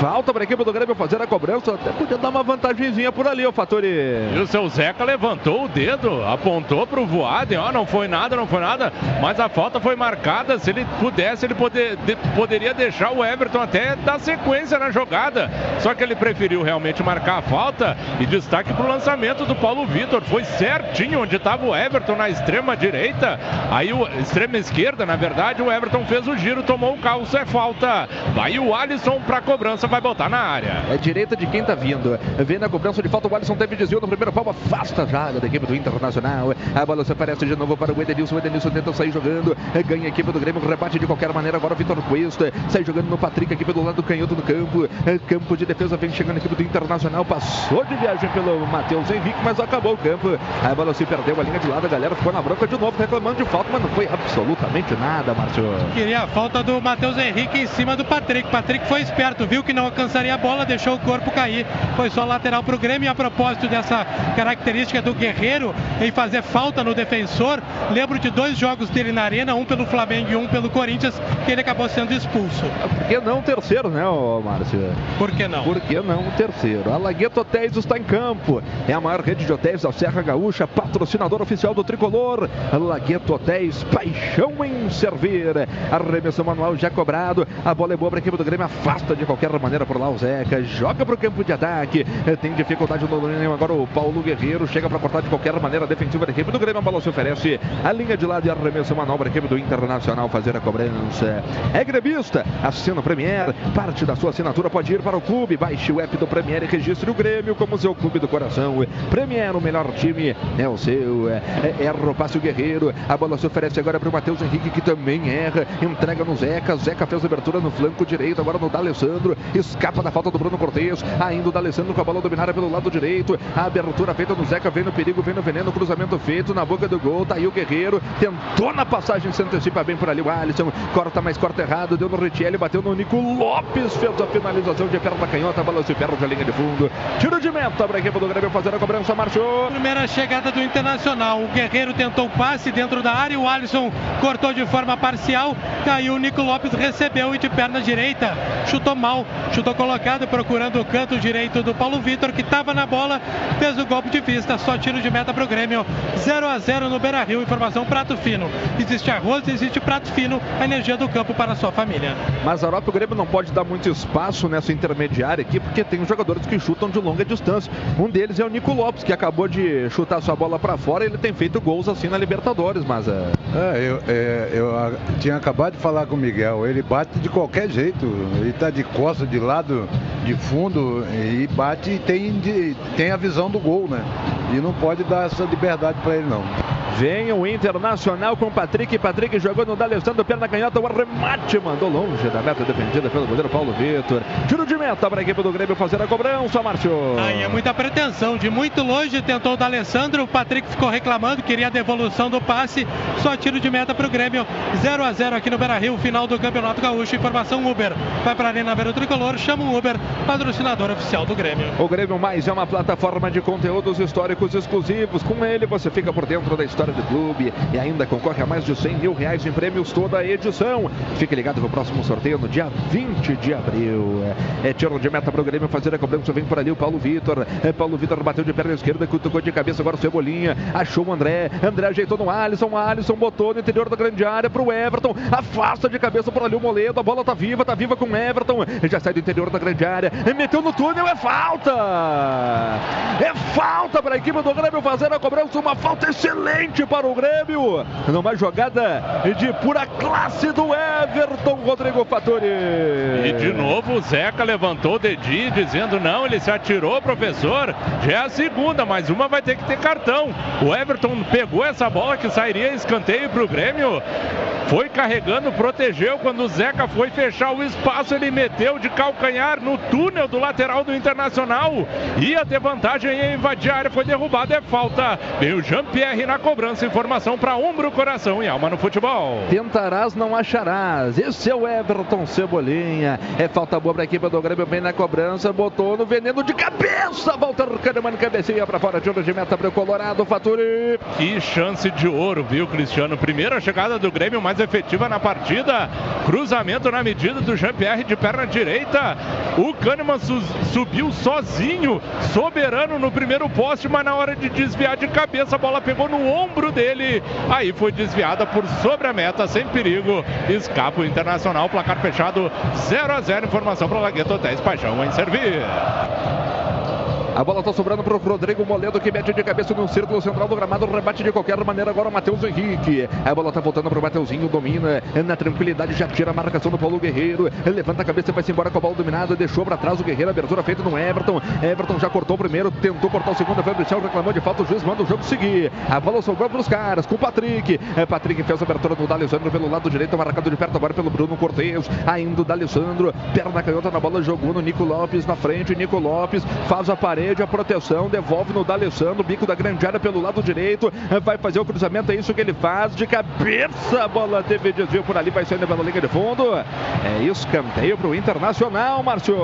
Falta para a equipe do Grêmio fazer a cobrança. Até podia dar uma vantagemzinha por ali, o Fatori. E o seu Zeca levantou o dedo, apontou para o Voaden. Ó, não foi nada, não foi nada. Mas a falta foi marcada. Se ele pudesse, ele poder, de, poderia deixar o Everton até dar sequência na jogada. Só que ele preferiu realmente marcar a falta. E destaque para o lançamento do Paulo Vitor. Foi certinho onde estava o Everton na extrema direita. Aí o extrema esquerda, na verdade, o Everton fez o giro, tomou o calço, é falta. Vai o Alisson para cobrança, vai botar na área. É direita de quem tá vindo. Vem na cobrança de falta, o Alisson teve desvio no primeiro pau, afasta a zaga da equipe do Internacional. A bola se aparece de novo para o Edenilson. O Edenilson tenta sair jogando, ganha a equipe do Grêmio, rebate de qualquer maneira. Agora o Vitor Cuesta sai jogando no Patrick, aqui pelo lado do canhoto do campo. Campo de defesa vem chegando a equipe do Internacional. Passou de viagem pelo Matheus Henrique, mas acabou o campo. A bola se perdeu a linha de lado, a galera ficou na bronca de novo, reclamando de falta, mas não foi absolutamente nada, Márcio. Queria a falta do Matheus Henrique em cima do Patrick. Patrick foi esperto, viu que não alcançaria a bola, deixou o corpo cair. Foi só lateral para o Grêmio. E a propósito dessa característica do Guerreiro em fazer falta no defensor, lembro de dois jogos dele na arena, um pelo Flamengo e um pelo Corinthians, que ele acabou sendo expulso. Por que não o terceiro, né, Márcio? Por que não? Por que não o terceiro? A Lagueto Hotéis está em campo. É a maior rede de hotéis da Serra Gaúcha, patrocinador oficial do tricolor. Lagueto Hotéis, paixão em servir. Arremesso manual já cobrado. A bola é boa para a equipe do Grêmio, afasta de qualquer maneira por lá o Zeca. Joga para o campo de ataque. Tem dificuldade no domínio agora o Paulo Guerreiro. Chega para cortar de qualquer maneira a defensiva da equipe do Grêmio. A bola se oferece. A linha de lado e arremesso manual para a equipe do Internacional fazer a cobrança. É gremista, assina o Premier. Parte da sua assinatura pode ir para o clube. Baixe o app do Premier e registre o Grêmio como seu clube do coração. Premier, o melhor time é o seu. É, erra o passe o Guerreiro. A bola se oferece agora para o Matheus Henrique, que também erra. Entrega no Zeca. Zeca fez abertura no flanco direito. Agora no D'Alessandro. Escapa da falta do Bruno Cortes. Ainda o D'Alessandro com a bola dominada pelo lado direito. A abertura feita no Zeca. Vem no perigo, vem no veneno. Cruzamento feito na boca do gol. Tá aí o Guerreiro. Tentou na passagem, se antecipa bem por ali o Alisson. Corta, mas corta errado. Deu no Richelli, bateu no Nico Lopes. Fez a finalização de perna canhota. A bola se perde a linha de fundo. Tiro de meta para a equipe do Grêmio fazer a cobrança. Marchou. Primeira chegada do Internacional. O Guerreiro tentou o passe dentro da área. O Alisson cortou de forma parcial. Caiu. O Nico Lopes recebeu e de perna direita. Chutou mal. Chutou colocado, procurando o canto direito do Paulo Vitor, que estava na bola. Fez o golpe de vista. Só tiro de meta para o Grêmio. 0 a 0 no Beira Rio. Informação prato fino. Existe arroz, existe prato fino. A energia do campo para a sua família. Mazarop, o Grêmio não pode dar muito espaço nessa intermediária aqui, porque tem jogadores que chutam de longa distância. Um deles é o Nico Lopes, que acabou de chutar sua bola para fora. Ele tem feito gols assim na Libertadores, mas é... É, eu, é, eu a- tinha acabado de falar com o Miguel, ele bate de qualquer jeito, ele tá de costa, de lado, de fundo, e bate e tem, de- tem a visão do gol, né? E não pode dar essa liberdade para ele não. Vem o Internacional com o Patrick. Patrick jogou no D'Alessandro, perna canhota, o arremate mandou longe da meta defendida pelo goleiro Paulo Vitor. Tiro de meta para a equipe do Grêmio fazer a cobrança, Márcio. Aí é muita pretensão. De muito longe tentou o D'Alessandro. O Patrick ficou reclamando, queria a devolução do passe. Só tiro de meta para o Grêmio. 0 a 0 aqui no Beira Rio, final do Campeonato Gaúcho. Informação Uber. Vai para a Arena Ver o Tricolor, chama o Uber, patrocinador oficial do Grêmio. O Grêmio Mais é uma plataforma de conteúdos históricos exclusivos. Com ele você fica por dentro da história do clube e ainda concorre a mais de 100 mil reais em prêmios toda a edição. Fique ligado pro próximo sorteio no dia 20 de abril. É, é tiro de meta pro Grêmio fazer a cobrança. Vem por ali o Paulo Vitor. É, Paulo Vitor bateu de perna esquerda, cutucou de cabeça. Agora o Cebolinha achou o André. André ajeitou no Alisson. Alisson botou no interior da grande área pro Everton. Afasta de cabeça por ali o Moledo. A bola tá viva, tá viva com o Everton. Já sai do interior da grande área. Meteu no túnel, é falta! É falta para a equipe do Grêmio fazer a cobrança. Uma falta excelente para o Grêmio. Numa jogada de pura classe do Everton Rodrigo Fattori. E de novo o Zeca levantou o dedinho dizendo não, ele se atirou, professor. A segunda, mas uma vai ter que ter cartão. O Everton pegou essa bola que sairia escanteio para o Grêmio. Foi carregando, protegeu. Quando o Zeca foi fechar o espaço, ele meteu de calcanhar no túnel do lateral do Internacional. Ia ter vantagem e invadir a área. Foi derrubado. É falta. Vem o Jean-Pierre na cobrança. Informação para Umbro, Coração e Alma no futebol. Tentarás, não acharás. Esse é o Everton Cebolinha. É falta boa para a equipe do Grêmio, bem na cobrança. Botou no veneno de cabeça. Walter Kahneman, cabecinha para fora. Tiro de meta para o Colorado. Faturi. Que chance de ouro, viu, Cristiano? Primeira chegada do Grêmio mais efetiva na partida. Cruzamento na medida do Jean-Pierre de perna direita. O Kahneman su- subiu sozinho, soberano no primeiro poste, mas na hora de desviar de cabeça, a bola pegou no ombro dele. Aí foi desviada por sobre a meta, sem perigo. Escapa o Internacional, placar fechado 0 a 0 Informação para Lagueto Hotéis Paixão em servir. A bola está sobrando para o Rodrigo Moledo que mete de cabeça no círculo central do gramado. Rebate de qualquer maneira agora o Matheus Henrique. A bola está voltando para o Mateuzinho. Domina na tranquilidade. Já tira a marcação do Paulo Guerreiro. Levanta a cabeça e vai se embora com a bola dominada. Deixou para trás o Guerreiro. Abertura feita no Everton. Everton já cortou o primeiro. Tentou cortar o segundo. Foi o Michel reclamou de falta. O juiz manda o jogo seguir. A bola sobrou para os caras com o Patrick. É, Patrick fez a abertura no D'Alessandro pelo lado direito. Marcado de perto agora pelo Bruno Cortez. Ainda o D'Alessandro. Perna canhota na bola. Jogou no Nico Lopes na frente. Nico Lopes faz a parede, a proteção. Devolve no D'Alessandro. Bico da grande área pelo lado direito. Vai fazer o cruzamento. É isso que ele faz. De cabeça. A bola teve desvio por ali. Vai saindo pela linha de fundo. É escanteio para o Internacional, Márcio.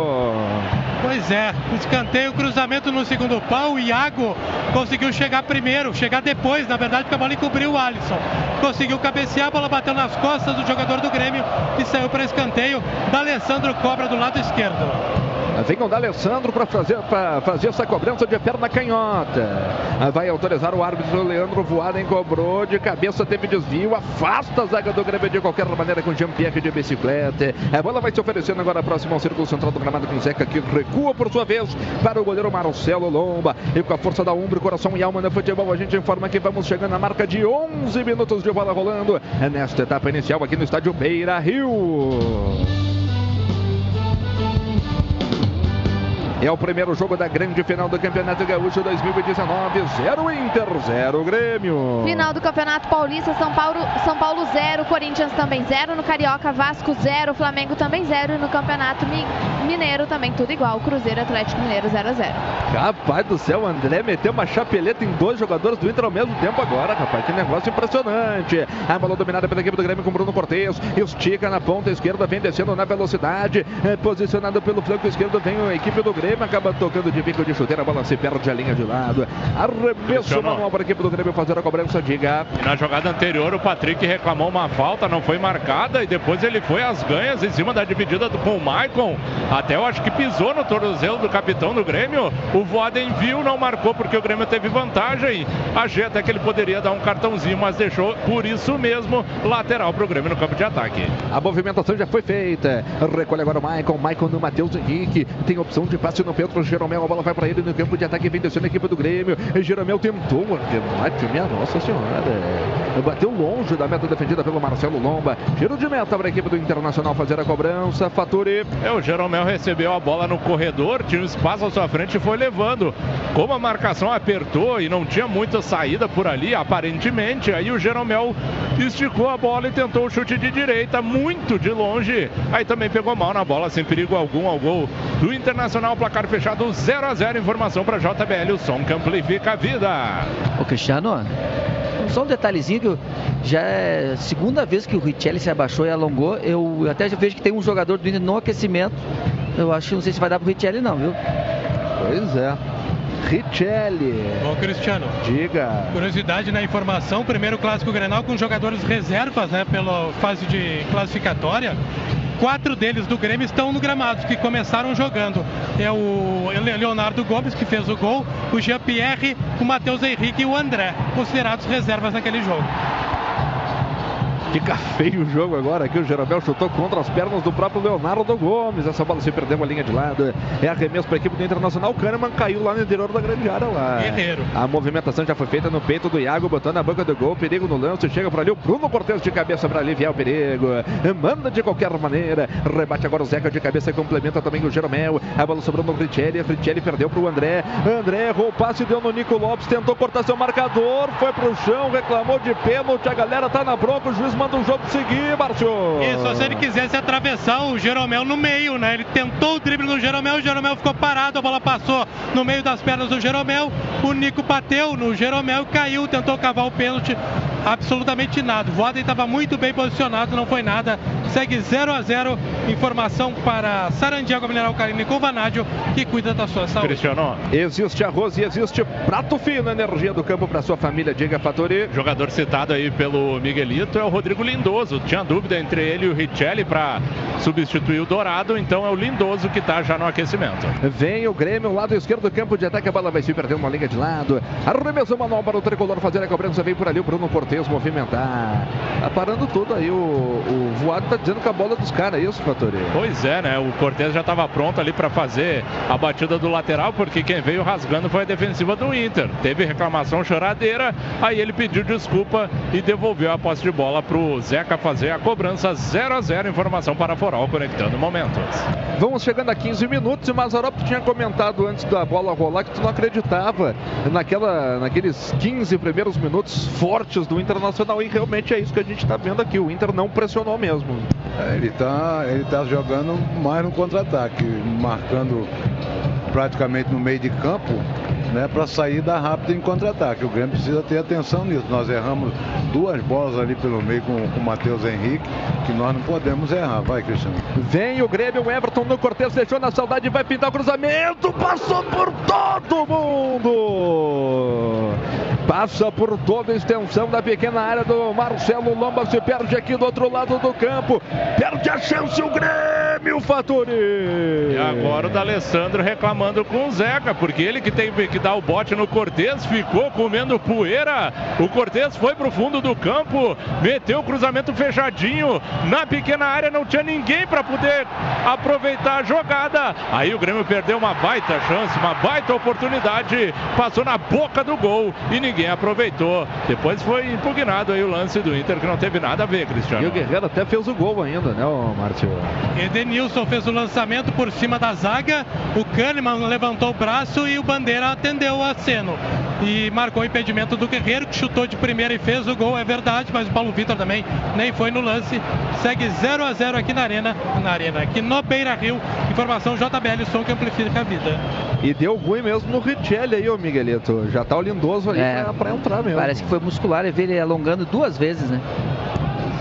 Pois é, escanteio, cruzamento no segundo pau. O Iago conseguiu chegar primeiro, chegar depois, na verdade, porque a bola encobriu o Alisson. Conseguiu cabecear, a bola bateu nas costas do jogador do Grêmio e saiu para escanteio. D'Alessandro cobra do lado esquerdo. Vem o D'Alessandro para fazer, pra fazer essa cobrança de perna canhota. Vai autorizar o árbitro Leandro Voaden, cobrou de cabeça, teve desvio, afasta a zaga do Grêmio de qualquer maneira com Jean-Pierre de bicicleta. A bola vai se oferecendo agora próximo ao círculo central do gramado com Zeca que recua por sua vez para o goleiro Marcelo Lomba. E com a força da Umbro, coração e alma no futebol, a gente informa que vamos chegando na marca de 11 minutos de bola rolando nesta etapa inicial aqui no estádio Beira Rio. É o primeiro jogo da grande final do Campeonato Gaúcho 2019. 0 Inter, 0 Grêmio. Final do Campeonato Paulista, São Paulo, São Paulo 0, Corinthians também 0, no Carioca Vasco 0, Flamengo também 0 e no Campeonato Mi- Mineiro também tudo igual, Cruzeiro Atlético Mineiro 0 a 0. Rapaz do céu, André meteu uma chapeleta em dois jogadores do Inter ao mesmo tempo agora, rapaz. Que negócio impressionante. A bola dominada pela equipe do Grêmio com Bruno Cortes. Estica na ponta esquerda, vem descendo na velocidade. É, posicionado pelo flanco esquerdo, vem a equipe do Grêmio. Acaba tocando de bico de chuteira, a bola se perde a linha de lado. Arremesso manual para a equipe do Grêmio fazer a cobrança. Diga. E na jogada anterior, o Patrick reclamou uma falta, não foi marcada, e depois ele foi às ganhas em cima da dividida do, com o Maicon. Até eu acho que pisou no tornozelo do capitão do Grêmio. O Voaden viu, não marcou porque o Grêmio teve vantagem. Achei até que ele poderia dar um cartãozinho, mas deixou por isso mesmo lateral para o Grêmio no campo de ataque. A movimentação já foi feita. Recolhe agora o Maicon. Maicon no Matheus Henrique. Tem opção de passe lance no Pedro Jeromel. A bola vai para ele no campo de ataque. Vem descendo a equipe do Grêmio. Jeromel tentou o. Minha nossa senhora. Bateu longe da meta defendida pelo Marcelo Lomba. Giro de meta para a equipe do Internacional fazer a cobrança. Faturi. É, o Jeromel recebeu a bola no corredor, tinha um espaço à sua frente e foi levando. Como a marcação apertou e não tinha muita saída por ali, aparentemente, aí o Jeromel esticou a bola e tentou o chute de direita, muito de longe. Aí também pegou mal na bola, sem perigo algum ao gol do Internacional. Placar fechado 0 a 0 Informação para JBL, o som que amplifica a vida. Ô Cristiano, só um detalhezinho que já é a segunda vez que o Richelli se abaixou e alongou. Eu até já vejo que tem um jogador do Inter no aquecimento. Eu acho que não sei se vai dar pro Richelli não, viu? Pois é. Richelli. Bom, Cristiano. Diga. Curiosidade na informação, primeiro clássico Grenal com jogadores reservas, né, pela fase de classificatória. Quatro deles do Grêmio estão no gramado, que começaram jogando. É o Leonardo Gomes, que fez o gol, o Jean-Pierre, o Matheus Henrique e o André, considerados reservas naquele jogo. Fica feio o jogo agora aqui. O Jeromel chutou contra as pernas do próprio Leonardo Gomes. Essa bola se perdeu a linha de lado. É arremesso para a equipe do Internacional. O Kahneman caiu lá no interior da grande área lá. Guerreiro. A movimentação já foi feita no peito do Iago, botando a banca do gol. Perigo no lance. Chega para ali o Bruno Cortes de cabeça para aliviar o perigo. Manda de qualquer maneira. Rebate agora o Zeca de cabeça. Complementa também o Jeromel. A bola sobrou no Richelli. Richelli perdeu para o André. André errou o passe, deu no Nico Lopes. Tentou cortar seu marcador. Foi para o chão. Reclamou de pênalti. A galera tá na bronca. O juiz manda o jogo seguir, Márcio. Isso, se ele quisesse atravessar o Jeromel no meio, né? Ele tentou o drible no Jeromel, o Jeromel ficou parado, a bola passou no meio das pernas do Jeromel, o Nico bateu no Jeromel, caiu, tentou cavar o pênalti, absolutamente nada. O Voaden estava muito bem posicionado, não foi nada. Segue 0 a 0 Informação para Sarandiago Mineral Carine com Vanádio, que cuida da sua saúde. Cristiano. Existe arroz e existe prato fino, energia do campo para sua família. Diga, Fatori. Jogador citado aí pelo Miguelito é o Rodrigo Lindoso. Tinha dúvida entre ele e o Richelli para substituir o Dourado, então é o Lindoso que está já no aquecimento. Vem o Grêmio, lado esquerdo do campo de ataque, a bola vai se perder uma linha de lado. Arremessou manual para o tricolor fazer a cobrança, vem por ali o Bruno Cortes movimentar. Tá parando tudo aí, o, o Voado tá dizendo que a bola dos caras, é isso, Fatori? Pois é, né? O Cortes já estava pronto ali para fazer a batida do lateral, porque quem veio rasgando foi a defensiva do Inter. Teve reclamação choradeira, aí ele pediu desculpa e devolveu a posse de bola para o Zeca fazer a cobrança 0 a 0 Informação para Forol, conectando momentos. Vamos chegando a 15 minutos e o Mazarop tinha comentado antes da bola rolar que tu não acreditava naquela, naqueles 15 primeiros minutos fortes do Internacional e realmente é isso que a gente está vendo aqui. O Inter não pressionou mesmo. É, ele está ele tá jogando mais no contra-ataque, marcando praticamente no meio de campo, né, para saída rápida em contra-ataque. O Grêmio precisa ter atenção nisso. Nós erramos duas bolas ali pelo meio com, com o Matheus Henrique, que nós não podemos errar. Vai, Cristiano. Vem o Grêmio, o Everton no Cortez, deixou na saudade, vai pintar o cruzamento, passou por todo mundo! Passa por toda a extensão da pequena área do Marcelo Lomba, se perde aqui do outro lado do campo, perde a chance o Grêmio, Faturi! E agora o D'Alessandro reclamando com o Zeca, porque ele que tem que dar o bote no Cortez, ficou comendo poeira. O Cortez foi pro fundo do campo, meteu o cruzamento fechadinho na pequena área, não tinha ninguém para poder aproveitar a jogada. Aí o Grêmio perdeu uma baita chance, uma baita oportunidade, passou na boca do gol e ninguém aproveitou. Depois foi impugnado aí o lance do Inter, que não teve nada a ver, Cristiano. E o Guerreiro até fez o gol ainda, né, Márcio? Edenilson fez o lançamento por cima da zaga, o Kahneman levantou o braço e o Bandeira atendeu o aceno. E marcou o impedimento do Guerreiro, que chutou de primeira e fez o gol, é verdade, mas o Paulo Vitor também nem foi no lance. Segue 0 a 0 aqui na Arena, na Arena, aqui no Beira Rio. Informação JBL, som que amplifica a vida. E deu ruim mesmo no Richelli aí, ô Miguelito. Já tá o lindoso ali É, pra entrar mesmo. Parece que foi muscular e ver ele alongando duas vezes, né?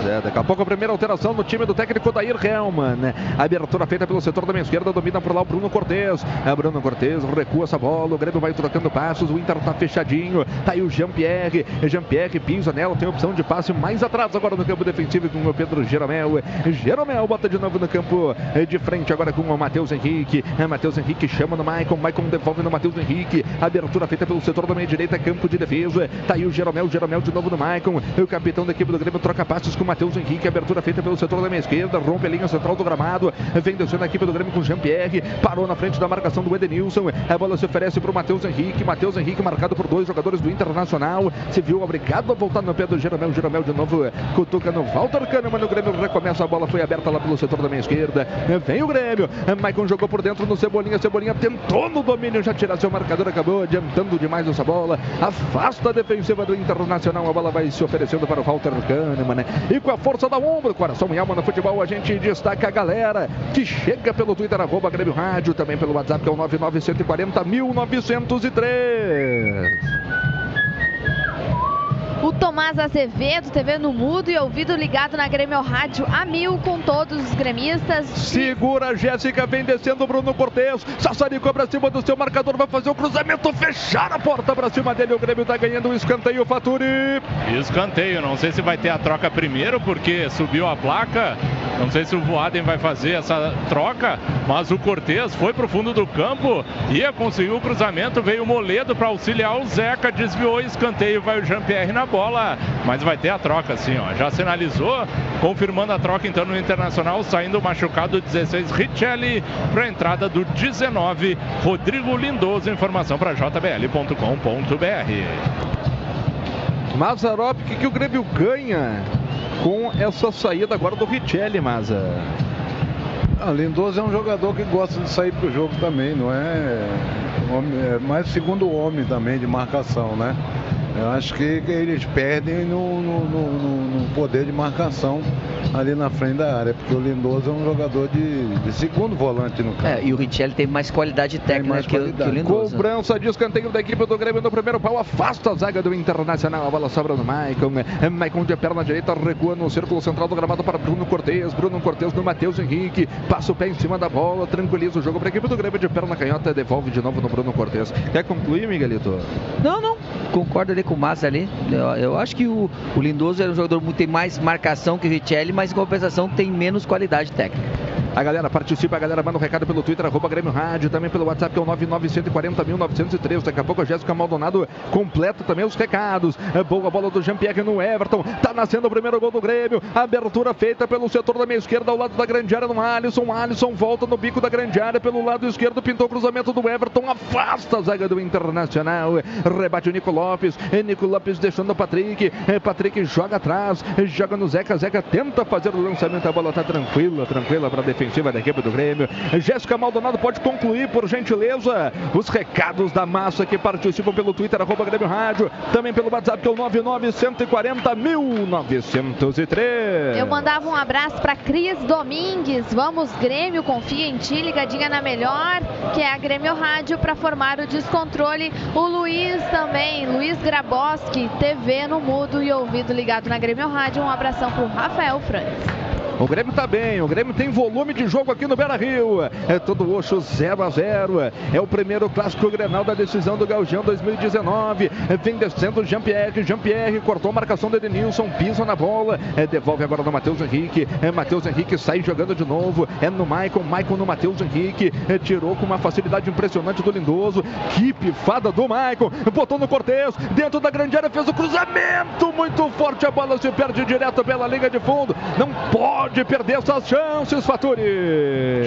É, daqui a pouco a primeira alteração no time do técnico Dair Helman. né? Abertura feita pelo setor da minha esquerda, domina por lá o Bruno Cortes. É, Bruno Cortes recua essa bola, o Grêmio vai trocando passos, o Inter tá fechadinho. Tá aí o Jean-Pierre. Jean-Pierre pisa nela, tem opção de passe mais atrás agora no campo defensivo com o Pedro Jeromel. Jeromel bota de novo no campo eh, de frente agora com o Matheus Henrique. É, Matheus Henrique chama no Maicon, Maicon devolve no Matheus Henrique. Abertura feita pelo setor da meia direita, campo de defesa. Tá aí o Jeromel, Jeromel de novo no Maicon. O capitão da equipe do Grêmio troca passos com o Matheus Henrique, abertura feita pelo setor da minha esquerda, rompe a linha central do gramado, vem descendo a equipe do Grêmio com Jean-Pierre, parou na frente da marcação do Edenilson, a bola se oferece para o Matheus Henrique, Matheus Henrique marcado por dois jogadores do Internacional, se viu obrigado a voltar no pé do Jeromel, Jeromel de novo cutuca no Walter Kahneman, o Grêmio recomeça, a bola foi aberta lá pelo setor da minha esquerda, vem o Grêmio, Maicon jogou por dentro no Cebolinha, Cebolinha tentou no domínio já tirar seu marcador, acabou adiantando demais essa bola, afasta a defensiva do Internacional, a bola vai se oferecendo para o Walter Kahneman, e com a força da ombro, coração e alma no futebol, a gente destaca a galera que chega pelo Twitter, arroba Grêmio Rádio, também pelo WhatsApp, que é o 99140 1903. O Tomás Azevedo, TV no mudo e ouvido ligado na Grêmio Rádio a mil com todos os gremistas. Segura a Jéssica, vem descendo o Bruno Cortes. Sassaricou pra cima do seu marcador, vai fazer o cruzamento, fechar a porta pra cima dele. O Grêmio tá ganhando o escanteio, Faturi. Escanteio, não sei se vai ter a troca primeiro, porque subiu a placa. Não sei se o Voaden vai fazer essa troca, mas o Cortes foi pro fundo do campo, ia conseguir o cruzamento, veio o Moledo para auxiliar o Zeca, desviou escanteio, vai o Jean-Pierre na bola, mas vai ter a troca assim, ó. Já sinalizou, confirmando a troca então no Internacional, saindo machucado 16 Richelli para a entrada do 19 Rodrigo Lindoso. Informação para jbl.com.br. Mazarop, o que, que o Grêmio ganha com essa saída agora do Richelli, Maza? Ah, Lindoso é um jogador que gosta de sair pro jogo também, não é, é mais segundo homem também de marcação, né? Eu acho que eles perdem no, no, no, no, poder de marcação ali na frente da área, porque o Lindoso é um jogador de, de segundo volante no campo. É, e o Richelli tem mais qualidade técnica mais que, qualidade. que, o Lindoso. Cobrança de escanteio da equipe do Grêmio no primeiro pau, afasta a zaga do Internacional, a bola sobra no Maicon, Maicon de perna direita recua no círculo central do gramado para Bruno Cortes, Bruno Cortes no Matheus Henrique, passa o pé em cima da bola, tranquiliza o jogo para a equipe do Grêmio de perna canhota, devolve de novo no Bruno Cortes. Quer concluir, Miguelito? Não, não, concordo ali com o Massa ali. Eu, eu, acho que o, o Lindoso é um jogador que tem mais marcação que o Richelli, mas em compensação tem menos qualidade técnica. A galera participa, a galera manda um recado pelo Twitter, arroba Grêmio Rádio, também pelo WhatsApp, que é o 99140.903. Daqui a pouco a Jéssica Maldonado completa também os recados. É boa bola do Jean-Pierre no Everton. Tá nascendo o primeiro gol do Grêmio. Abertura feita pelo setor da meia esquerda, ao lado da grande área no Alisson. Alisson volta no bico da grande área pelo lado esquerdo, pintou o cruzamento do Everton, afasta a zaga do Internacional. Rebate o Nico Lopes. Nico Lopes deixando o Patrick. Patrick joga atrás, joga no Zeca. Zeca tenta fazer o lançamento, a bola tá tranquila, tranquila para defender ofensiva da equipe do Grêmio. Jéssica Maldonado pode concluir, por gentileza, os recados da massa que participam pelo Twitter, arroba Grêmio Rádio, também pelo WhatsApp, que é o 99140 1903. Eu mandava um abraço para Cris Domingues. Vamos, Grêmio, confia em ti, ligadinha na melhor, que é a Grêmio Rádio, para formar o descontrole. O Luiz também, Luiz Graboski, TV no mudo e ouvido ligado na Grêmio Rádio. Um abração para o Rafael Franz. O Grêmio tá bem, o Grêmio tem volume de jogo aqui no Beira Rio. É todo oxo 0 a 0 É o primeiro clássico Grenal da decisão do Gaudião 2019. Vem descendo Jean-Pierre. Jean-Pierre cortou a marcação do Edenilson, pisa na bola. É, devolve agora no Matheus Henrique. É, Matheus Henrique sai jogando de novo. É no Maicon, Maicon no Matheus Henrique. É, tirou com uma facilidade impressionante do Lindoso. Que pifada do Maicon. Botou no Cortez. Dentro da grande área fez o cruzamento muito forte. A bola se perde direto pela linha de fundo. Não pode pode perder essas chances, Faturi.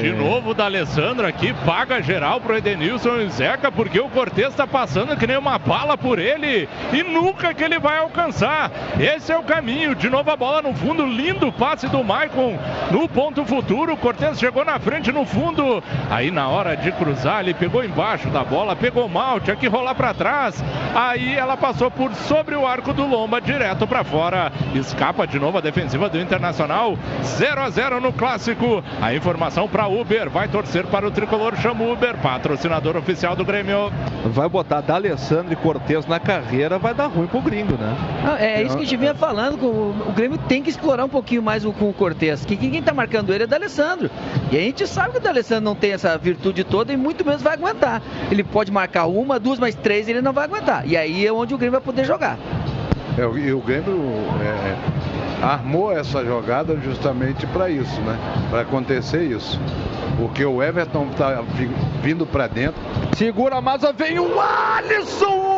De novo da Alessandro aqui, paga geral pro Edenilson e Zeca, porque o Cortez está passando que nem uma bala por ele e nunca que ele vai alcançar. Esse é o caminho. De novo a bola no fundo, lindo passe do Maicon no ponto futuro. Cortez chegou na frente no fundo. Aí na hora de cruzar, ele pegou embaixo da bola, pegou mal, tinha que rolar para trás. Aí ela passou por sobre o arco do Lomba, direto para fora. Escapa de novo a defensiva do Internacional. 0 a 0 no clássico. A informação para Uber, vai torcer para o tricolor chama Uber, patrocinador oficial do Grêmio. Vai botar D'Alessandro e Cortez na carreira, vai dar ruim pro gringo, né? Não, é, isso que a gente vinha falando, o, Grêmio tem que explorar um pouquinho mais o, com o Cortez, que quem tá marcando ele é D'Alessandro. E a gente sabe que o D'Alessandro não tem essa virtude toda e muito menos vai aguentar. Ele pode marcar uma, duas, mas três ele não vai aguentar. E aí é onde o Grêmio vai poder jogar. É, e o Grêmio é, armou essa jogada justamente para isso, né? Para acontecer isso. Porque o Everton está vindo para dentro. Segura a massa, vem o Alisson!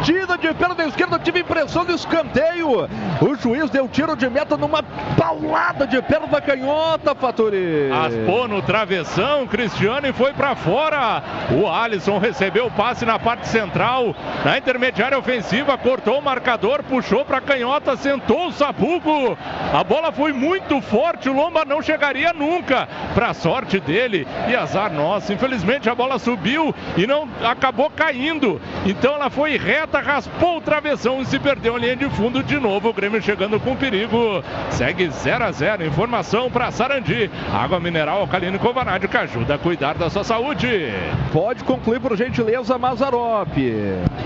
batida de perna esquerda, tive impressão do escanteio. O juiz deu tiro de meta numa paulada de perna canhota, Faturi. Aspou no travessão, Cristiano e foi para fora. O Alisson recebeu o passe na parte central, na intermediária ofensiva, cortou o marcador, puxou para canhota, sentou o Sapuco. A bola foi muito forte, o Lomba não chegaria nunca. Para sorte dele e azar nosso. Infelizmente a bola subiu e não acabou caindo. Então ela foi reta, raspou o travessão e se perdeu a linha de fundo de novo. O Grêmio chegando com perigo. Segue 0 a 0. Informação para Sarandi. Água mineral alcalina e Covanade que ajuda a cuidar da sua saúde. Pode concluir por gentileza, Mazarop.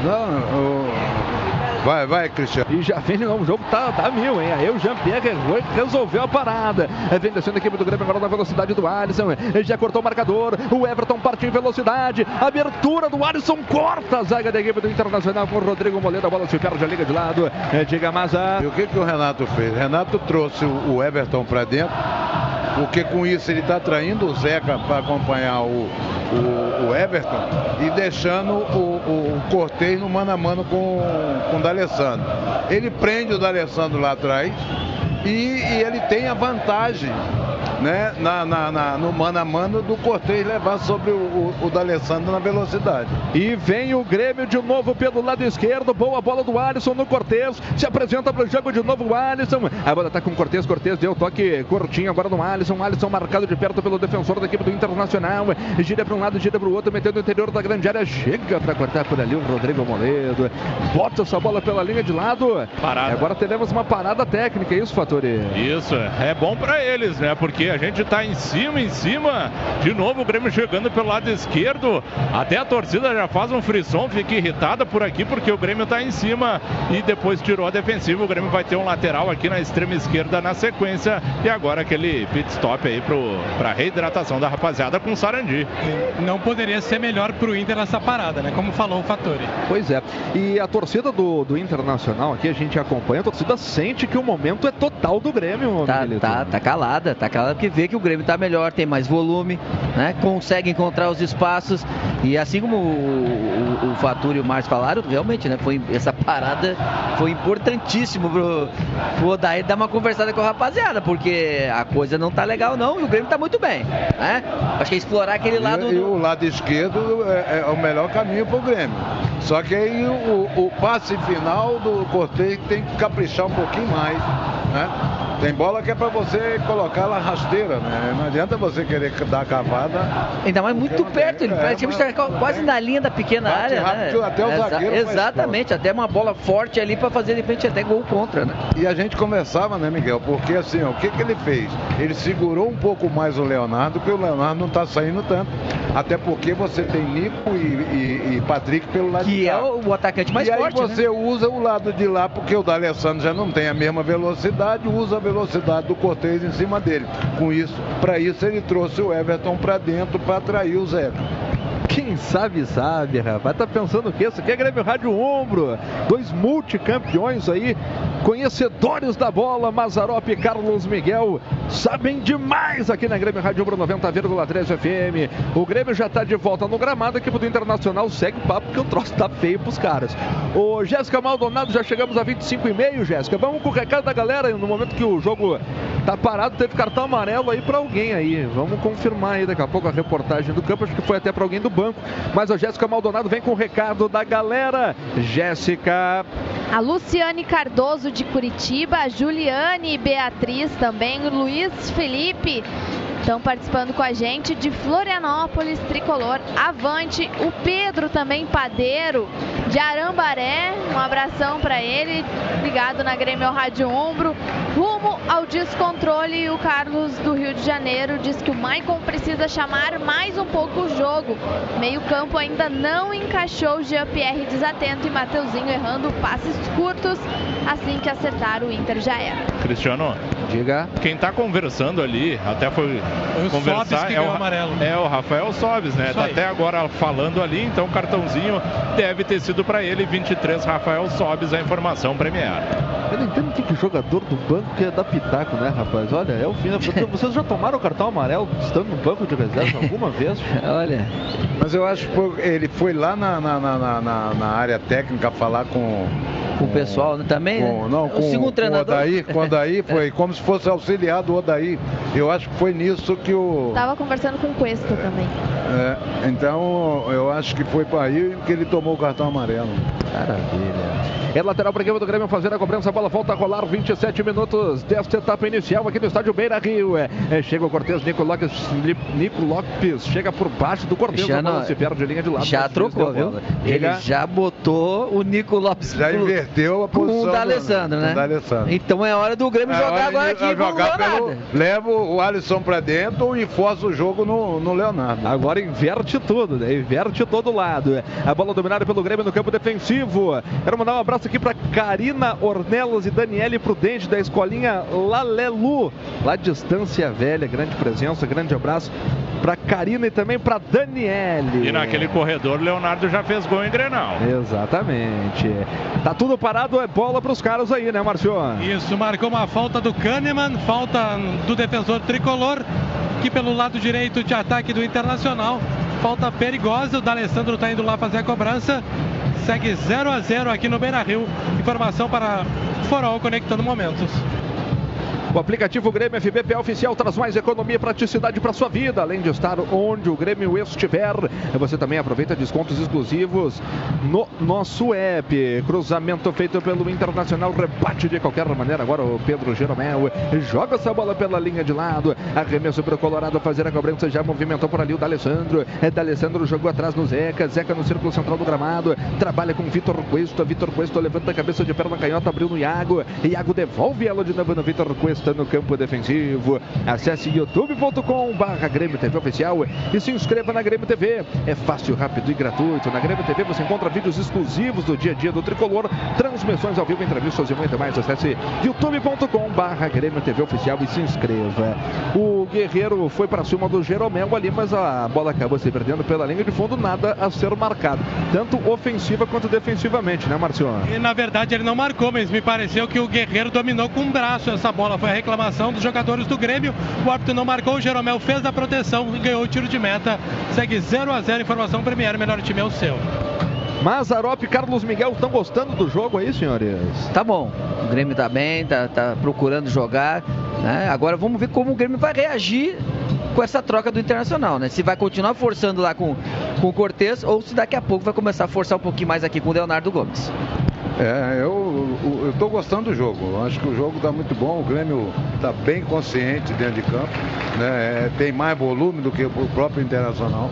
Não, o... Vai, vai, Cristiano. E já vem, o jogo tá, tá mil, hein? Aí o Jean-Pierre resolveu a parada. Vem descendo a equipe do Grêmio agora na velocidade do Alisson. Ele já cortou o marcador. O Everton partiu em velocidade. Abertura do Alisson corta a zaga da equipe do Internacional com o Rodrigo Moledo. A bola se perde, a liga de lado. Diga Maza. E o que, que o Renato fez? Renato trouxe o Everton para dentro, porque com isso ele está traindo o Zeca para acompanhar o, o, o, Everton e deixando o, o, o Cortez no mano a mano com, com o D'Alessandro. Ele prende o D'Alessandro lá atrás e, e ele tem a vantagem né, na, na, na, no mano a mano do Cortez levar sobre o, o, o D'Alessandro na velocidade. E vem o Grêmio de novo pelo lado esquerdo. Boa bola do Alisson no Cortez. Se apresenta para o jogo de novo o Alisson. A bola está com o Cortez. Cortez deu toque curtinho agora no Alisson. Alisson marcado de perto pelo defensor da equipe do Internacional. Gira para um lado, gira para o outro, metendo no interior da grande área. Chega para cortar por ali o Rodrigo Moledo. Bota essa bola pela linha de lado. Parada. Agora teremos uma parada técnica, é isso, Fatori? Isso, é bom para eles, né? Porque a gente está em cima, em cima. De novo o Grêmio chegando pelo lado esquerdo. Até a torcida já faz um frisson, fica irritada por aqui porque o Grêmio está em cima e depois tirou a defensiva. O Grêmio vai ter um lateral aqui na extrema esquerda na sequência. E agora aquele pit stop aí para reidratação da rapaziada com o Sarandi. Não poderia ser melhor para o Inter nessa parada, né? Como falou o Fattori. Pois é. E a torcida do, do Internacional aqui, a gente acompanha, a torcida sente que o momento é total do Grêmio. Tá, tá, tá calada, tá calada porque vê que o Grêmio está melhor, tem mais volume, né? consegue encontrar os espaços. E assim como o, o, o e o Márcio falaram, realmente, né? Foi, essa parada foi importantíssimo pro, pro Odair dar uma conversada com a rapaziada, porque a coisa não tá legal não e o Grêmio tá muito bem. Né? Acho que é explorar aquele lado. E, e o lado esquerdo é, é, o melhor caminho pro Grêmio. Só que aí o, o passe final do Cortez tem que caprichar um pouquinho mais. Né? Tem bola que é para você colocar ela rasteira, né? Não adianta você querer dar a cavada. Ainda mais muito perto, tem, ele é, praticamente está quase na linha da pequena área. rápido, né? até o Exa- zagueiro Exatamente, até uma bola forte ali para fazer de frente até gol contra, né? E a gente conversava, né, Miguel? Porque assim, ó, o que, que ele fez? Ele segurou um pouco mais o Leonardo, porque o Leonardo não está saindo tanto. Até porque você tem Nico e, e- e Patrick pelo lado de Que cá. é o, o atacante mais e aí forte, você né? usa o lado de lá, porque o D'Alessandro já não tem a mesma velocidade, usa a velocidade do Cortez em cima dele. Com isso, para isso ele trouxe o Everton para dentro para atrair o Zeca. Quem sabe, sabe, rapaz. Tá pensando o quê? Isso aqui é Grêmio Rádio Ombro. Dois multicampeões aí, conhecedores da bola, Mazarop e Carlos Miguel, sabem demais aqui na Grêmio Rádio Ombro 90,3 FM. O Grêmio já tá de volta no gramado, a equipe do Internacional segue o papo, porque o troço tá feio pros caras. Ô, Jéssica Maldonado, já chegamos a 25 e meio, Jéssica. Vamos com o recado da galera, no momento que o jogo tá parado, teve cartão amarelo aí pra alguém aí. Vamos confirmar aí daqui a pouco a reportagem do campo, acho que foi até pra alguém do banco. Mas a Jéssica Maldonado vem com o recado da galera. Jéssica. A Luciane Cardoso de Curitiba, a Juliane Beatriz também, o Luiz Felipe estão participando com a gente de Florianópolis, Tricolor, Avante, o Pedro também, Padeiro, de Arambaré, um abração para ele, ligado na Grêmio Rádio Ombro, rumo ao descontrole, o Carlos do Rio de Janeiro diz que o Maicon precisa chamar mais um pouco o jogo, meio campo ainda não encaixou, Jean-Pierre desatento e Mateuzinho errando passes curtos, assim que acertar o Inter já era. Cristiano, diga. Quem tá conversando ali, até foi o Sobis conversar, que é, o, amarelo. é o Rafael Sobis, né? Isso Tá aí. até agora falando ali, então o cartãozinho deve ter sido para ele, 23 Rafael Sobis, a informação Premier. Eu não entendo o que, que jogador do banco quer dar pitaco, né, rapaz? Olha, é o fim. da- Vocês já tomaram o cartão amarelo estando no banco de reserva alguma vez? Olha. Mas eu acho que ele foi lá na, na, na, na- área técnica falar com. Com o pessoal né, também, com- né? Não, o com, segundo com treinador. o Odaí, com o Odaí foi como se fosse auxiliar do Odaí. Eu acho que foi nisso que o. Tava conversando com o Cuesta também. É, então eu acho que foi para aí que ele tomou o cartão amarelo. Maravilha. É lateral para a equipe do Grêmio fazer a cobrança. A bola volta a rolar 27 minutos desta etapa inicial aqui no estádio Beira Rio. É, é, chega o Cortez, Nico Lopes, Nico Lopes chega por baixo do Cortez. Já não- se perde de linha de lado. Já o trocou, viu? Ele já botou o Nico Lopes Já pro- inverteu a com posição o do- D'Alessandro, do né? D'Alessandro. Então é hora do Grêmio É jogar agora de- aqui o jogar pelo- Leva o Alisson para dentro e força o jogo no, no Leonardo. Agora inverte tudo, né? Inverte todo lado. A bola dominada pelo Grêmio no campo defensivo. Quero mandar um abraço aqui para Karina Ornelas e Daniele Prudente da escolinha Lalelu, lá de Distância Velha. Grande presença, grande abraço para Karina e também para Daniele. E naquele corredor, Leonardo já fez gol em Grenal. Exatamente. Tá tudo parado, é bola para os caras aí, né, Marcio? Isso, marcou uma falta do Kahneman, falta do defensor tricolor, que pelo lado direito de ataque do Internacional. Falta perigosa, o D'Alessandro está indo lá fazer a cobrança. Segue 0 a 0 aqui no Beira Rio. Informação para Forol conectando momentos. O aplicativo Grêmio FBPA oficial traz mais economia e praticidade para sua vida. Além de estar onde o Grêmio estiver, você também aproveita descontos exclusivos no nosso app. Cruzamento feito pelo Internacional, rebate de qualquer maneira. Agora o Pedro Jeromel joga essa bola pela linha de lado. Arremesso para o Colorado fazer a cobrança. Já movimentou por ali o D'Alessandro. É D'Alessandro jogou atrás no Zeca. Zeca no círculo central do gramado. Trabalha com Vitor Cuesta. Vitor Cuesta levanta a cabeça de perna canhota, abriu no Iago. Iago devolve ela de novo no Vitor Cuesta no campo defensivo. Acesse youtube.com barra Grêmio TV Oficial e se inscreva na Grêmio TV. É fácil, rápido e gratuito. Na Grêmio TV você encontra vídeos exclusivos do dia a dia do Tricolor, transmissões ao vivo, entrevistas e muito mais. Acesse youtube.com barra Grêmio TV Oficial e se inscreva. O Guerreiro foi para cima do Jeromel ali, mas a bola acabou se perdendo pela linha de fundo, nada a ser marcado. Tanto ofensiva quanto defensivamente, né, Marciano? E na verdade ele não marcou, mas me pareceu que o Guerreiro dominou com o braço essa bola. Foi a reclamação dos jogadores do Grêmio. O árbitro não marcou, o Jeromel fez a proteção e ganhou o tiro de meta. Segue 0 a 0 Informação Premier, melhor time é o seu. Mazarop e Carlos Miguel estão gostando do jogo aí, senhores? Tá bom. O Grêmio tá bem, tá, tá procurando jogar. né? Agora vamos ver como o Grêmio vai reagir com essa troca do Internacional, né? Se vai continuar forçando lá com, com o Cortez ou se daqui a pouco vai começar a forçar um pouquinho mais aqui com o Leonardo Gomes. É, eu, tô gostando do jogo. Acho que o jogo está muito bom. O Grêmio está bem consciente dentro de campo. Né? É, tem mais volume do que o próprio Internacional.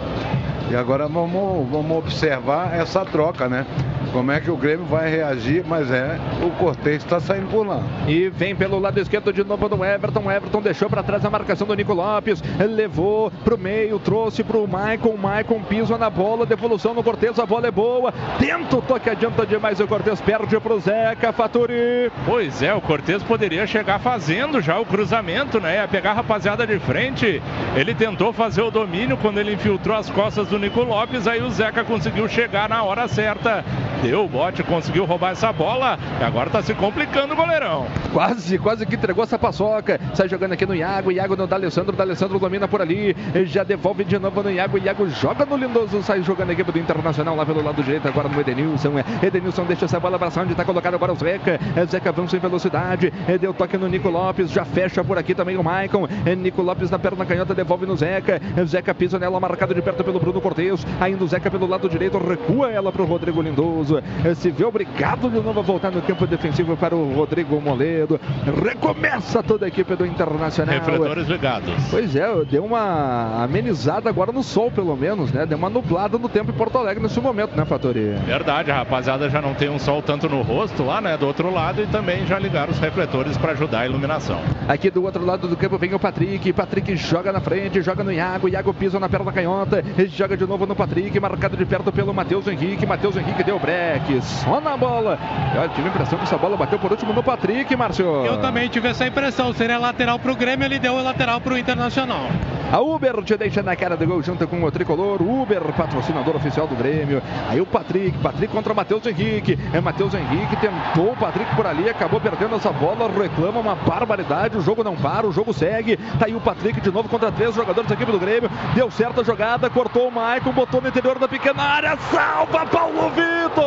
E agora vamos, vamos observar essa troca, né? Como é que o Grêmio vai reagir, mas é, o Cortez está saindo por lá. E vem pelo lado esquerdo de novo do Everton. Everton deixou para trás a marcação do Nico Lopes. Levou para o meio, trouxe para o Maicon. Maicon pisa na bola, devolução no Cortez. A bola é boa. Tenta o toque, adianta demais. O Cortez perde para o Zeca Faturi. Pois é, o Cortez poderia chegar fazendo já o cruzamento, né? Ia pegar a rapaziada de frente. Ele tentou fazer o domínio quando ele infiltrou as costas do Nico Lopes. Aí o Zeca conseguiu chegar na hora certa. Deu o bote, conseguiu roubar essa bola. E agora tá se complicando o goleirão. Quase, quase que entregou essa paçoca. Sai jogando aqui no Iago. Iago no D'Alessandro. D'Alessandro domina por ali. Já devolve de novo no Iago. Iago joga no Lindoso. Sai jogando a equipe do Internacional lá pelo lado direito. Agora no Edenilson. Edenilson deixa essa bola para onde está colocado agora o Zeca. Zeca avança em velocidade. Deu toque no Nico Lopes. Já fecha por aqui também o Maicon. Nico Lopes na perna canhota. Devolve no Zeca. Zeca pisa nela, marcado de perto pelo Bruno Cortez. Ainda o Zeca pelo lado direito. Recua ela para o Rodrigo Lindoso. Se vê obrigado de novo a voltar no campo defensivo para o Rodrigo Moledo. Recomeça toda a equipe do Internacional. Refletores ligados. Pois é, deu uma amenizada agora no sol, pelo menos, né? Deu uma nublada no tempo em Porto Alegre nesse momento, né, Fatori? Verdade, a rapaziada já não tem um sol tanto no rosto lá, né? Do outro lado e também já ligaram os refletores para ajudar a iluminação. Aqui do outro lado do campo vem o Patrick. Patrick joga na frente, joga no Iago. Iago pisa na perna canhota. Joga de novo no Patrick, marcado de perto pelo Matheus Henrique. Matheus Henrique deu break. Só na bola. E olha, tive a impressão que essa bola bateu por último no Patrick, Márcio. Eu também tive essa impressão. Seria lateral pro Grêmio, ele deu o lateral pro Internacional. A Uber te deixa na cara do gol junto com o tricolor. Uber, patrocinador oficial do Grêmio. Aí o Patrick, Patrick contra o Matheus Henrique. É Matheus Henrique, tentou o Patrick por ali, acabou perdendo essa bola, reclama uma barbaridade. O jogo não para, o jogo segue. Tá aí o Patrick de novo contra três jogadores da equipe do Grêmio. Deu certo a jogada, cortou o Maicon, botou no interior da pequena área. Salva Paulo Vitor!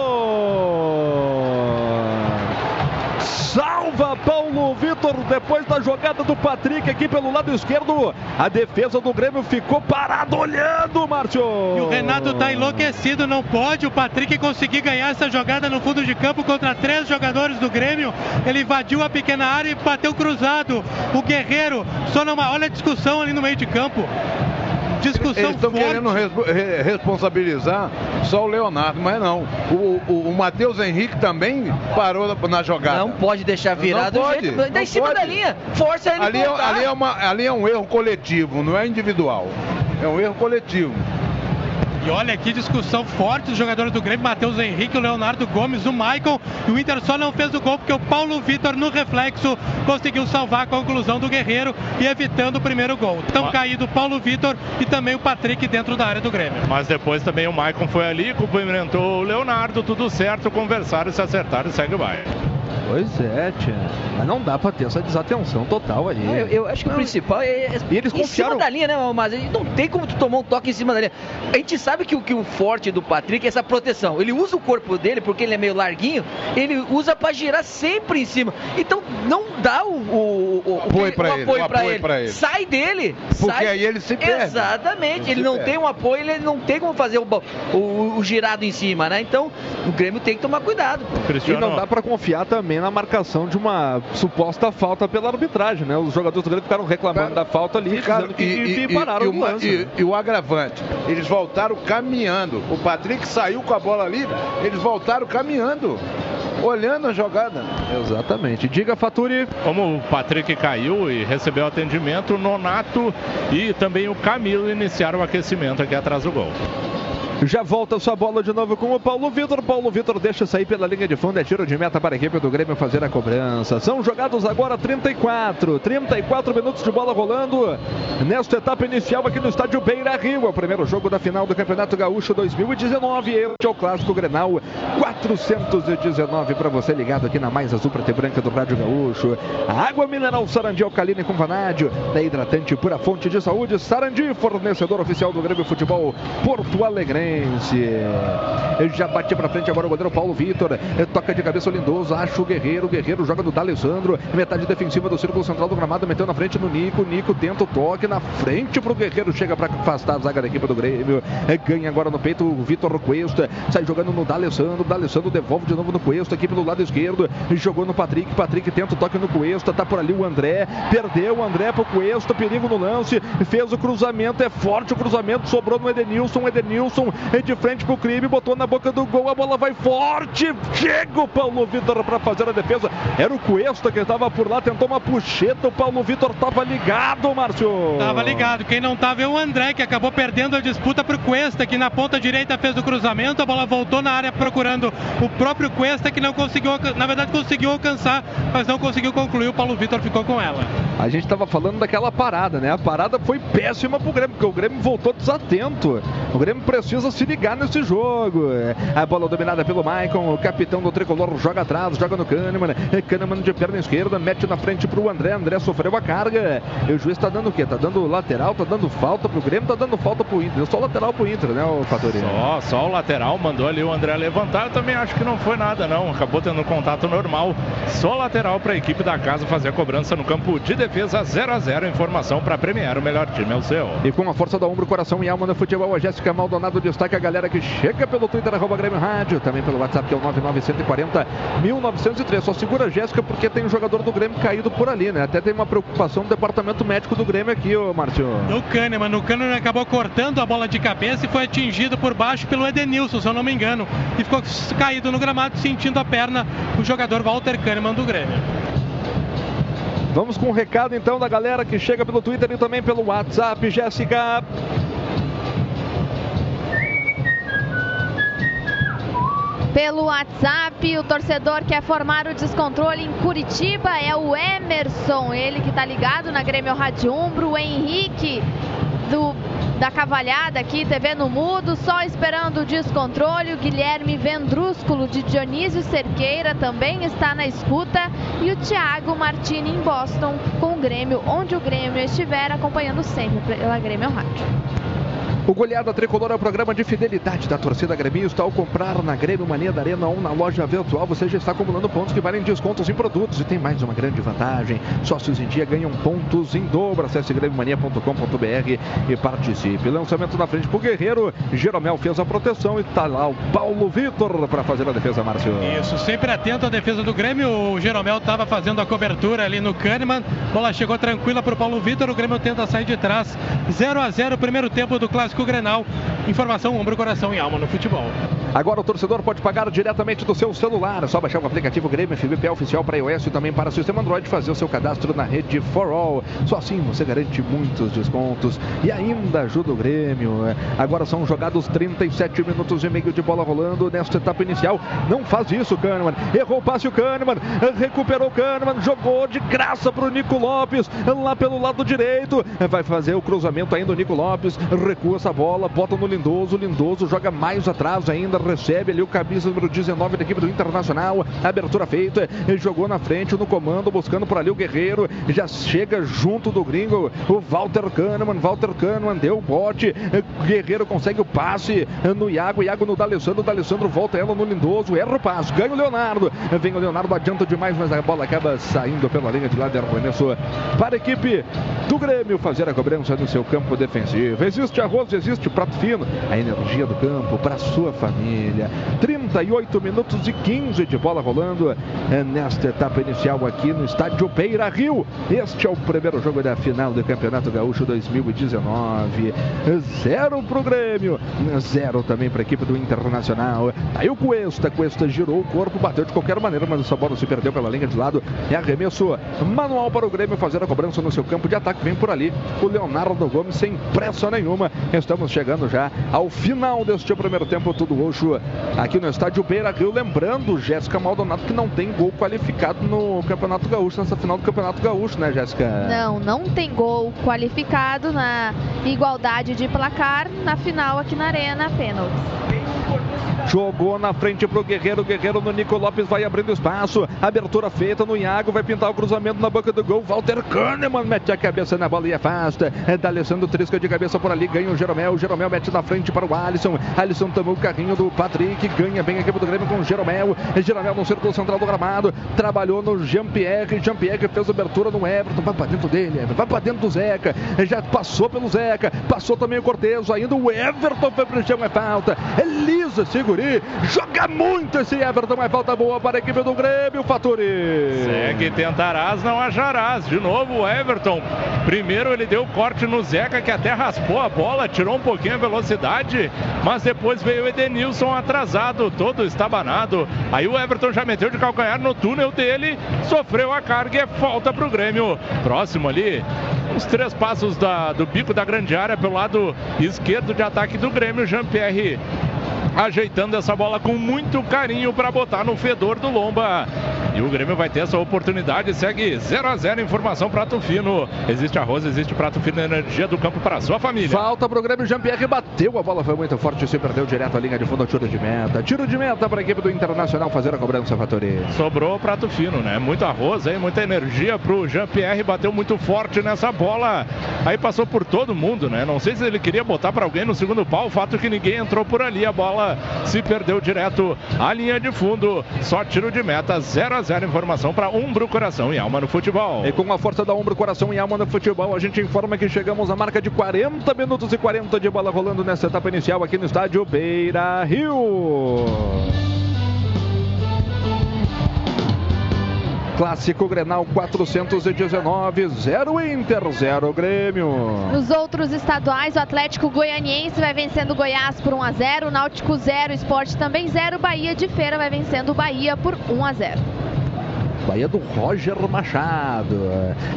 Salva Paulo Vitor depois da jogada do Patrick aqui pelo lado esquerdo. A defesa do Grêmio ficou parado olhando, Márcio. E o Renato tá enlouquecido, não pode o Patrick conseguir ganhar essa jogada no fundo de campo contra três jogadores do Grêmio. Ele invadiu a pequena área e bateu cruzado. O Guerreiro, só numa, olha a discussão ali no meio de campo. Discussão Eles estão querendo re- responsabilizar só o Leonardo, mas não. O, o, o Matheus Henrique também parou na, na jogada. Não pode deixar virar Não pode, jeito. Tá em cima pode. da linha. Força ele ali é, ali, é uma, ali é um erro coletivo, não é individual. É um erro coletivo. E olha aqui, discussão forte dos jogadores do Grêmio, Matheus Henrique, o Leonardo Gomes, o Maicon. E o Inter só não fez o gol porque o Paulo Vitor, no reflexo, conseguiu salvar a conclusão do Guerreiro e evitando o primeiro gol. Tão caído o Paulo Vitor e também o Patrick dentro da área do Grêmio. Mas depois também o Maicon foi ali, cumprimentou o Leonardo, tudo certo, conversaram, se acertaram e segue o baile. Pois é, tia. Mas não dá pra ter essa desatenção total aí. Não, eu, eu acho que o principal é, é eles em confiaram- cima da linha, né, mas não tem como tu tomar um toque em cima da linha. A gente sabe que o, que o forte do Patrick é essa proteção. Ele usa o corpo dele, porque ele é meio larguinho, ele usa pra girar sempre em cima. Então não dá o, o, o, o Apoio pra ele, apoio o pra apoio ele. pra ele. Sai dele. Porque sai- aí ele se perde. Exatamente. Ele Ele, não perde. tem um apoio, ele não tem como fazer o, o, o girado em cima, né? Então o Grêmio tem que tomar cuidado. E não dá pra confiar também na marcação de uma suposta falta pela arbitragem, né? Os jogadores do Grêmio ficaram reclamando da falta ali, Ficaram- dizendo que, e, pararam e o lance. e- né? e o agravante, eles voltaram caminhando. O Patrick saiu com a bola ali, eles voltaram caminhando, olhando a jogada. Exatamente. Diga, Faturi. Como o Patrick caiu e recebeu atendimento, o Nonato e também o Camilo iniciaram o aquecimento aqui atrás do gol. Já volta sua bola de novo com o Paulo Vitor. Paulo Vitor deixa sair pela linha de fundo. É tiro de meta para a equipe do Grêmio fazer a cobrança. São jogados agora 34. 34 minutos de bola rolando nesta etapa inicial aqui no estádio Beira Rio. É o primeiro jogo da final do Campeonato Gaúcho 2019. Este é o clássico Grenal 419 para você ligado aqui na mais azul preta e branca do Rádio Gaúcho. Água mineral Sarandi alcalina com vanádio. Da hidratante pura fonte de saúde. Sarandi, fornecedor oficial do Grêmio Futebol Porto Alegrense. Ele já bate pra frente agora o goleiro Paulo Vitor. Ele Toca de cabeça o Lindoso. Acha o Guerreiro. O Guerreiro joga no D'Alessandro. Metade defensiva do círculo central do gramado. Meteu na frente no Nico. Nico tenta o toque na frente pro Guerreiro. Chega pra afastar a zaga da equipe do Grêmio. É, Ganha agora no peito o Vitor Cuesta. Sai jogando no D'Alessandro. D'Alessandro devolve de novo no Cuesta aqui pelo lado esquerdo. Jogou no Patrick. Patrick tenta o toque no Cuesta. Tá por ali o André. Perdeu o André pro Cuesta. Perigo no lance. Fez o cruzamento. É forte o cruzamento. Sobrou no Edenilson. Edenilson é de frente pro crime. Botou na boca do gol. A bola vai forte. Chega o Paulo Vitor pra fazer a defesa. Era o Cuesta que estava por lá. Tentou uma puxeta. O Paulo Vitor tava ligado, Márcio. Tava ligado. Quem não tava é o André, que acabou perdendo a disputa pro Cuesta, que na ponta direita fez o cruzamento. A bola voltou na área procurando o próprio Cuesta, que não conseguiu, na verdade conseguiu alcançar, mas não conseguiu concluir. O Paulo Vitor ficou com ela. A gente estava falando daquela parada, né? A parada foi péssima pro Grêmio, porque o Grêmio voltou desatento. O Grêmio precisa se ligar nesse jogo. A bola dominada pelo Maicon, o capitão do tricolor joga atrás, joga no Kahneman. É Kahneman de perna esquerda, mete na frente pro André. André sofreu a carga. E o juiz tá dando o quê? Tá dando lateral, tá dando falta pro Grêmio, tá dando falta pro Inter. Só lateral pro Inter, né, o Fatori? Só, só o lateral mandou ali o André levantar. Eu também acho que não foi nada, não. Acabou tendo contato normal. Só lateral para a equipe da casa fazer a cobrança no campo de defesa 0 a 0 Informação para premiar o melhor time é o seu. E com a força da ombro, coração e alma no futebol, a Jéssica Maldonado destaca a galera que chega pelo Twitter, arroba Grêmio Rádio, também pelo WhatsApp, que é o 99140 1903. Só segura a Jéssica porque tem um jogador do Grêmio caído por ali, né? Até tem uma preocupação do departamento médico do Grêmio aqui, ô Márcio. No Kahneman, o Kahneman acabou cortando a bola de cabeça e foi atingido por baixo pelo Edenilson, se eu não me engano. E ficou caído no gramado, sentindo a perna o jogador Walter Kahneman do Grêmio. Vamos com o recado então da galera que chega pelo Twitter e também pelo WhatsApp, Jéssica. Pelo WhatsApp, o torcedor quer formar o descontrole em Curitiba é o Emerson, ele que tá ligado na Grêmio Rádio Umbro, o Henrique do da Cavalhada aqui, TV no Mudo, só esperando o descontrole. O Guilherme Vendrúsculo de Dionísio Cerqueira também está na escuta. E o Thiago Martini em Boston com o Grêmio, onde o Grêmio estiver acompanhando sempre pela Grêmio Rádio. O Goleada Tricolor é o programa de fidelidade da torcida gremista. Ao comprar na Grêmio Mania da Arena ou na loja virtual, você já está acumulando pontos que valem descontos em produtos. E tem mais uma grande vantagem: sócios em dia ganham pontos em dobro. Acesse grêmiomania.com.br e participe. Lançamento na frente para o Guerreiro. Jeromel fez a proteção e está lá o Paulo Vitor para fazer a defesa, Márcio. Isso, sempre atento à defesa do Grêmio. O Jeromel estava fazendo a cobertura ali no Kahneman. Bola chegou tranquila para o Paulo Vitor. O Grêmio tenta sair de trás. 0 a 0 primeiro tempo do Clássico Grenal. Informação, ombro, coração e alma no futebol. Agora o torcedor pode pagar diretamente do seu celular. É só baixar o aplicativo Grêmio FBP oficial para iOS e também para o sistema Android fazer o seu cadastro na rede For All. Só assim você garante muitos descontos e ainda ajuda o Grêmio. Agora são jogados 37 minutos e meio de bola rolando nesta etapa inicial. Não faz isso, Kahneman. Errou o passe o Kahneman. Recuperou o Kahneman. Jogou de graça para o Nico Lopes. Lá pelo lado direito. Vai fazer o cruzamento ainda o Nico Lopes. Recua essa bola. Bota no Lindoso. Lindoso joga mais atrás ainda recebe ali o camisa número 19 da equipe do Internacional. Abertura feita, jogou na frente no comando, buscando por ali o Guerreiro. Já chega junto do gringo o Walter Kahneman. Walter Kahneman deu o bote. Guerreiro consegue o passe no Iago. Iago no D'Alessandro. D'Alessandro volta ela no Lindoso. Erra o passe. Ganha o Leonardo. Vem o Leonardo, adianta demais, mas a bola acaba saindo pela linha de lado. Arremesso para a equipe do Grêmio fazer a cobrança no seu campo defensivo. Existe arroz, existe prato fino. A energia do campo para sua família família. 38 minutos e 15 de bola rolando é, nesta etapa inicial aqui no estádio Beira Rio. Este é o primeiro jogo da final do Campeonato Gaúcho 2019. Zero para o Grêmio, zero também para a equipe do Internacional. Aí o Cuesta, Cuesta girou o corpo, bateu de qualquer maneira, mas essa bola se perdeu pela linha de lado. É arremesso manual para o Grêmio fazer a cobrança no seu campo de ataque. Vem por ali o Leonardo Gomes sem pressa nenhuma. Estamos chegando já ao final deste primeiro tempo, tudo roxo aqui no estádio Beira Rio. Lembrando, Jéssica Maldonado, que não tem gol qualificado no Campeonato Gaúcho, nessa final do Campeonato Gaúcho, né, Jéssica? Não, não tem gol qualificado na igualdade de placar na final aqui na Arena, pênaltis. Jogou na frente pro Guerreiro. Guerreiro no Nico Lopes vai abrindo espaço. Abertura feita no Iago. Vai pintar o cruzamento na boca do gol. Walter Kahneman mete a cabeça na bola e afasta. É da Alessandro Trisca de cabeça por ali. Ganha o Jeromel. O Jeromel mete na frente para o Alisson. Alisson tomou o carrinho do Patrick. Ganha bem a equipe do Grêmio com o Jeromel. Jeromel no círculo central do gramado. Trabalhou no Jean-Pierre. Jean-Pierre fez abertura no Everton. Vai para dentro dele. Vai para dentro do Zeca. Já passou pelo Zeca. Passou também o Cortez. Ainda o Everton foi pro chão. É falta. Elisa Seguri. Joga muito esse Everton. É falta boa para a equipe do Grêmio. Faturi. Segue, tentarás, não acharás. De novo o Everton. Primeiro ele deu corte no Zeca, que até raspou a bola, tirou um pouquinho a velocidade, mas depois veio o Edenilson atrasado, todo estabanado. Aí o Everton já meteu de calcanhar no túnel dele, sofreu a carga e é falta para o Grêmio. Próximo ali, os três passos da, do bico da grande área pelo lado esquerdo de ataque do Grêmio, Jean-Pierre ajeitando essa bola com muito carinho para botar no fedor do Lomba. E o Grêmio vai ter essa oportunidade. Segue 0 a 0 informação prato fino. Existe arroz, existe prato fino, energia do campo para sua família. Falta pro Grêmio, Jean-Pierre bateu, a bola foi muito forte, se perdeu direto a linha de fundo, tiro de meta. Tiro de meta para a equipe do Internacional fazer a cobrança, Fatori. Sobrou prato fino, né? Muito arroz aí, muita energia pro Jean-Pierre, bateu muito forte nessa bola. Aí passou por todo mundo, né? Não sei se ele queria botar para alguém no segundo pau, o fato é que ninguém entrou por ali, a bola se perdeu direto à linha de fundo. Só tiro de meta, 0 a 0 informação para Umbro Coração e Alma no futebol. E com a força da Umbro Coração e Alma no futebol, a gente informa que chegamos à marca de 40 minutos e 40 de bola rolando nessa etapa inicial aqui no estádio Beira Rio. Clássico Grenal 419, 0 Inter, 0 Grêmio. Nos outros estaduais, o Atlético Goianiense vai vencendo o Goiás por 1 a 0, Náutico 0, Esporte também 0, Bahia de Feira vai vencendo o Bahia por 1 a 0. Aí é do Roger Machado.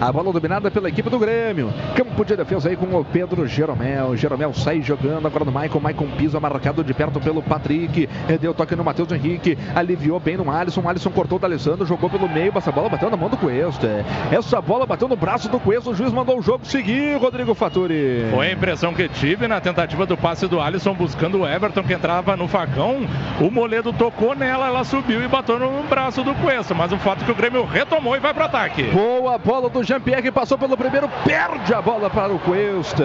A bola dominada pela equipe do Grêmio. Campo de defesa aí com o Pedro Jeromel. Jeromel sai jogando agora no Maicon. Maicon pisa marcado de perto pelo Patrick. Deu toque no Matheus Henrique. Aliviou bem no Alisson. Alisson cortou o Alessandro. Jogou pelo meio. Essa bola bateu na mão do Cuesta. Essa bola bateu no braço do Cuesta. O juiz mandou o jogo seguir. Rodrigo Faturi. Foi a impressão que tive na tentativa do passe do Alisson buscando o Everton que entrava no facão. O Moledo tocou nela, ela subiu e bateu no braço do Cuesta. Mas o fato que o Grêmio retomou e vai para ataque. Boa bola do Jean-Pierre, passou pelo primeiro, perde a bola para o Cuesta.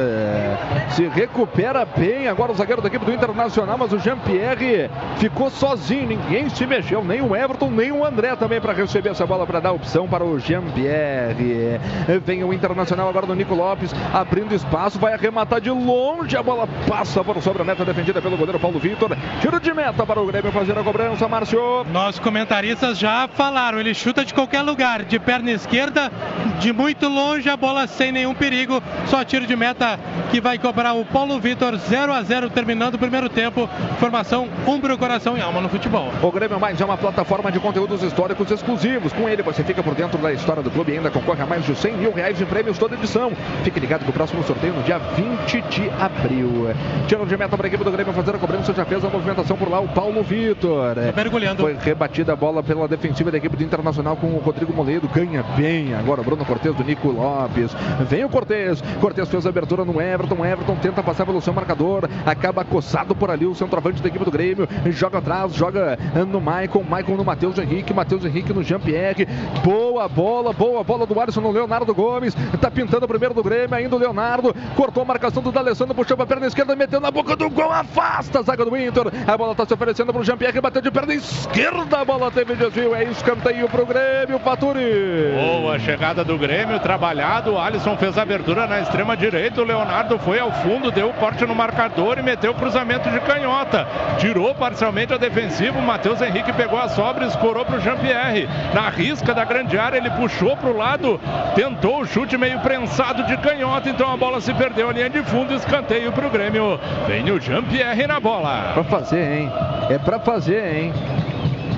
Se recupera bem agora o zagueiro da equipe do Internacional, mas o Jean-Pierre ficou sozinho, ninguém se mexeu, nem o Everton, nem o André também para receber essa bola para dar opção para o Jean-Pierre. Vem o Internacional agora do Nico Lopes, abrindo espaço, vai arrematar de longe, a bola passa por sobre a meta defendida pelo goleiro Paulo Vitor. Tiro de meta para o Grêmio fazer a cobrança, Márcio. Nós comentaristas já falaram, ele chuta de qualquer lugar, de perna esquerda, de muito longe, a bola sem nenhum perigo. Só tiro de meta que vai cobrar o Paulo Vitor, 0 a 0 terminando o primeiro tempo. Formação Umbro, Coração e Alma no futebol. O Grêmio Mais é uma plataforma de conteúdos históricos exclusivos. Com ele você fica por dentro da história do clube e ainda concorre a mais de 100 mil reais em prêmios toda edição. Fique ligado que o próximo sorteio no dia 20 de abril. Tiro de meta para a equipe do Grêmio fazer a cobrança. Já fez a movimentação por lá o Paulo Vitor. Tá mergulhando. Foi rebatida a bola pela defensiva da equipe do Internacional com o Rodrigo Moledo. Ganha bem agora Bruno Cortes do Nico Lopes. Vem o Cortes. Cortes fez a abertura no Everton. Everton tenta passar pelo seu marcador. Acaba acossado por ali o centroavante da equipe do Grêmio. Joga atrás, joga no Maicon. Maicon no Matheus Henrique. Matheus Henrique no Jean-Pierre. Boa bola, boa bola do Alisson no Leonardo Gomes. Tá pintando o primeiro do Grêmio. Ainda o Leonardo. Cortou a marcação do D'Alessandro. Puxou pra perna esquerda. Meteu na boca do gol. Afasta a zaga do Inter. A bola tá se oferecendo pro Jean-Pierre. Bateu de perna esquerda. A bola teve desvio. É escanteio pro Grêmio. Faturi. Boa chegada do Grêmio. Trabalhado. O Alisson fez a abertura na extrema direita. O Leonardo foi ao fundo. Deu o corte no marcador e meteu o cruzamento de canhota. Tirou parcialmente a defensiva. O Matheus Henrique pegou a sobra e escorou pro Jean-Pierre. Na risca da grande área, ele puxou pro lado. Tentou o chute meio prensado de canhota. Então a bola se perdeu a linha de fundo. Escanteio pro Grêmio. Vem o Jean-Pierre na bola. Pra fazer, hein? É pra fazer, hein?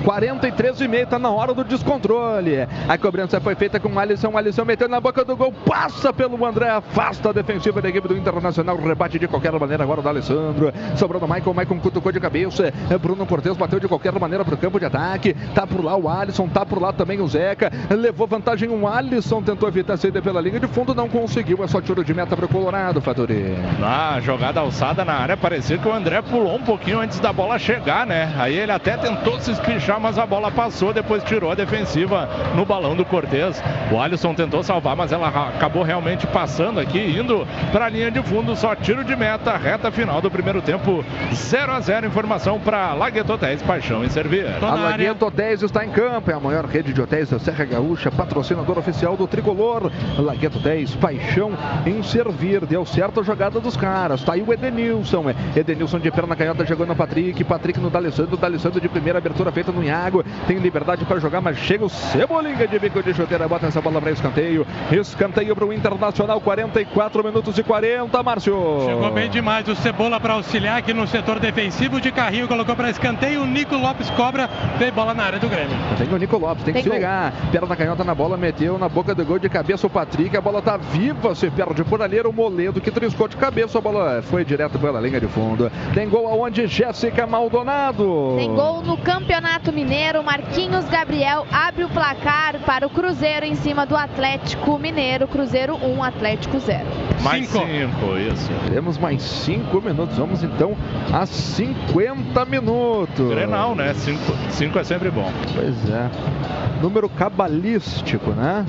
43 e meio, tá na hora do descontrole. A cobrança foi feita com o Alisson. O Alisson meteu na boca do gol, passa pelo André, afasta a defensiva da equipe do Internacional. Rebate de qualquer maneira agora do Alessandro. Sobrou no Michael, Michael cutucou de cabeça. Bruno Cortes bateu de qualquer maneira pro campo de ataque. Tá por lá o Alisson, tá por lá também o Zeca. Levou vantagem o Alisson, tentou evitar a saída pela linha de fundo, não conseguiu. É só tiro de meta pro Colorado, Fatori. Na jogada alçada na área, parecia que o André pulou um pouquinho antes da bola chegar, né? Aí ele até tentou se espichar, mas a bola passou, depois tirou a defensiva no balão do Cortez. O Alisson tentou salvar, mas ela acabou realmente passando aqui, indo para a linha de fundo, só tiro de meta, reta final do primeiro tempo, 0 a 0 Informação para Lagueto Hotéis, Paixão em Servir. A Lagueto Hotéis está em campo, é a maior rede de hotéis da Serra Gaúcha, patrocinador oficial do Tricolor. Lagueto Hotéis, Paixão em Servir. Deu certo a jogada dos caras. Tá aí o Edenilson. Edenilson de perna canhota chegando no Patrick. Patrick no D'Alessandro. D'Alessandro de primeira abertura feita no Iago. Tem liberdade para jogar, mas chega o Cebolinha de bico de chuteira. Bota essa bola para escanteio. Escanteio para o Internacional. 44 minutos e 40, Márcio. Chegou bem demais o Cebola para auxiliar aqui no setor defensivo de carrinho. Colocou para escanteio. O Nico Lopes cobra. Veio bola na área do Grêmio. Tem o Nico Lopes, tem, Tem que se gol. ligar. Perna canhota na bola, meteu na boca do gol de cabeça o Patrick. A bola tá viva, se perde por ali. Era o Moledo que triscou de cabeça. A bola foi direto pela linha de fundo. Tem gol aonde Jéssica Maldonado. Tem gol no Campeonato Mineiro. Marquinhos Gabriel abre o placar para o Cruzeiro em cima do Atlético Mineiro. Cruzeiro 1, Atlético 0. Mais cinco, isso. Temos mais 5 minutos. Vamos então a 50 minutos. Grenal, né? 5 é sempre bom. Pois é. Número cabalístico, né?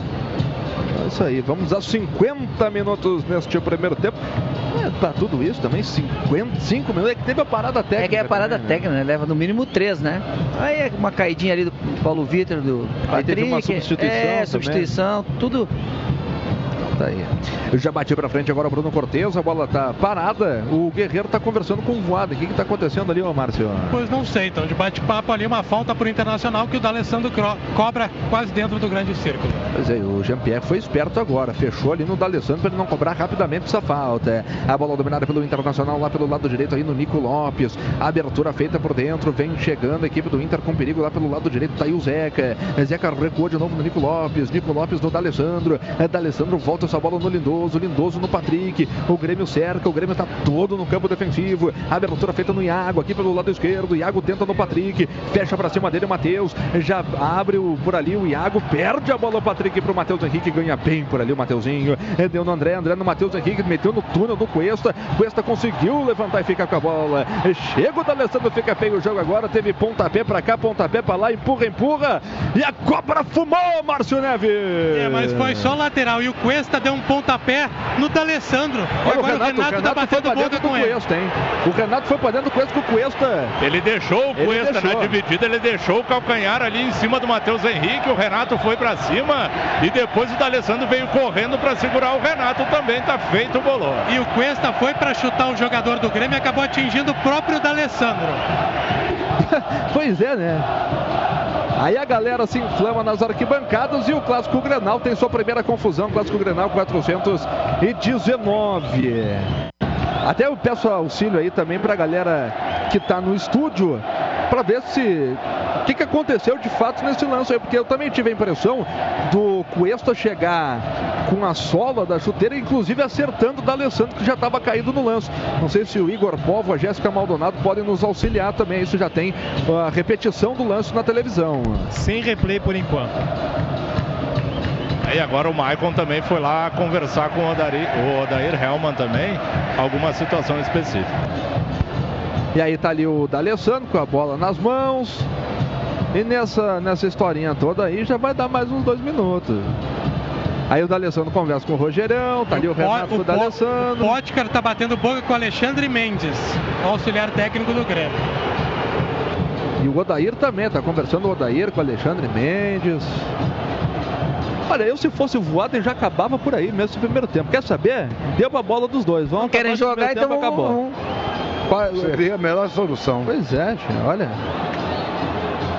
É isso aí, vamos a 50 minutos neste primeiro tempo. É, tá tudo isso também, 55 minutos. É que teve a parada técnica. É que é a parada também, né? técnica, né? Leva no mínimo três, né? Aí é uma caidinha ali do Paulo Vitor, do Aí teve uma substituição É, também. substituição, tudo. Tá aí. Eu já bati pra frente agora o Bruno Cortez, a bola tá parada. O Guerreiro tá conversando com o Voada. O que que tá acontecendo ali, ô Márcio? Pois não sei, então de bate-papo ali, uma falta pro Internacional que o D'Alessandro cobra quase dentro do grande círculo. Pois é, o Jean-Pierre foi esperto agora, fechou ali no D'Alessandro para ele não cobrar rapidamente essa falta. A bola dominada pelo Internacional lá pelo lado direito aí no Nico Lopes. A abertura feita por dentro, vem chegando a equipe do Inter com perigo lá pelo lado direito, tá aí o Zeca. Zeca recuou de novo no Nico Lopes, Nico Lopes no D'Alessandro. É, D'Alessandro volta essa bola no Lindoso, Lindoso no Patrick. O Grêmio cerca, o Grêmio tá todo no campo defensivo. A abertura feita no Iago aqui pelo lado esquerdo. Iago tenta no Patrick, fecha para cima dele o Matheus. Já abre o, por ali o Iago, perde a bola o Patrick pro Matheus Henrique, ganha bem por ali o Mateuzinho. É, Deu no André, André no Matheus Henrique, meteu no túnel do Cuesta. Cuesta conseguiu levantar e ficar com a bola. Chega o D'Alessandro, fica feio o jogo agora. Teve pontapé pra cá, pontapé pra lá, empurra, empurra. E a cobra fumou, Márcio Neves. É, mas foi só lateral e o Cuesta deu um pontapé no D'Alessandro. E Olha o agora Renato, o Renato, tá foi batendo boca dentro do com ele. Cuesta, hein? O Renato foi pra dentro do Cuesta com o Cuesta. Ele deixou o Cuesta deixou. na dividida, ele deixou o calcanhar ali em cima do Matheus Henrique, o Renato foi pra cima e depois o D'Alessandro veio correndo pra segurar o Renato também, tá feito o bolão. E o Cuesta foi pra chutar o jogador do Grêmio e acabou atingindo o próprio D'Alessandro. Pois é, né? Aí a galera se inflama nas arquibancadas e o Clássico Grenal tem sua primeira confusão. Clássico Grenal 419. Até eu peço auxílio aí também pra galera que tá no estúdio pra ver se o que, que aconteceu de fato nesse lance aí, porque eu também tive a impressão do Cuesta chegar com a sola da chuteira, inclusive acertando o D'Alessandro que já estava caído no lance. Não sei se o Igor Povo, a Jéssica Maldonado podem nos auxiliar também. Isso já tem a repetição do lance na televisão. Sem replay por enquanto. Aí agora o Maicon também foi lá conversar com o Odair, o Odair Hellman também, alguma situação específica. E aí tá ali o D'Alessandro com a bola nas mãos. E nessa, nessa historinha toda aí já vai dar mais uns dois minutos. Aí o D'Alessandro conversa com o Rogerão, tá ali o Renato com o O D'Alessandro. Potker tá batendo boca com o Alexandre Mendes, auxiliar técnico do Grêmio. E o Odair também, tá conversando o Odair com o Alexandre Mendes. Olha, eu se fosse o Voaden já acabava por aí mesmo esse primeiro tempo. Quer saber? Deu a bola dos dois. Vamos querem jogar, então tempo, acabou. Seria a melhor solução. Pois é, tia, olha.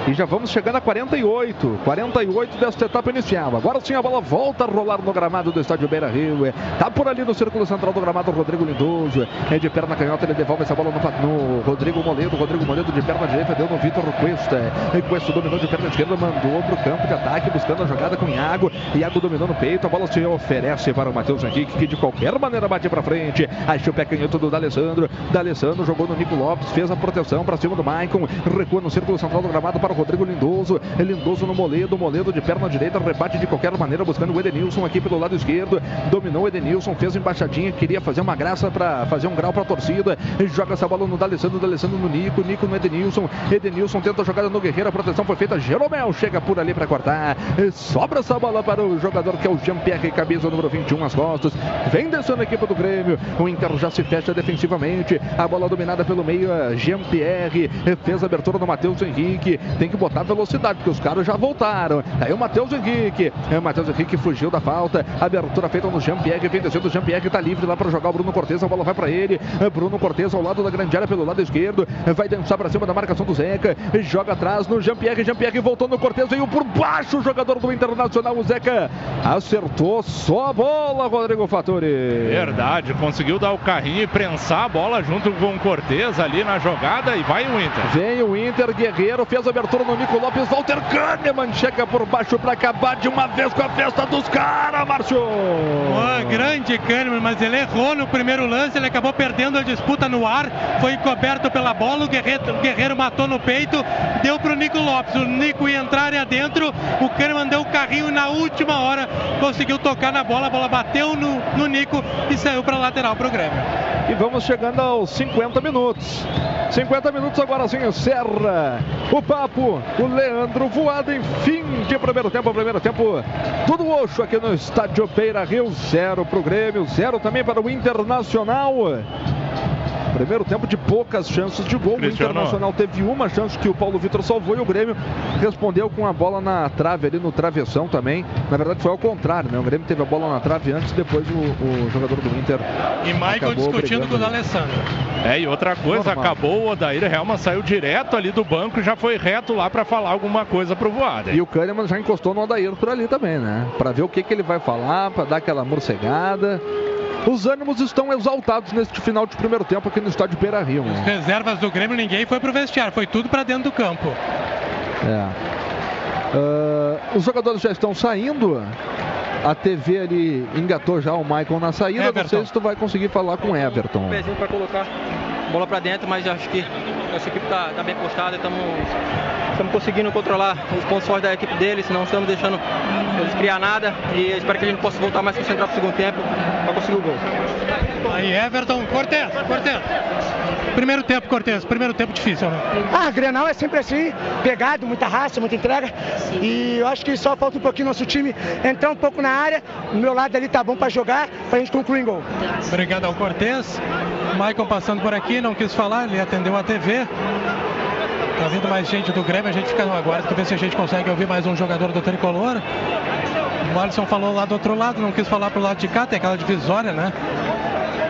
E já vamos chegando a 48. 48 desta etapa inicial. Agora sim a bola volta a rolar no gramado do estádio Beira Rio. Tá por ali no círculo central do gramado Rodrigo Lindoso. É de perna canhota, ele devolve essa bola no, no Rodrigo Moledo. Rodrigo Moledo de perna direita deu no Vitor Cuesta. E Cuesta dominou de perna esquerda, mandou pro campo de ataque, buscando a jogada com Iago. Iago dominou no peito, a bola se oferece para o Matheus Henrique, que de qualquer maneira bate para frente. Achou o pé canhoto do D'Alessandro. D'Alessandro jogou no Nico Lopes, fez a proteção para cima do Maicon. Recua no círculo central do gramado para o Rodrigo Lindoso. Lindoso no Moledo, Moledo de perna direita, rebate de qualquer maneira, buscando o Edenilson aqui pelo lado esquerdo. Dominou o Edenilson, fez embaixadinha, queria fazer uma graça para fazer um grau para a torcida. Joga essa bola no D'Alessandro, D'Alessandro no Nico, Nico no Edenilson. Edenilson tenta a jogada no Guerreiro, a proteção foi feita. Jeromel chega por ali para cortar. Sobra essa bola para o jogador que é o Jean-Pierre, camisa número 21 às costas. Vem descendo a equipe do Grêmio. O Inter já se fecha defensivamente. A bola dominada pelo meio, é Jean-Pierre. Fez a abertura no Matheus Henrique. Tem que botar velocidade, porque os caras já voltaram. Aí o Matheus Henrique. É, O Matheus Henrique fugiu da falta. Abertura feita no Jean-Pierre. Vem descendo o Jean-Pierre, tá livre lá para jogar o Bruno Cortes. A bola vai para ele. É, Bruno Cortes ao lado da grande área pelo lado esquerdo. É, Vai dançar para cima da marcação do Zeca. Joga atrás no Jean-Pierre. Jean-Pierre voltou no Cortes. Veio por baixo o jogador do Internacional. O Zeca acertou só a bola, Rodrigo Fattori. Verdade, conseguiu dar o carrinho e prensar a bola junto com o Cortez ali na jogada e vai o Inter. Vem o Inter, Guerreiro fez a abertura no Nico Lopes, Walter Kahneman chega por baixo para acabar de uma vez com a festa dos caras, Márcio. Ó, grande Kahneman, mas ele errou no primeiro lance, ele acabou perdendo a disputa no ar, foi encoberto pela bola, o Guerreiro, o Guerreiro matou no peito, deu pro Nico Lopes, o Nico ia entrar área dentro, o Kahneman deu o carrinho e na última hora conseguiu tocar na bola, a bola bateu no, no Nico e saiu para lateral pro Grêmio. E vamos chegando aos 50 minutos. 50 minutos agora sim, encerra o papo. O Leandro voado em fim de primeiro tempo. Primeiro tempo, tudo oxo aqui no estádio Beira Rio. Zero para o Grêmio, zero também para o Internacional. Primeiro tempo de poucas chances de gol. Cristiano. O Internacional teve uma chance que o Paulo Vitor salvou e o Grêmio respondeu com a bola na trave ali no travessão também. Na verdade foi ao contrário, né? O Grêmio teve a bola na trave antes, depois o, o jogador do Inter. E Michael discutindo com o brigando. D'Alessandro. É, e outra coisa, Normal. acabou o Odair Helman saiu direto ali do banco e já foi reto lá para falar alguma coisa pro Voaden. E o Kahneman já encostou no Odair por ali também, né? Pra ver o que, que ele vai falar, pra dar aquela morcegada. Os ânimos estão exaltados neste final de primeiro tempo aqui no estádio Beira Rio. Né? Reservas do Grêmio, ninguém foi pro vestiário, foi tudo pra dentro do campo. É. Ah, os jogadores já estão saindo. A TV ali engatou já o Michael na saída. Não sei Everton. se tu vai conseguir falar com o Everton. pezinho para colocar a bola para dentro, mas acho que essa equipe está bem postada, estamos conseguindo controlar os pontos fortes da equipe deles, não estamos deixando eles criar nada e espero que a gente possa voltar mais concentrado pro segundo tempo para conseguir o gol. Aí, Everton, Cortez, Cortez. Primeiro tempo, Cortez, primeiro tempo difícil, né? Ah, Grenal é sempre assim, pegado, muita raça, muita entrega. E eu acho que só falta um pouquinho nosso time entrar um pouco na área. O meu lado ali tá bom pra jogar, pra gente concluir em gol. Obrigado ao Cortez. Michael passando por aqui, não quis falar, ele atendeu a TV. Tá vindo mais gente do Grêmio, a gente fica no aguardo para ver se a gente consegue ouvir mais um jogador do Tricolor. O Alisson falou lá do outro lado, não quis falar pro lado de cá, tem aquela divisória, né?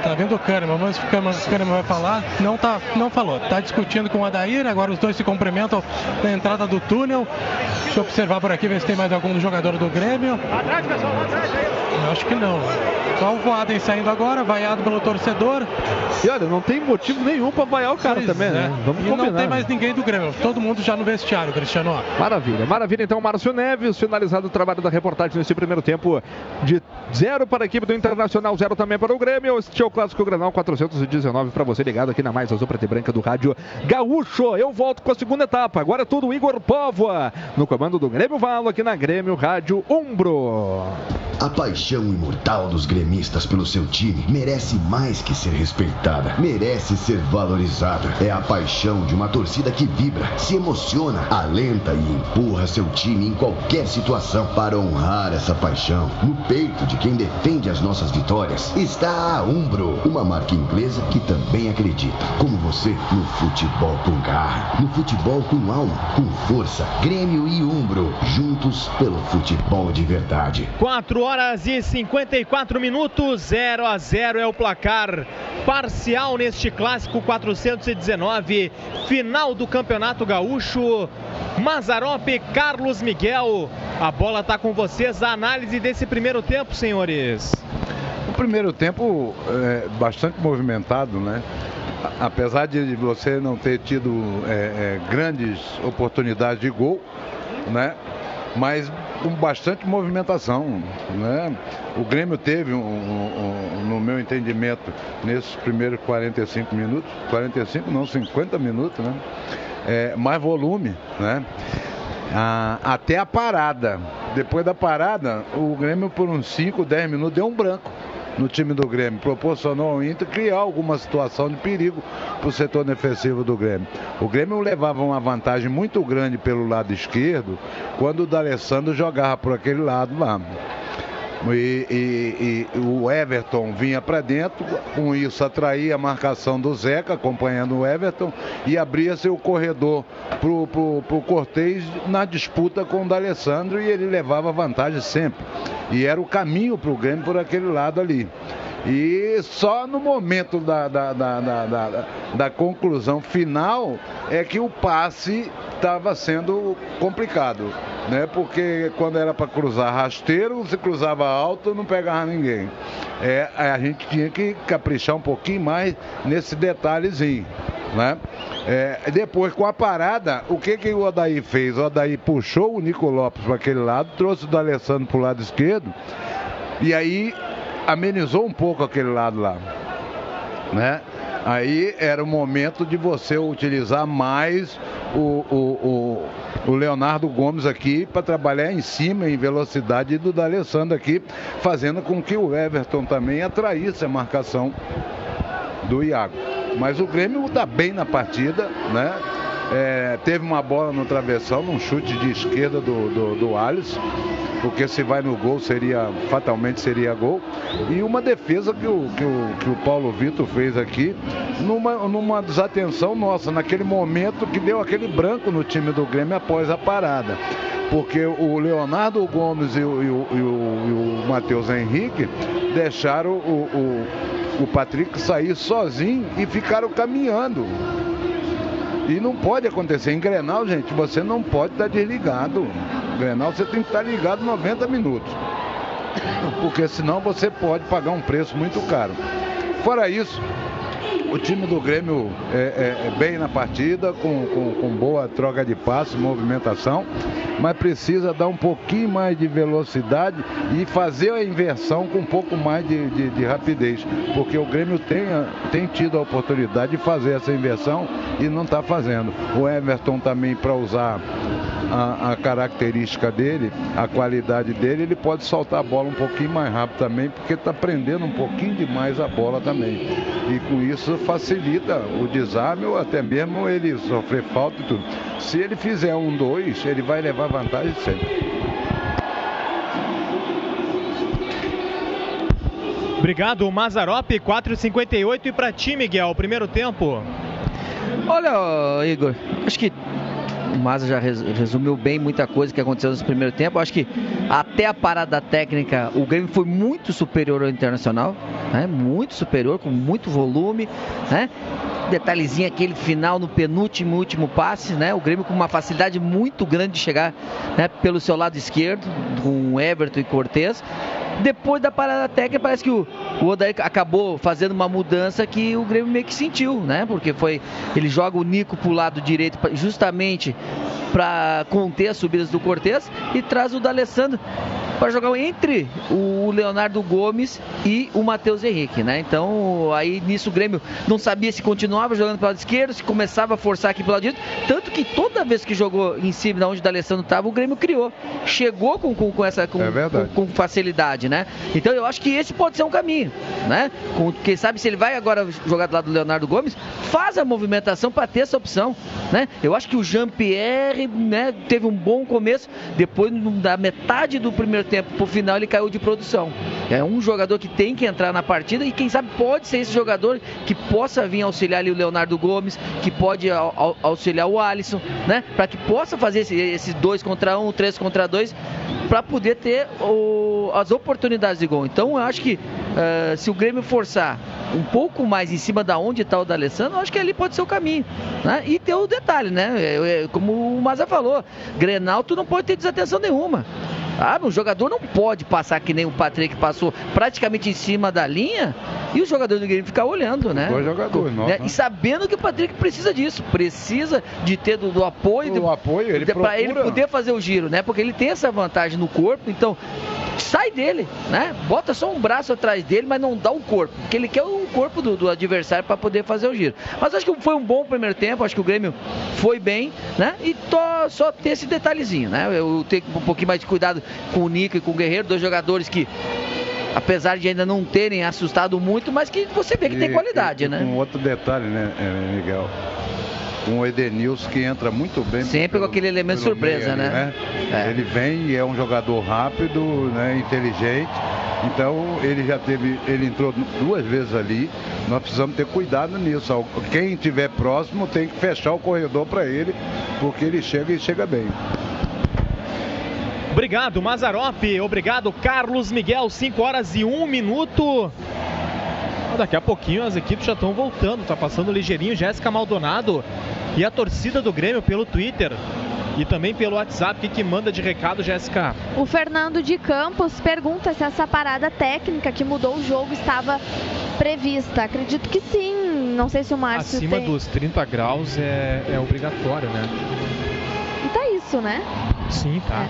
Tá vindo o Kahneman, se o Kahneman- o Kahneman vai falar. Não, tá, não falou, tá discutindo com o Adair, agora os dois se cumprimentam na entrada do túnel. Deixa eu observar por aqui, ver se tem mais algum jogador do Grêmio. Eu acho que não. Só o Voaden saindo agora, vaiado pelo torcedor. E olha, não tem motivo nenhum pra vaiar o cara Pois também, é. né? Vamos e combinar. não tem mais ninguém do Grêmio. Todo mundo já no vestiário, Cristiano. Maravilha, maravilha. Então, Márcio Neves, finalizado o trabalho da reportagem nesse primeiro tempo de zero para a equipe do Internacional, zero também para o Grêmio. Este é o Clássico Granal 419 para você ligado aqui na Mais Azul Preta e Branca do Rádio Gaúcho. Eu volto com a segunda etapa. Agora é tudo Igor Póvoa no comando do Grêmio Valo aqui na Grêmio Rádio Umbro. A paixão imortal dos gremistas pelo seu time merece mais que ser respeitada, merece ser valorizada. É a paixão de uma torcida que vibra, se emociona, alenta e empurra seu time em qualquer situação. Para honrar essa paixão, no peito de quem defende as nossas vitórias, está a Umbro, uma marca inglesa que também acredita, como você, no futebol com garra, no futebol com alma, com força. Grêmio e Umbro, juntos pelo futebol de verdade. 4 horas e 54 minutos, 0 a 0 é o placar parcial neste clássico 419, final do Campeonato Gaúcho. Mazarope, Carlos Miguel, a bola está com vocês. A análise desse primeiro tempo, senhores. O primeiro tempo é bastante movimentado, né? Apesar de você não ter tido é, é, grandes oportunidades de gol, né? Mas com bastante movimentação, né? O Grêmio teve, um, um- um- no meu entendimento, nesses primeiros 45 minutos, 45 não, 50 minutos, né? É, mais volume, né? Ah, até a parada. Depois da parada, o Grêmio por uns 5, 10 minutos deu um branco no time do Grêmio. Proporcionou ao Inter criar alguma situação de perigo para o setor defensivo do Grêmio. O Grêmio levava uma vantagem muito grande pelo lado esquerdo quando o D'Alessandro jogava por aquele lado lá. E, e- e o Everton vinha para dentro, com isso atraía a marcação do Zeca, acompanhando o Everton, e abria-se o corredor pro, pro Cortez na disputa com o D'Alessandro e ele levava vantagem sempre. E era o caminho para o Grêmio por aquele lado ali. E só no momento da, da, da, da- da conclusão final é que o passe estava sendo complicado, né? Porque quando era para cruzar rasteiro, se cruzava alto, não pegava ninguém. É, a gente tinha que caprichar um pouquinho mais nesse detalhezinho. Né? É, depois, com a parada, o que, que o Odaí fez? O Odaí puxou o Nico Lopes para aquele lado, trouxe o D'Alessandro para o lado esquerdo, e aí amenizou um pouco aquele lado lá. Né? Aí era o momento de você utilizar mais o, o, o, o Leonardo Gomes aqui para trabalhar em cima, em velocidade do D'Alessandro aqui, fazendo com que o Everton também atraísse a marcação do Iago. Mas o Grêmio está bem na partida, né? É, teve uma bola no travessão, num chute de esquerda do, do, do Alisson, porque se vai no gol seria, fatalmente seria gol. E uma defesa que o, que o, que o Paulo Vitor fez aqui, numa, numa desatenção nossa, naquele momento que deu aquele branco no time do Grêmio após a parada. Porque o Leonardo Gomes e o, e o, e o, Matheus Henrique deixaram o, o, o Patrick sair sozinho e ficaram caminhando. E não pode acontecer. Em Grenal, gente, você não pode estar desligado. Grenal você tem que estar ligado 90 minutos. Porque senão você pode pagar um preço muito caro. Fora isso, o time do Grêmio é, é- é bem na partida, com, com- com boa troca de passos, movimentação, mas precisa dar um pouquinho mais de velocidade e fazer a inversão com um pouco mais de, de- de rapidez, porque o Grêmio tem, tem tido a oportunidade de fazer essa inversão e não está fazendo. O Everton também, para usar a, a característica dele, a qualidade dele, ele pode soltar a bola um pouquinho mais rápido também, porque está prendendo um pouquinho demais a bola também. E com isso facilita o desarme ou até mesmo ele sofrer falta e tudo. Se ele fizer um dois, ele vai levar vantagem sempre. Obrigado, Mazarop, 4,58 e para ti, Miguel, primeiro tempo. Olha, Igor, acho que o Maza já res- resumiu bem muita coisa que aconteceu nesse primeiro tempo. Acho que até a parada técnica, o Grêmio foi muito superior ao Internacional, né? muito superior, com muito volume, né? Detalhezinho aquele final no penúltimo último passe, né? O Grêmio com uma facilidade muito grande de chegar né, pelo seu lado esquerdo, com Everton e Cortez. Depois da parada técnica, parece que o, o Odair acabou fazendo uma mudança que o Grêmio meio que sentiu, né? Porque foi. Ele joga o Nico pro lado direito justamente para conter as subidas do Cortez e traz o D'Alessandro para jogar entre o Leonardo Gomes e o Matheus Henrique, né? Então, aí nisso o Grêmio não sabia se continuava jogando pelo lado esquerdo, se começava a forçar aqui pelo lado direito, tanto que toda vez que jogou em cima de onde o D'Alessandro estava, o Grêmio criou. Chegou com, com, com essa com, É com- com facilidade, né? Então eu acho que esse pode ser um caminho, né? Com, quem sabe se ele vai agora jogar do lado do Leonardo Gomes, faz a movimentação para ter essa opção, né? Eu acho que o Jean-Pierre, né, teve um bom começo, depois da metade do primeiro tempo pro final ele caiu de produção. É um jogador que tem que entrar na partida e quem sabe pode ser esse jogador que possa vir auxiliar ali o Leonardo Gomes, que pode au- au- auxiliar o Alisson, né? Para que possa fazer esse, esse dois contra um, três contra dois, para poder ter o- as oportunidades de gol. Então eu acho que eh, se o Grêmio forçar um pouco mais em cima da onde está o D'Alessandro, eu acho que ali pode ser o caminho. Né? E ter o detalhe, né? Como o Maza falou, Grenal tu não pode ter desatenção nenhuma. Ah, o jogador não pode passar que nem o Patrick passou praticamente em cima da linha e o jogador do Grêmio ficar olhando, né? Dois jogadores, Né? nossa. E sabendo que o Patrick precisa disso, precisa de ter do, do apoio, O apoio, ele para ele poder fazer o giro, né? Porque ele tem essa vantagem no corpo, então sai dele, né? Bota só um braço atrás dele, mas não dá o corpo, porque ele quer o corpo do, do adversário para poder fazer o giro. Mas acho que foi um bom primeiro tempo, acho que o Grêmio foi bem, né? E só ter esse detalhezinho, né? Eu tenho um pouquinho mais de cuidado com o Nico e com o Guerreiro, dois jogadores que apesar de ainda não terem assustado muito, mas que você vê que tem E- qualidade, e né? Um outro detalhe, né, eh, Miguel? Com o Edenilson que entra muito bem. Sempre com aquele elemento pelo surpresa, meio ali, né? É. Ele vem e é um jogador rápido, né, inteligente. Então ele já teve, ele entrou duas vezes ali. Nós precisamos ter cuidado nisso. Quem estiver próximo tem que fechar o corredor para ele, porque ele chega e chega bem. Obrigado, Mazarop. Obrigado, Carlos Miguel. 5 horas e 1 minuto. Ah, Daqui a pouquinho as equipes já estão voltando. Tá passando ligeirinho Jéssica Maldonado e a torcida do Grêmio pelo Twitter e também pelo WhatsApp. O que, que manda de recado, Jéssica? O Fernando de Campos pergunta se essa parada técnica que mudou o jogo estava prevista. Acredito que sim. Não sei se o Márcio Acima tem... dos 30 graus é, é obrigatório, né? E tá isso, né? Sim, tá.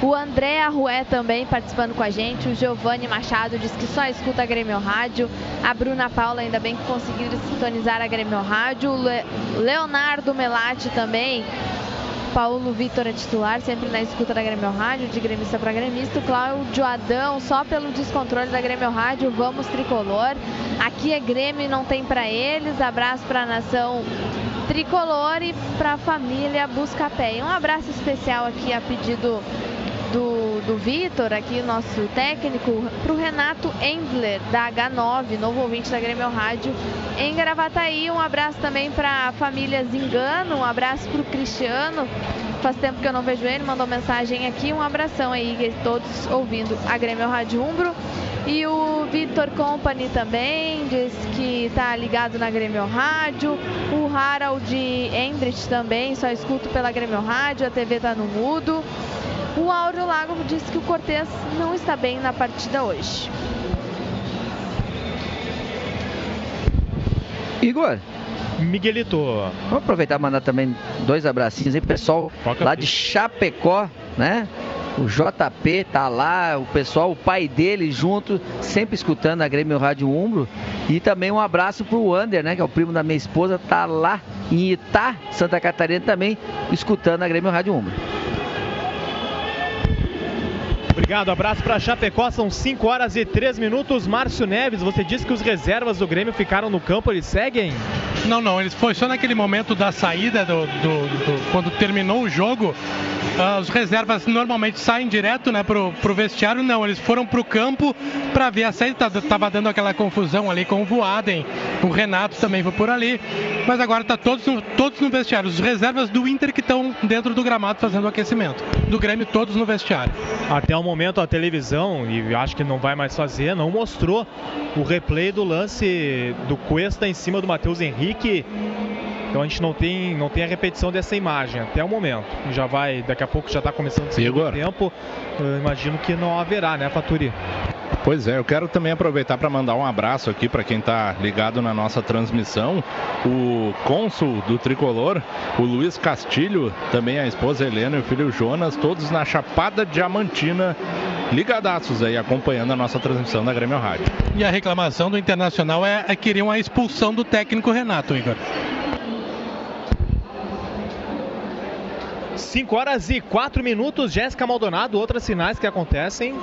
O André Arrué também participando com a gente. O Giovanni Machado diz que só escuta a Grêmio Rádio. A Bruna Paula, ainda bem que conseguiram sintonizar a Grêmio Rádio. O Le- Leonardo Melati também. Paulo Vitor é titular, sempre na escuta da Grêmio Rádio, de gremista para gremista. O Cláudio Adão, só pelo descontrole da Grêmio Rádio, vamos tricolor. Aqui é Grêmio não tem para eles. Abraço para a nação tricolor e para a família Buscapé. E um abraço especial aqui a pedido do, do Vitor, aqui nosso técnico, para o Renato Endler, da H9, novo ouvinte da Grêmio Rádio, em Gravataí. Um abraço também para a família Zingano, um abraço para o Cristiano. Faz tempo que eu não vejo ele, mandou mensagem aqui. Um abração aí, todos ouvindo a Grêmio Rádio Umbro. E o Vitor Company também diz que está ligado na Grêmio Rádio. O Harald Endrich também, só escuto pela Grêmio Rádio, a TV está no mudo. O Áureo Lago disse que o Cortez não está bem na partida hoje. Igor. Miguelito. Vamos aproveitar e mandar também dois abracinhos aí, pessoal lá de Chapecó, né? O JP tá lá, o pessoal, o pai dele junto, sempre escutando a Grêmio Rádio Umbro. E também um abraço pro Ander, né? Que é o primo da minha esposa, tá lá em Itá, Santa Catarina também, escutando a Grêmio Rádio Umbro. Obrigado, abraço para Chapecó, são 5 horas e 3 minutos. Márcio Neves, você disse que os reservas do Grêmio ficaram no campo, eles seguem? Não, não, eles foi só naquele momento da saída, do, do, do quando terminou o jogo. Uh, os reservas normalmente saem direto né, pro, pro vestiário, não, eles foram pro campo para ver a saída, tava dando aquela confusão ali com o Voaden, o Renato também foi por ali, mas agora tá todos no, todos no vestiário, os reservas do Inter que estão dentro do gramado fazendo o aquecimento, do Grêmio todos no vestiário. Até o momento a televisão, e acho que não vai mais fazer, não mostrou o replay do lance do Cuesta em cima do Matheus Henrique. Então a gente não tem, não tem a repetição dessa imagem até o momento. Já vai, daqui a pouco já está começando o segundo tempo. Eu imagino que não haverá, né, Faturi? Pois é, eu quero também aproveitar para mandar um abraço aqui para quem está ligado na nossa transmissão. O cônsul do tricolor, o Luiz Castilho, também a esposa Helena e o filho Jonas, todos na Chapada Diamantina, ligadaços aí, acompanhando a nossa transmissão da Grêmio Rádio. E a reclamação do Internacional é, é queriam a expulsão do técnico Renato, Igor. 5 horas e 4 minutos, Jéssica Maldonado, outras sinais que acontecem.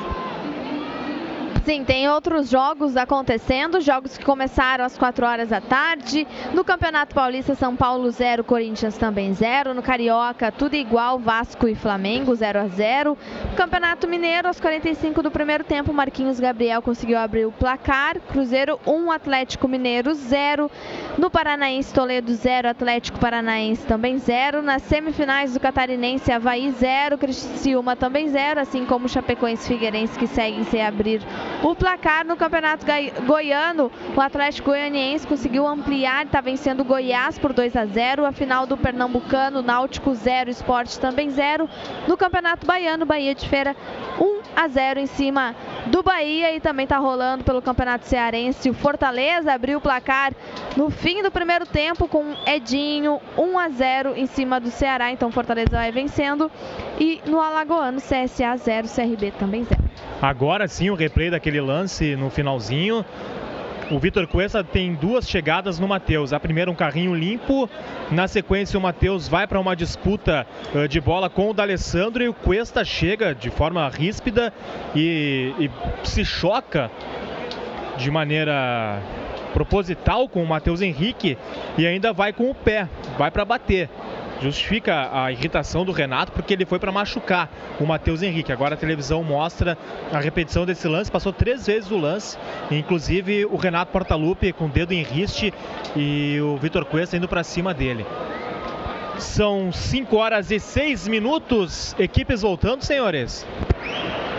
Sim, tem outros jogos acontecendo, jogos que começaram às 4 horas da tarde. No Campeonato Paulista, São Paulo 0, Corinthians também 0. No Carioca, tudo igual, Vasco e Flamengo 0 a 0. No Campeonato Mineiro, aos 45 do primeiro tempo, Marquinhos Gabriel conseguiu abrir o placar. Cruzeiro 1, Atlético Mineiro 0. No Paranaense, Toledo 0, Atlético Paranaense também 0. Nas semifinais do Catarinense, Havaí 0, Criciúma também 0, assim como Chapecoense Figueirense que seguem sem abrir o placar no Campeonato Goiano, o Atlético Goianiense conseguiu ampliar, está vencendo o Goiás por 2 a 0. A final do Pernambucano, Náutico 0, Esporte também 0. No Campeonato Baiano, Bahia de Feira 1 a 0 em cima do Bahia e também está rolando pelo Campeonato Cearense. O Fortaleza abriu o placar no fim do primeiro tempo com Edinho 1 a 0 em cima do Ceará. Então Fortaleza vai vencendo. E no Alagoano, CSA 0, CRB também 0. Agora sim o replay daquele lance no finalzinho. O Vitor Cuesta tem duas chegadas no Matheus. A primeira, um carrinho limpo. Na sequência, o Matheus vai para uma disputa uh, de bola com o D'Alessandro e o Cuesta chega de forma ríspida e, e se choca de maneira proposital com o Matheus Henrique e ainda vai com o pé, vai para bater justifica a irritação do Renato porque ele foi para machucar o Matheus Henrique. Agora a televisão mostra a repetição desse lance, passou três vezes o lance, inclusive o Renato Portaluppi com o dedo em riste e o Vitor Cuesta indo para cima dele. São 5 horas e 6 minutos. Equipes voltando, senhores?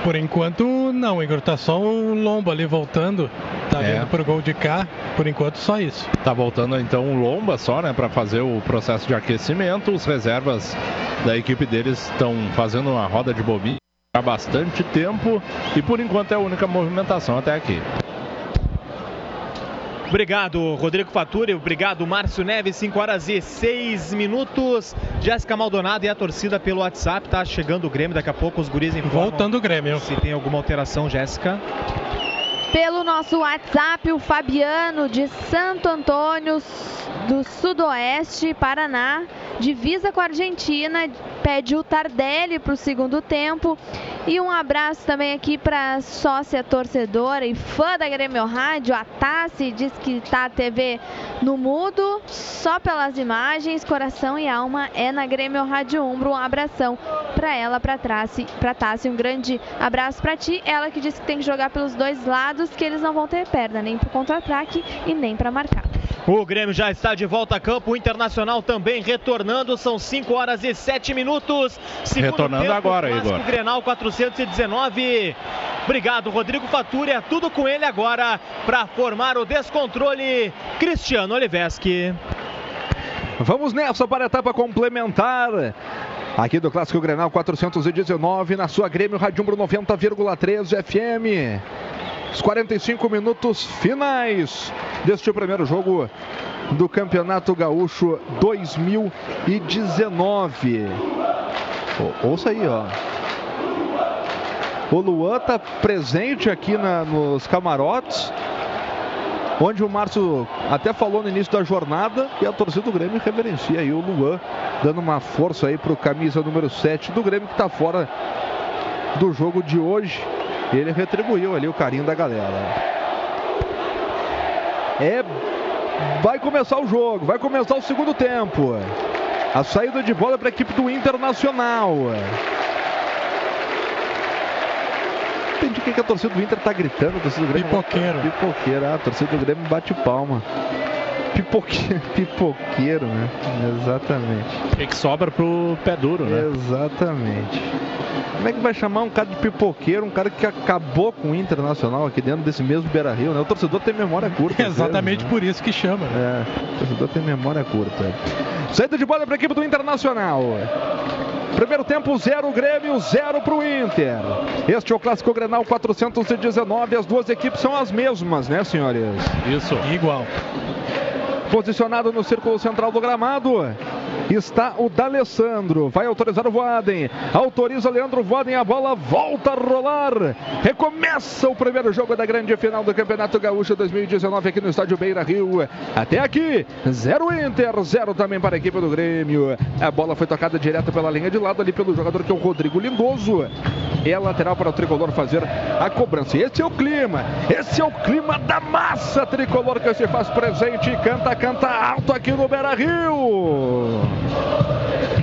Por enquanto, não, Igor. Tá só o Lomba ali voltando. Tá é. vindo pro gol de cá. Por enquanto, só isso. Tá voltando então o Lomba só, né? Para fazer o processo de aquecimento. Os reservas da equipe deles estão fazendo uma roda de bobinha há bastante tempo. E por enquanto é a única movimentação até aqui. Obrigado, Rodrigo Faturi. Obrigado, Márcio Neves. 5 horas e 6 minutos. Jéssica Maldonado e a torcida pelo WhatsApp. Tá chegando o Grêmio. Daqui a pouco os guris informam. Voltando o Grêmio. Se tem alguma alteração, Jéssica. Pelo nosso WhatsApp, o Fabiano de Santo Antônio do Sudoeste, Paraná, divisa com a Argentina, pede o Tardelli para o segundo tempo. E um abraço também aqui para sócia torcedora e fã da Grêmio Rádio, a Tassi, diz que tá a TV no mudo, só pelas imagens, coração e alma é na Grêmio Rádio Umbro. Um abração para ela, para Tassi, para Tassi, um grande abraço para ti. Ela que disse que tem que jogar pelos dois lados, que eles não vão ter perna, nem para contra-ataque e nem para marcar. O Grêmio já está de volta a campo, o Internacional também retornando, são 5 horas e 7 minutos. Segundo Retornando tempo, agora, clássico Igor. Grenal 419. Obrigado, Rodrigo Faturi. É tudo com ele agora para formar o descontrole. Cristiano Oliveski. Vamos nessa para a etapa complementar. Aqui do Clássico Grenal 419, na sua Grêmio Radiumbro 90,3 FM. Os 45 minutos finais deste primeiro jogo do Campeonato Gaúcho 2019. Ô- Ouça aí, ó. O Luan tá presente aqui na- nos camarotes onde o Márcio até falou no início da jornada e a torcida do Grêmio reverencia aí o Luan, dando uma força aí pro camisa número 7 do Grêmio que está fora do jogo de hoje. Ele retribuiu ali o carinho da galera. É vai começar o jogo, vai começar o segundo tempo. A saída de bola para a equipe do Internacional. Entendi o que que a torcida do Inter tá gritando, a torcida do Grêmio. Pipoqueiro. Pipoqueiro, ah, a torcida do Grêmio bate palma. Pipoqueiro, pipoqueiro, né? Exatamente. O que, que sobra pro pé duro, né? Exatamente. Como é que vai chamar um cara de pipoqueiro, um cara que acabou com o Internacional aqui dentro desse mesmo Beira Rio, né? O torcedor tem memória curta. Exatamente vezes, né? por isso que chama. É, o torcedor tem memória curta. Saída de bola para a equipe do Internacional. Primeiro tempo, 0 Grêmio, 0 para o Inter. Este é o Clássico Grenal 419. As duas equipes são as mesmas, né, senhores? Isso. Igual. Posicionado no círculo central do gramado. Está o D'Alessandro. Vai autorizar o Voaden. Autoriza Leandro Voaden. A bola volta a rolar. Recomeça o primeiro jogo da grande final do Campeonato Gaúcho 2019 aqui no estádio Beira Rio. Até aqui, 0 Inter, 0 também para a equipe do Grêmio. A bola foi tocada direto pela linha de lado ali pelo jogador que é o Rodrigo Lindoso. É lateral para o tricolor fazer a cobrança. Esse é o clima. Esse é o clima da massa tricolor que se faz presente e canta, canta alto aqui no Beira Rio. Oh,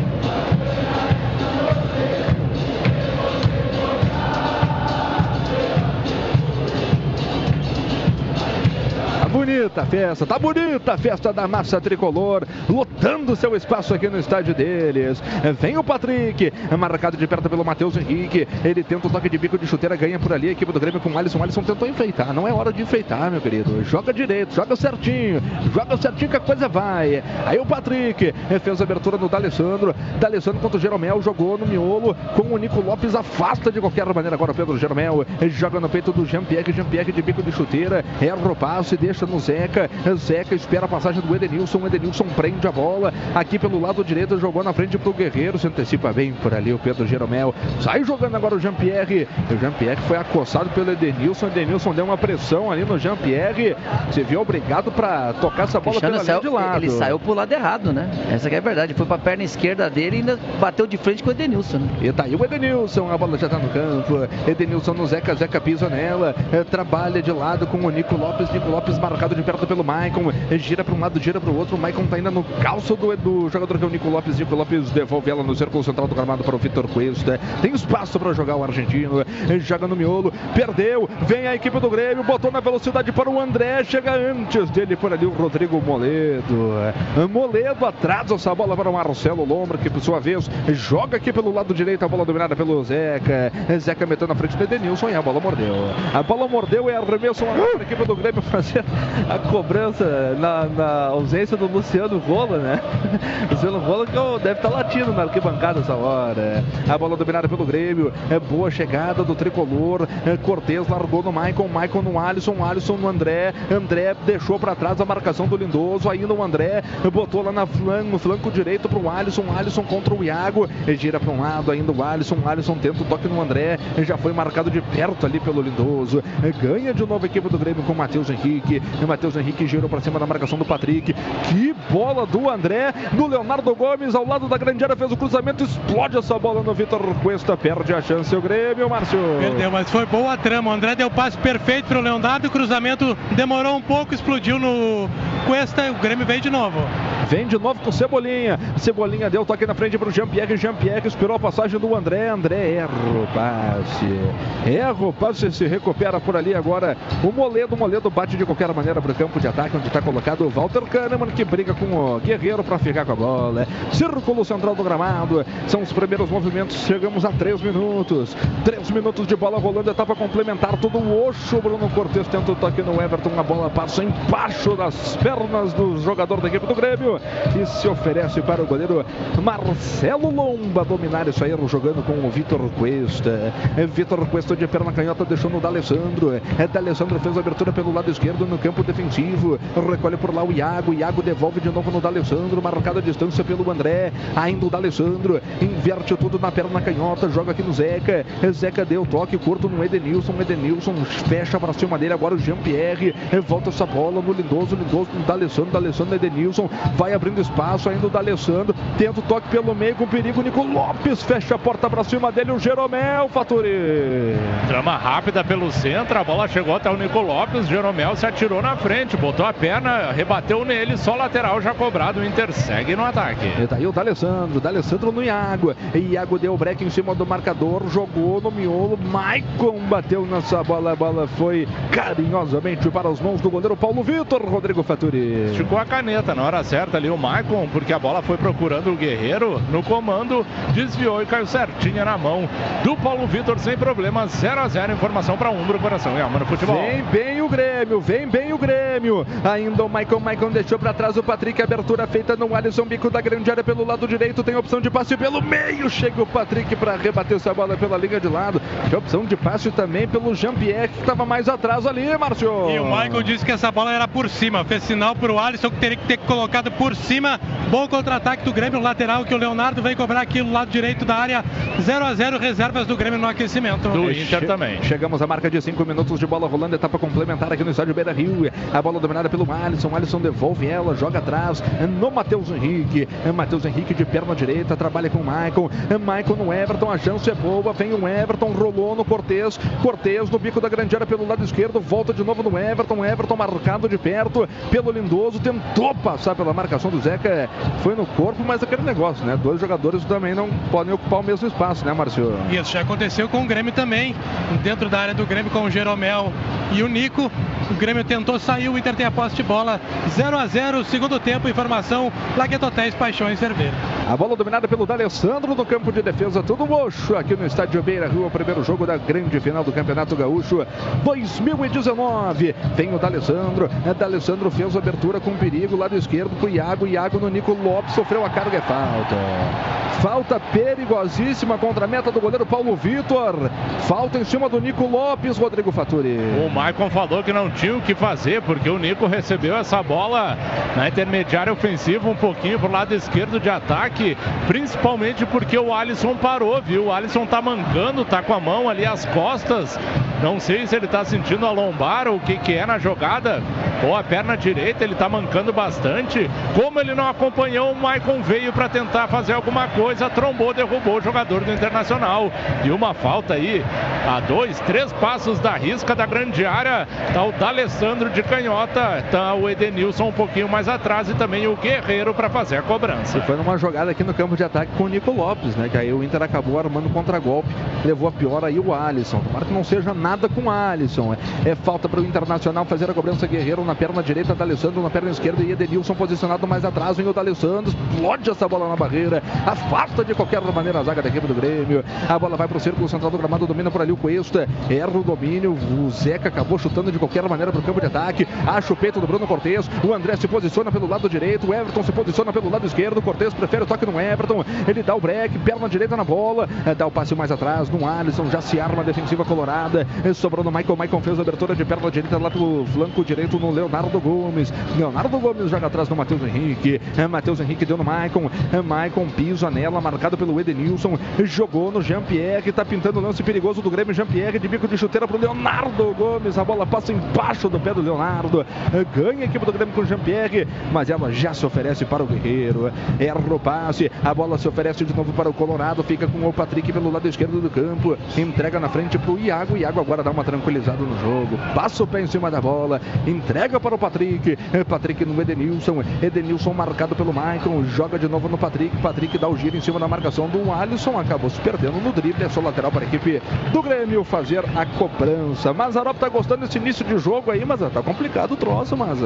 bonita a festa, tá bonita a festa da massa tricolor, lotando seu espaço aqui no estádio deles. Vem o Patrick, marcado de perto pelo Matheus Henrique. Ele tenta o toque de bico de chuteira, ganha por ali a equipe do Grêmio com o Alisson. O Alisson tentou enfeitar, não é hora de enfeitar, meu querido. Joga direito, joga certinho, joga certinho que a coisa vai. Aí o Patrick fez a abertura no D'Alessandro. D'Alessandro contra o Jeromel, jogou no miolo com o Nico Lopes, afasta de qualquer maneira agora o Pedro Jeromel. Joga no peito do Jean-Pierre, Jean-Pierre de bico de chuteira, erra o passe, deixa no Zeca. Zeca espera a passagem do Edenilson. O Edenilson prende a bola aqui pelo lado direito, jogou na frente pro Guerreiro, se antecipa bem por ali o Pedro Jeromel. Sai jogando agora o Jean-Pierre. O Jean-Pierre foi acossado pelo Edenilson. O Edenilson deu uma pressão ali no Jean-Pierre. Se viu obrigado para tocar essa bola Cristiano pela saiu- de lado. Ele saiu pro lado errado, né? Essa que é a verdade. Foi pra perna esquerda dele e ainda bateu de frente com o Edenilson. Né? E tá aí o Edenilson, a bola já tá no campo. Edenilson no Zeca, Zeca pisa nela. eh, trabalha de lado com o Nico Lopes. Nico Lopes marcado de perto pelo Maicon. eh, gira para um lado, gira para o outro. O Maicon tá ainda no calço do, do jogador que é o Nico Lopes. Nico Lopes devolve ela no círculo central do gramado para o Vitor Cuesta. Tem espaço para jogar o argentino. eh, Joga no miolo. Perdeu. Vem a equipe do Grêmio. Botou na velocidade para o André. Chega antes dele por ali o Rodrigo Moledo. Eh, Moledo atrasa essa bola para o Marcelo Lombra, que por sua vez joga aqui pelo lado direito. A bola dominada pelo Zeca. Zeca metendo na frente do Edenilson e a bola mordeu. A bola mordeu e arremesso agora para a equipe do Grêmio fazer a cobrança na, na ausência do Luciano Rola, né? Luciano Rola que deve estar latindo na arquibancada essa hora. A bola dominada pelo Grêmio. É boa chegada do tricolor. É, Cortez largou no Maicon. Maicon no Alisson. Alisson no André. André deixou para trás a marcação do Lindoso. Ainda o André botou lá na flan, no flanco direito para o Alisson. Alisson contra o Iago. Gira para um lado ainda o Alisson. Alisson tenta o toque no André. Já foi marcado de perto ali pelo Lindoso. Ganha de novo a equipe do Grêmio com o Matheus Henrique. Matheus Henrique girou para cima da marcação do Patrick. Que bola do André no Leonardo Gomes ao lado da grande área, fez o cruzamento, explode essa bola no Vitor Cuesta, perde a chance o Grêmio, Márcio. Perdeu, mas foi boa a trama. O André deu o passe perfeito para o Leonardo, o cruzamento demorou um pouco, explodiu no Cuesta e o Grêmio veio de novo. Vem de novo com Cebolinha. Cebolinha deu toque na frente para o Jean-Pierre. Jean-Pierre esperou a passagem do André. André erra o passe. Erra o passe se recupera por ali agora. O Moledo. O Moledo bate de qualquer maneira para o campo de ataque, onde está colocado o Walter Kahneman, que briga com o Guerreiro para ficar com a bola. Círculo central do gramado. São os primeiros movimentos. Chegamos a três minutos. Três minutos de bola rolando. Etapa complementar. Todo o Oxo. Bruno Cortes tenta o toque no Everton. A bola passa embaixo das pernas do jogador da equipe do Grêmio e se oferece para o goleiro Marcelo Lomba dominar isso aí, jogando com o Vitor Cuesta. É Vitor Cuesta de perna canhota deixou no D'Alessandro. É D'Alessandro fez a abertura pelo lado esquerdo no campo defensivo. Recolhe por lá o Iago. Iago devolve de novo no D'Alessandro. Marcada a distância pelo André. Ainda o D'Alessandro. Inverte tudo na perna canhota. Joga aqui no Zeca. Zeca deu toque curto no Edenilson. Edenilson fecha para cima dele. Agora o Jean-Pierre. Volta essa bola no Lindoso. Lindoso no D'Alessandro. D'Alessandro Edenilson. Vai abrindo espaço ainda o D'Alessandro. Tenta o toque pelo meio com perigo. Nico Lopes fecha a porta para cima dele. O Jeromel, Faturi. Trama rápida pelo centro. A bola chegou até o Nico Lopes. Jeromel se atirou na frente. Botou a perna, rebateu nele. Só lateral já cobrado. O Inter segue no ataque. E tá aí o D'Alessandro. D'Alessandro no Iago. Iago deu o break em cima do marcador. Jogou no miolo. Maicon bateu nessa bola. A bola foi carinhosamente para as mãos do goleiro Paulo Vitor. Rodrigo Faturi. Esticou a caneta na hora certa ali o Maicon, porque a bola foi procurando o Guerreiro no comando, desviou e caiu certinha na mão do Paulo Vitor sem problema. 0 a 0 informação para Umbro, coração e alma no futebol. Vem bem o Grêmio, vem bem o Grêmio. Ainda o Maicon, Maicon deixou para trás o Patrick, abertura feita no Alisson, bico da grande área pelo lado direito, tem opção de passe pelo meio. Chega o Patrick para rebater essa bola pela linha de lado. Tem opção de passe também pelo Jean-Pierre, que estava mais atrás ali, Márcio. E o Maicon disse que essa bola era por cima, fez sinal para o Alisson que teria que ter colocado por cima. Bom contra-ataque do Grêmio, lateral que o Leonardo vem cobrar aqui no lado direito da área. 0 a 0 reservas do Grêmio no aquecimento. Do Inter che também. Chegamos à marca de 5 minutos de bola rolando, etapa complementar aqui no estádio Beira Rio. A bola dominada pelo Alisson. Alisson devolve ela, joga atrás no Matheus Henrique. Matheus Henrique de perna direita, trabalha com o Maicon. Maicon no Everton, a chance é boa. Vem o Everton, rolou no Cortez. Cortez no bico da grande área pelo lado esquerdo, volta de novo no Everton. Everton marcado de perto pelo Lindoso, tentou passar pela marcação do Zeca. Foi no corpo, mas aquele negócio, né? Dois jogadores também não podem ocupar o mesmo espaço, né, Márcio? Isso já aconteceu com o Grêmio também. Dentro da área do Grêmio com o Jeromel e o Nico. O Grêmio tentou sair, o Inter tem a posse de bola. 0 a 0 segundo tempo, informação, Lagueto Hotéis Paixões Cerveira. A bola dominada pelo D'Alessandro no campo de defesa, tudo mocho aqui no estádio Beira Rio, o primeiro jogo da grande final do Campeonato Gaúcho 2019. Vem o D'Alessandro, é, D'Alessandro fez a abertura com perigo, lado esquerdo pro Iago, Iago no Nico Lopes, sofreu a carga, é falta. Falta perigosíssima contra a meta do goleiro Paulo Vitor. Falta em cima do Nico Lopes, Rodrigo Faturi. O Maicon falou que não tinha o que fazer, porque o Nico recebeu essa bola na intermediária ofensiva, um pouquinho pro lado esquerdo de ataque, principalmente porque o Alisson parou, viu? O Alisson tá mancando, tá com a mão ali às costas. Não sei se ele tá sentindo a lombar ou o que que é na jogada, ou a perna direita, ele tá mancando bastante. Como ele não acompanhou, o Maicon veio para tentar fazer alguma coisa, trombou, derrubou o jogador do Internacional. E uma falta aí, a dois, três passos da risca da grande área, tá o D'Alessandro de canhota, tá o Edenilson um pouquinho mais atrás e também o Guerreiro para fazer a cobrança. E foi numa jogada aqui no campo de ataque com o Nico Lopes, né? Que aí o Inter acabou armando contra-golpe, levou a pior aí o Alisson. Tomara que não seja nada com o Alisson. É, é falta para o Internacional fazer a cobrança Guerreiro na perna direita, D'Alessandro na perna esquerda e Edenilson posicionado mais atrás. Vem o D'Alessandro, explode essa bola na barreira, afasta de qualquer maneira a zaga da equipe do Grêmio. A bola vai para o círculo central do gramado, domina por ali o Cuesta, erra o domínio. O Zeca acabou chutando de qualquer maneira para o campo de ataque. Acha o peito do Bruno Cortes. O André se posiciona pelo lado direito, o Everton se posiciona pelo lado esquerdo. Cortes prefere o toque no Everton. Ele dá o break, perna direita na bola, dá o passe mais atrás no Alisson. Já se arma a defensiva colorada. Sobrou no Michael. Michael fez a abertura de perna direita lá pelo flanco direito no Leonardo Gomes. Leonardo Gomes joga atrás do Matheus Henrique. É, Matheus Henrique deu no Maicon. Maicon pisa nela, marcado pelo Edenilson. Jogou no Jean-Pierre. Tá pintando o lance perigoso do Grêmio. Jean-Pierre de bico de chuteira pro Leonardo Gomes. A bola passa embaixo do pé do Leonardo. É, Ganha a equipe do Grêmio com o Jean-Pierre. Mas ela já se oferece para o Guerreiro. Erra o passe. A bola se oferece de novo para o Colorado. Fica com o Patrick pelo lado esquerdo do campo. Entrega na frente pro Iago. Iago agora dá uma tranquilizada no jogo. Passa o pé em cima da bola. Entrega para o Patrick. É, Patrick no Edenilson. Edenilson marcado pelo Michael. Joga de novo no Patrick. Patrick dá o giro em cima da marcação do Alisson. Acabou se perdendo no drible. É só lateral para a equipe do Grêmio fazer a cobrança. Mazarop tá gostando desse início de jogo aí, mas tá complicado o troço, mas.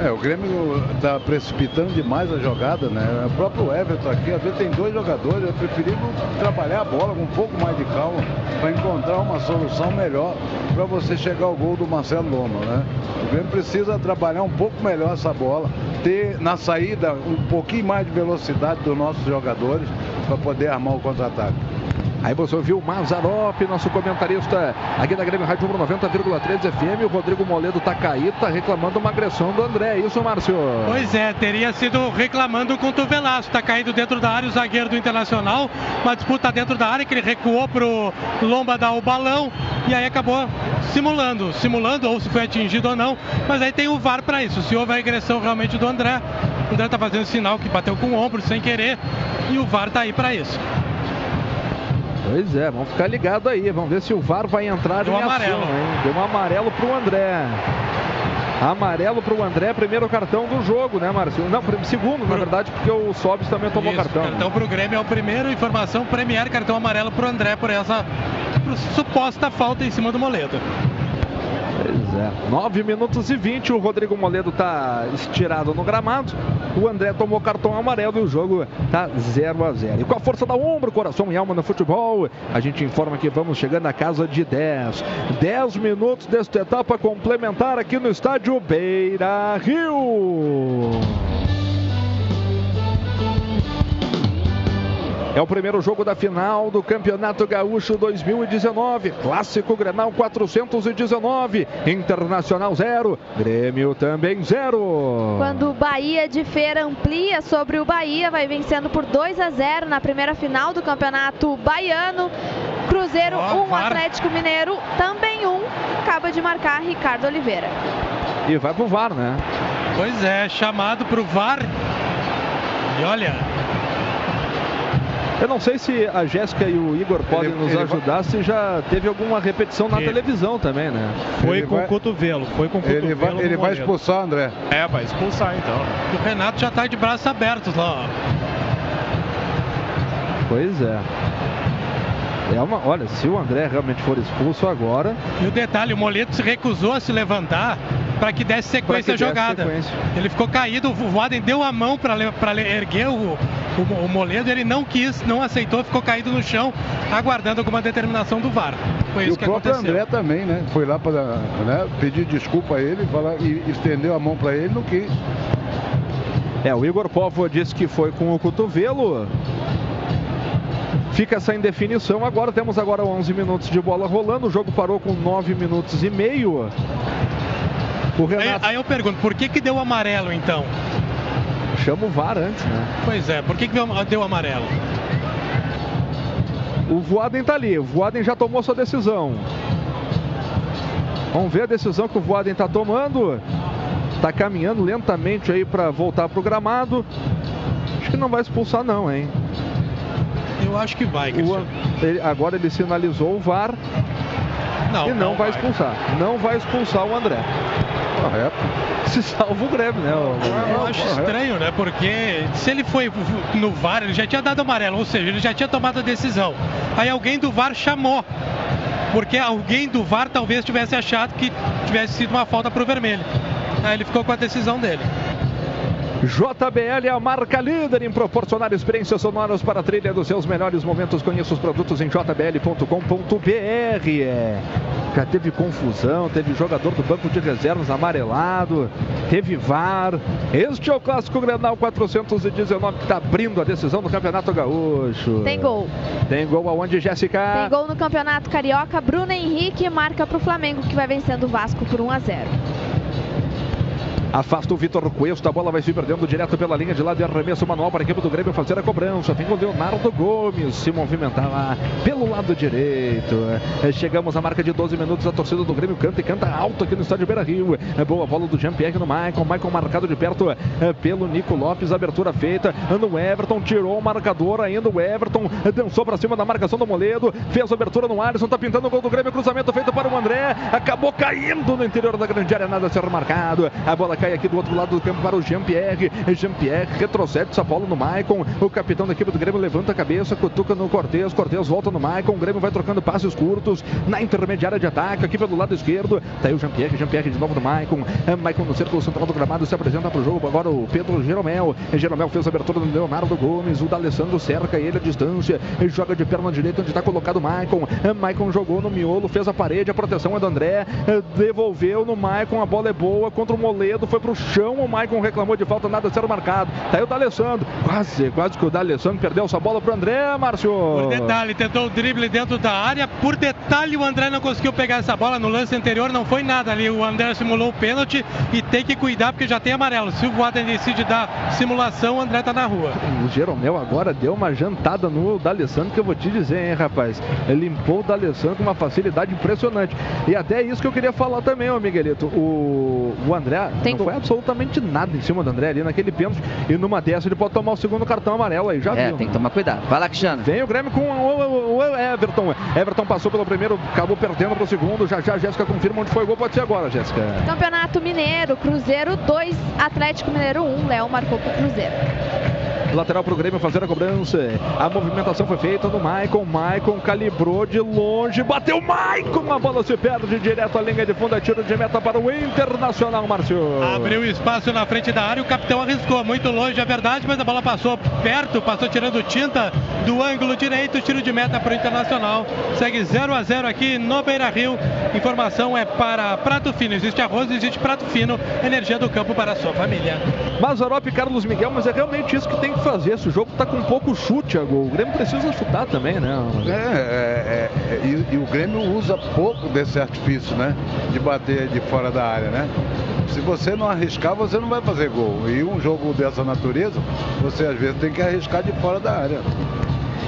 É, o Grêmio está precipitando demais a jogada, né? O próprio Everton aqui, às vezes tem dois jogadores, é preferível trabalhar a bola com um pouco mais de calma para encontrar uma solução melhor para você chegar ao gol do Marcelo Loma, né? O Grêmio precisa trabalhar um pouco melhor essa bola, ter na saída um pouquinho mais de velocidade dos nossos jogadores para poder armar o contra-ataque. Aí você ouviu o Mazarop, nosso comentarista aqui da Grêmio Rádio 90,3 FM. O Rodrigo Moledo tá caído, tá reclamando uma agressão do André. É isso, Márcio? Pois é, teria sido reclamando o cotovelaço. Tá caído dentro da área o zagueiro do Internacional. Uma disputa dentro da área que ele recuou pro Lomba dar o balão e aí acabou simulando, simulando ou se foi atingido ou não. Mas aí tem o VAR para isso. Se houve a agressão realmente do André, o André tá fazendo sinal que bateu com o ombro sem querer e o VAR tá aí para isso. Pois é, vamos ficar ligado aí. Vamos ver se o VAR vai entrar Deu em amarelo. ação, hein? Deu um amarelo pro André. Amarelo pro André, primeiro cartão do jogo, né, Márcio? Não, segundo, na verdade, porque o Sobis também tomou Isso, cartão. Cartão pro Grêmio é o primeiro, informação Premier, cartão amarelo pro André por essa suposta falta em cima do Moledo. Pois é. 9 minutos e 20, o Rodrigo Moledo tá estirado no gramado. O André tomou cartão amarelo e o jogo tá 0 a 0. E com a força da ombro, coração e alma no futebol, a gente informa que vamos chegando na casa de 10. 10 minutos desta etapa complementar aqui no estádio Beira Rio. É o primeiro jogo da final do Campeonato Gaúcho 2019. Clássico Grenal 419. Internacional 0. Grêmio também 0. Quando o Bahia de Feira amplia sobre o Bahia, vai vencendo por 2 a 0 na primeira final do Campeonato Baiano. Cruzeiro 1, um, Atlético Mineiro também 1. Um, acaba de marcar Ricardo Oliveira. E vai pro VAR, né? Pois é, chamado pro VAR. E olha, Eu não sei se a Jéssica e o Igor podem Ele- nos ele ajudar, se já teve alguma repetição na Ele- televisão também, né? Foi Ele com vai- o cotovelo, foi com o cotovelo. Ele vai, ele vai expulsar André. É, vai expulsar então. o Renato já tá de braços abertos lá, ó. Pois é. É uma, olha, se o André realmente for expulso agora, E o detalhe, o Moledo se recusou a se levantar para que desse sequência à desse jogada. sequência. Ele ficou caído, o Voaden deu a mão para erguer o, o, o Moledo, ele não quis, não aceitou, ficou caído no chão, aguardando alguma determinação do VAR. Foi E isso o que próprio aconteceu. André também, né? Foi lá para né, pedir desculpa a ele falar, e estendeu a mão para ele, não quis. É, o Igor Povo disse que foi com o cotovelo. Fica essa indefinição. Agora temos agora 11 minutos de bola rolando. O jogo parou com 9 minutos e meio. O Aí, Renato aí eu pergunto, por que que deu amarelo então? chama o VAR antes, né? Pois é, por que que deu- deu amarelo? O Voaden tá ali. O Voaden já tomou sua decisão. Vamos ver a decisão que o Voaden tá tomando. Tá caminhando lentamente aí para voltar pro gramado. Acho que não vai expulsar não, hein? Eu acho que vai, O Cristiano. Ele- agora ele sinalizou o VAR Não, e não, vai, expulsar. Não vai expulsar o André. Correto. Se salva o Grêmio, né? o- Eu acho estranho, né? Porque se ele foi no VAR, ele já tinha dado amarelo, ou seja, ele já tinha tomado a decisão. Aí alguém do VAR chamou. Porque alguém do VAR talvez tivesse achado que tivesse sido uma falta pro vermelho. Aí ele ficou com a decisão dele. JBL é a marca líder em proporcionar experiências sonoras para a trilha dos seus melhores momentos. Conheça os produtos em jbl.com.br. É. Já teve confusão, teve jogador do banco de reservas amarelado, teve VAR. Este é o clássico Grenal 419 que está abrindo a decisão do Campeonato Gaúcho. Tem gol. Tem gol aonde, Jéssica? Tem gol no Campeonato Carioca. Bruno Henrique marca para o Flamengo, que vai vencendo o Vasco por 1 a 0. Afasta o Vitor Cuesta. A bola vai se perdendo direto pela linha de lado e arremesso manual para a equipe do Grêmio fazer a cobrança. Tem o Leonardo Gomes se movimentar lá pelo lado direito. É, Chegamos à marca de 12 minutos. A torcida do Grêmio canta e canta alto aqui no estádio Beira Rio. É boa bola do Jean-Pierre no Maicon. Maicon marcado de perto é, pelo Nico Lopes. Abertura feita no Everton. Tirou o marcador ainda. O Everton é, dançou para cima da marcação do Moledo. Fez a abertura no Alisson. Tá pintando o gol do Grêmio. Cruzamento feito para o André. Acabou caindo no interior da grande área. Nada a ser marcado. A bola cai aqui do outro lado do campo para o Jean-Pierre. Jean-Pierre retrocede essa bola no Maicon. O capitão da equipe do Grêmio levanta a cabeça, cutuca no Cortez. Cortez volta no Maicon. O Grêmio vai trocando passes curtos na intermediária de ataque. Aqui pelo lado esquerdo. Tá aí o Jean-Pierre. Jean-Pierre de novo no Maicon. É, Maicon no círculo central do gramado se apresenta para o jogo. Agora o Pedro Jeromel. Jeromel fez a abertura do Leonardo Gomes. O D'Alessandro cerca ele à distância. Ele joga de perna direita onde está colocado o Maicon. É, Maicon jogou no miolo, fez a parede. A proteção é do André. É, Devolveu no Maicon. A bola é boa contra o Moledo. Foi pro chão. O Maicon reclamou de falta. Nada ser marcado. Tá aí o D'Alessandro. Quase, quase que o D'Alessandro perdeu essa bola pro André, Márcio. Por detalhe, tentou o drible dentro da área. Por detalhe, o André não conseguiu pegar essa bola no lance anterior. Não foi nada ali. O André simulou o pênalti e tem que cuidar porque já tem amarelo. Se o Voaden decide dar simulação, o André tá na rua. O Jeromel agora deu uma jantada no D'Alessandro que eu vou te dizer, hein, rapaz. Ele limpou o D'Alessandro com uma facilidade impressionante. E até isso que eu queria falar também, ô Miguelito. O, o André Tem não foi absolutamente nada em cima do André ali naquele pênalti. E numa dessa ele pode tomar o segundo cartão amarelo aí, já É, viu. tem que tomar cuidado. Vai lá, Cristiano. Vem o Grêmio com o, Everton. Everton passou pelo primeiro, acabou perdendo pro segundo. Já já a Jéssica confirma onde foi o gol. Pode ser agora, Jéssica. Campeonato Mineiro, Cruzeiro 2, Atlético Mineiro 1. Léo marcou pro Cruzeiro. Lateral pro Grêmio fazer a cobrança. A movimentação foi feita no Maicon. Maicon calibrou de longe. Bateu Maicon. A bola se perde direto à linha de fundo. É tiro de meta para o Internacional, Márcio. Abriu espaço na frente da área, o capitão arriscou muito longe, é verdade, mas a bola passou perto, passou tirando tinta do ângulo direito, tiro de meta para o Internacional. Segue 0 a 0 aqui no Beira Rio. Informação é para Prato Fino. Existe arroz, existe prato fino, energia do campo para a sua família. Mazarop e Carlos Miguel, mas é realmente isso que tem que fazer. Esse jogo tá com pouco chute a gol. O Grêmio precisa chutar também, né? É, é, é, e, e o Grêmio usa pouco desse artifício, né? De bater de fora da área, né? Se você não arriscar, você não vai fazer gol. E um jogo dessa natureza, você às vezes tem que arriscar de fora da área.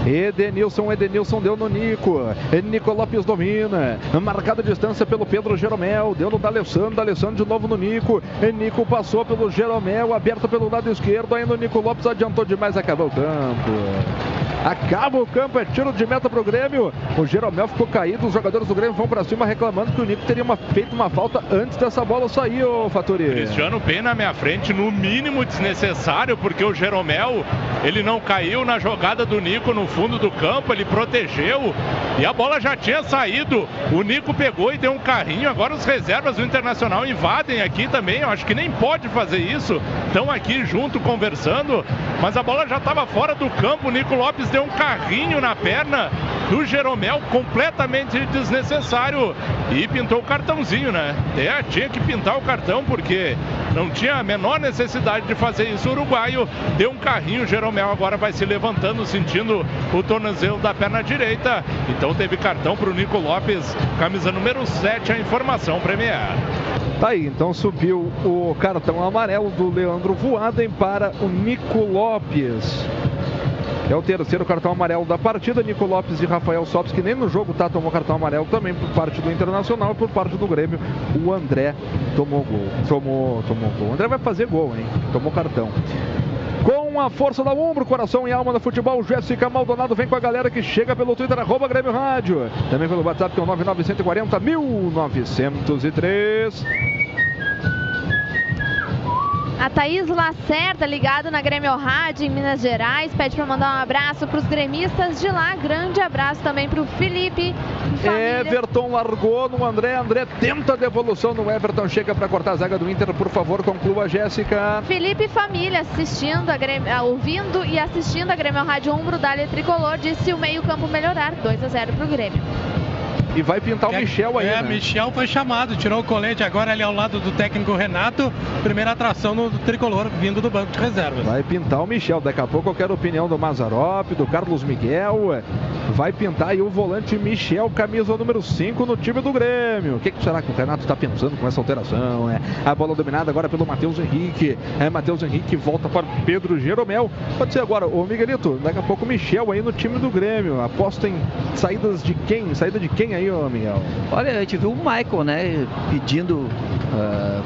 Edenilson, Edenilson deu no Nico. Nico Lopes domina. Marcada a distância pelo Pedro Jeromel. Deu no D'Alessandro. D'Alessandro de novo no Nico. Nico passou pelo Jeromel. Aberto pelo lado esquerdo. Ainda o Nico Lopes adiantou demais. Acabou o campo. Acaba o campo, é tiro de meta pro Grêmio. O Jeromel ficou caído, os jogadores do Grêmio vão pra cima reclamando que o Nico teria uma- feito uma falta antes dessa bola sair, ô Faturi. Cristiano bem na minha frente, no mínimo desnecessário, porque o Jeromel, ele não caiu na jogada do Nico no fundo do campo, ele protegeu e a bola já tinha saído. O Nico pegou e deu um carrinho, agora os reservas do Internacional invadem aqui também, eu acho que nem pode fazer isso. Estão aqui junto conversando, mas a bola já estava fora do campo, o Nico Lopes deu um carrinho na perna do Jeromel, completamente desnecessário e pintou o cartãozinho, né? É, tinha que pintar o cartão porque não tinha a menor necessidade de fazer isso. O uruguaio deu um carrinho, o Jeromel agora vai se levantando, sentindo o tornozelo da perna direita. Então teve cartão para o Nico Lopes, camisa número 7, a informação Premier. Tá aí, então subiu o cartão amarelo do Leandro Voaden para o Nico Lopes. É o terceiro cartão amarelo da partida. Nico Lopes e Rafael Sopes, que nem no jogo tá, tomou cartão amarelo também por parte do Internacional e por parte do Grêmio. O André tomou gol. Tomou, tomou gol. O André vai fazer gol, hein? Tomou cartão. Com a força da Umbro, coração e alma do futebol, Jéssica Maldonado vem com a galera que chega pelo Twitter, arroba Grêmio Rádio. Também pelo WhatsApp, que é o 99140 1903. A Thaís Lacerda, ligado na Grêmio Rádio em Minas Gerais, pede para mandar um abraço para os gremistas de lá. Grande abraço também para o Felipe. família. Everton largou no André. André tenta a devolução no Everton. Chega para cortar a zaga do Inter. Por favor, conclua, Jéssica. Felipe família assistindo a Grêmio, ah, ouvindo e assistindo a Grêmio Rádio Umbro Dália Tricolor, disse o meio-campo melhorar, 2 a 0 para o Grêmio. E vai pintar o Michel aí, É, né? Michel foi chamado, tirou o colete agora ali ao lado do técnico Renato. Primeira atração no tricolor vindo do banco de reservas. Vai pintar o Michel. Daqui a pouco eu quero a opinião do Mazarop, do Carlos Miguel. é. Vai pintar aí o volante Michel, camisa número 5 no time do Grêmio. O que, que será que o Renato está pensando com essa alteração? É, a bola dominada agora pelo Matheus Henrique. É, Matheus Henrique volta para Pedro Jeromel. Pode ser agora, o Miguelito, daqui a pouco o Michel aí no time do Grêmio. Aposta em saídas de quem? Saída de quem aí, ô Miguel? Olha, a gente viu o Michael, né, pedindo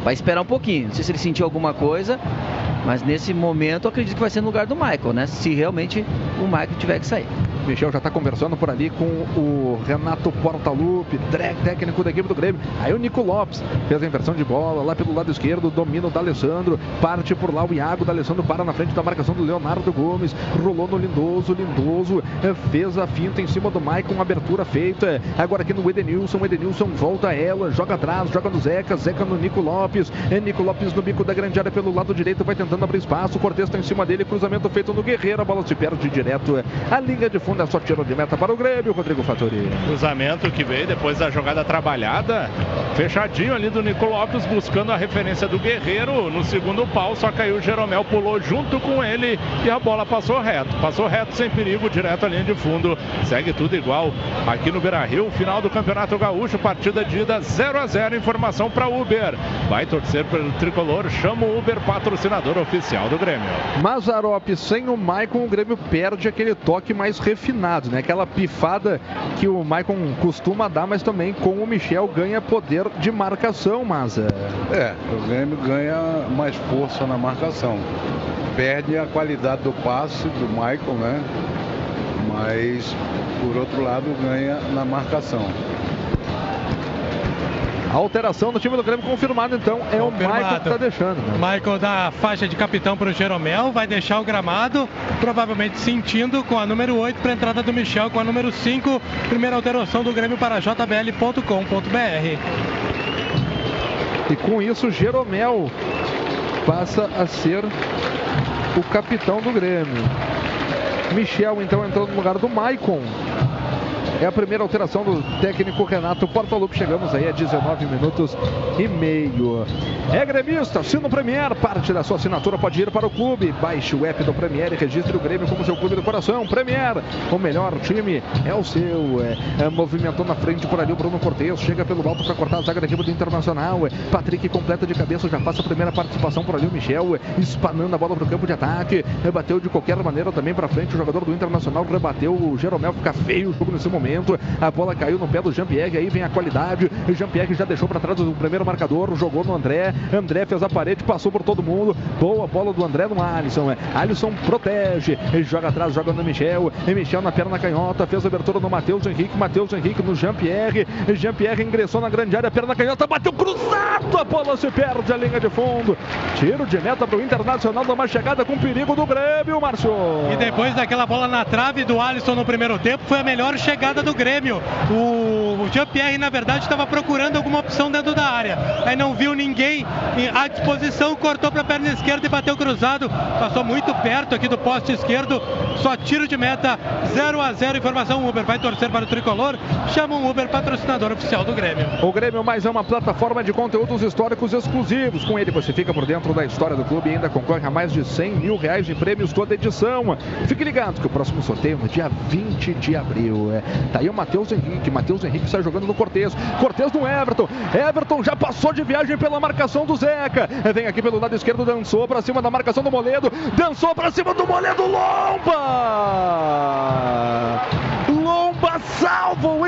para esperar um pouquinho. Não sei se ele sentiu alguma coisa, mas nesse momento acredito que vai ser no lugar do Michael, né? Se realmente o Michael tiver que sair. Michel já está conversando por ali com o Renato Portaluppi, técnico da equipe do Grêmio. Aí o Nico Lopes fez a inversão de bola lá pelo lado esquerdo, domina o D'Alessandro, parte por lá o Iago, D'Alessandro para na frente da marcação do Leonardo Gomes, rolou no Lindoso, Lindoso eh, fez a finta em cima do Maicon, abertura feita. Agora aqui no Edenilson, o Edenilson volta ela, joga atrás, joga no Zeca, Zeca no Nico Lopes, é Nico Lopes no bico da grande área pelo lado direito, vai tentando abrir espaço, o Cortez está em cima dele, cruzamento feito no Guerreiro, a bola se perde direto. eh, A linha de fundo é só de meta para o Grêmio, Rodrigo Fattori. Cruzamento que veio depois da jogada trabalhada. Fechadinho ali do Nico Lopes, buscando a referência do Guerreiro no segundo pau. Só caiu o Jeromel, pulou junto com ele e a bola passou reto. Passou reto, sem perigo, direto à linha de fundo. Segue tudo igual aqui no Beira Rio. Final do Campeonato Gaúcho, partida de ida 0 a 0 Informação para Uber. Vai torcer pelo tricolor, chama o Uber, patrocinador oficial do Grêmio. Mazarop sem o Maicon, o Grêmio perde aquele toque mais refinado, né? Aquela pifada que o Maicon costuma dar, mas também com o Michel ganha poder de marcação, Maza. É, o Grêmio ganha mais força na marcação. Perde a qualidade do passe do Michael, né? Mas, por outro lado, ganha na marcação. A alteração no time do Grêmio confirmado, então, é o Maicon que está deixando. Né? Michael dá a faixa de capitão para o Jeromel, vai deixar o gramado, provavelmente sentindo com a número 8 para a entrada do Michel com a número 5. Primeira alteração do Grêmio para jbl.com.br. E com isso, Jeromel passa a ser o capitão do Grêmio. Michel, então, entrou no lugar do Maicon. É a primeira alteração do técnico Renato Portaluppi. Chegamos aí a 19 minutos e meio. É gremista, assina o Premier. Parte da sua assinatura pode ir para o clube. Baixe o app do Premier e registre o Grêmio como seu clube do coração. Premier, o melhor time é o seu. É, é, movimentou na frente por ali o Bruno Cortes. Chega pelo alto para cortar a zaga do Internacional. É, Patrick completa de cabeça, já passa a primeira participação por ali o Michel. É, espanando a bola para o campo de ataque. É, bateu de qualquer maneira também para frente. O jogador do Internacional rebateu. O Jeromel fica feio o jogo nesse momento. A bola caiu no pé do Jean-Pierre. Aí vem a qualidade. O Jean-Pierre já deixou para trás o primeiro marcador. Jogou no André. André fez a parede, passou por todo mundo. Boa bola do André no Alisson. Alisson protege. Ele joga atrás, joga no Michel. E Michel na perna canhota. Fez a abertura no Matheus Henrique. Matheus Henrique no Jean-Pierre. Jean-Pierre ingressou na grande área. Perna canhota. Bateu cruzado. A bola se perde a linha de fundo. Tiro de meta para o Internacional. Numa chegada com perigo do Grêmio, Márcio. E depois daquela bola na trave do Alisson no primeiro tempo, foi a melhor chegada do Grêmio. O Jean-Pierre, na verdade, estava procurando alguma opção dentro da área. Aí não viu ninguém à disposição, cortou para a perna esquerda e bateu cruzado. Passou muito perto aqui do poste esquerdo. Só tiro de meta, 0 a 0 Informação Uber vai torcer para o tricolor. Chama o Uber, patrocinador oficial do Grêmio. O Grêmio mais é uma plataforma de conteúdos históricos exclusivos. Com ele você fica por dentro da história do clube e ainda concorre a mais de 100 mil reais em prêmios toda edição. Fique ligado que o próximo sorteio é no dia 20 de abril. Tá aí o Matheus Henrique. Matheus Henrique sai jogando no Cortez. Cortez no Everton. Everton já passou de viagem pela marcação do Zeca. Vem aqui pelo lado esquerdo, dançou para cima da marcação do Moledo. Dançou para cima do Moledo. Lomba! Lomba salva o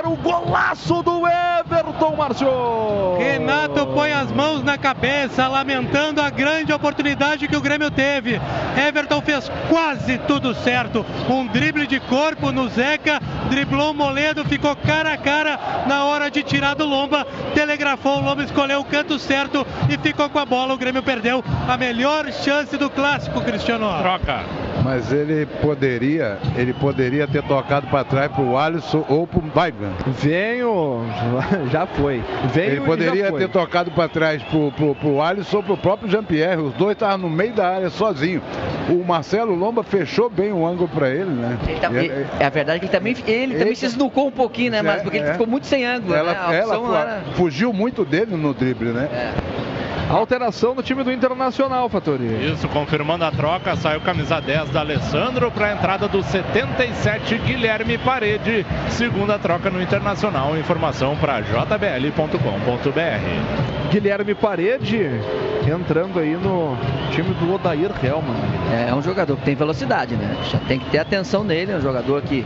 Era o golaço do Everton, Márcio. Renato põe as mãos na cabeça, lamentando a grande oportunidade que o Grêmio teve. Everton fez quase tudo certo. Um drible de corpo no Zeca, driblou o Moledo, ficou cara a cara na hora de tirar do Lomba. Telegrafou, o Lomba escolheu o canto certo e ficou com a bola. O Grêmio perdeu a melhor chance do clássico, Cristiano. Troca. Mas ele poderia, ele poderia ter tocado para trás pro Alisson ou pro Baigan. Venho, já foi. Venho ele poderia ter tocado para trás pro, pro, pro Alisson ou pro próprio Jean-Pierre. Os dois estavam no meio da área sozinho. O Marcelo Lomba fechou bem o ângulo para ele, né? Ele tá- E- ele- é a verdade que ele também, ele também se esnucou um pouquinho, né? Mas porque ele É. ficou muito sem ângulo. ela, né? Ela era- fugiu muito dele no drible, né? Alteração no time do Internacional, Fatori. Isso, confirmando a troca, saiu camisa 10 da Alessandro para a entrada do 77 Guilherme Parede. Segunda troca no Internacional. Informação para jbl.com.br. Guilherme Parede entrando aí no time do Odair Helman. É um jogador que tem velocidade, né? Já tem que ter atenção nele, é um jogador que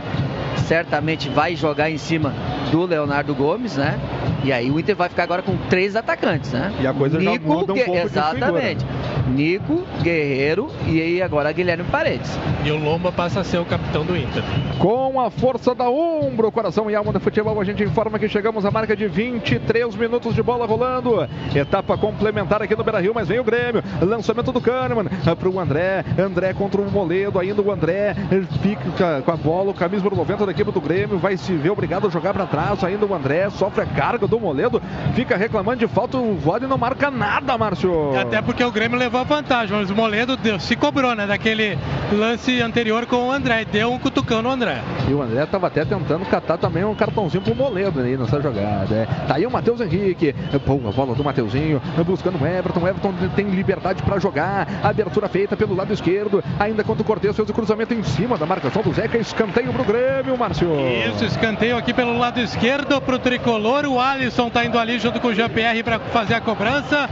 certamente vai jogar em cima do Leonardo Gomes, né? E aí o Inter vai ficar agora com três atacantes, né? E a coisa já muda um pouco de Exatamente. Nico, Guerreiro e aí agora Guilherme Paredes. E o Lomba passa a ser o capitão do Inter. Com a força da Umbro, coração e alma do futebol, a gente informa que chegamos à marca de 23 minutos de bola rolando. Etapa complementar aqui no Beira Rio, mas vem o Grêmio. Lançamento do Kahneman para o André. André contra o Moledo, ainda o André fica com a bola, o camisa número 90 da equipe do Grêmio. Vai se ver obrigado a jogar para trás. Ainda o André sofre a carga do Moledo, fica reclamando de falta. O Vode não marca nada, Márcio. Até porque o Grêmio levou a vantagem, mas o Moledo deu- se cobrou, né? Daquele lance anterior com o André. Deu um cutucão no André. E o André estava até tentando catar também um cartãozinho pro Moledo aí nessa jogada. É. Tá aí o Matheus Henrique. Boa bola do Mateuzinho. Buscando o Everton. O Everton tem liberdade para jogar. Abertura feita pelo lado esquerdo. Ainda quando o Cortez fez o cruzamento em cima da marcação do Zeca. Escanteio pro Grêmio, Márcio. Isso, escanteio aqui pelo lado esquerdo pro tricolor. O Alisson tá indo ali junto com o Jean-Pierre para fazer a cobrança.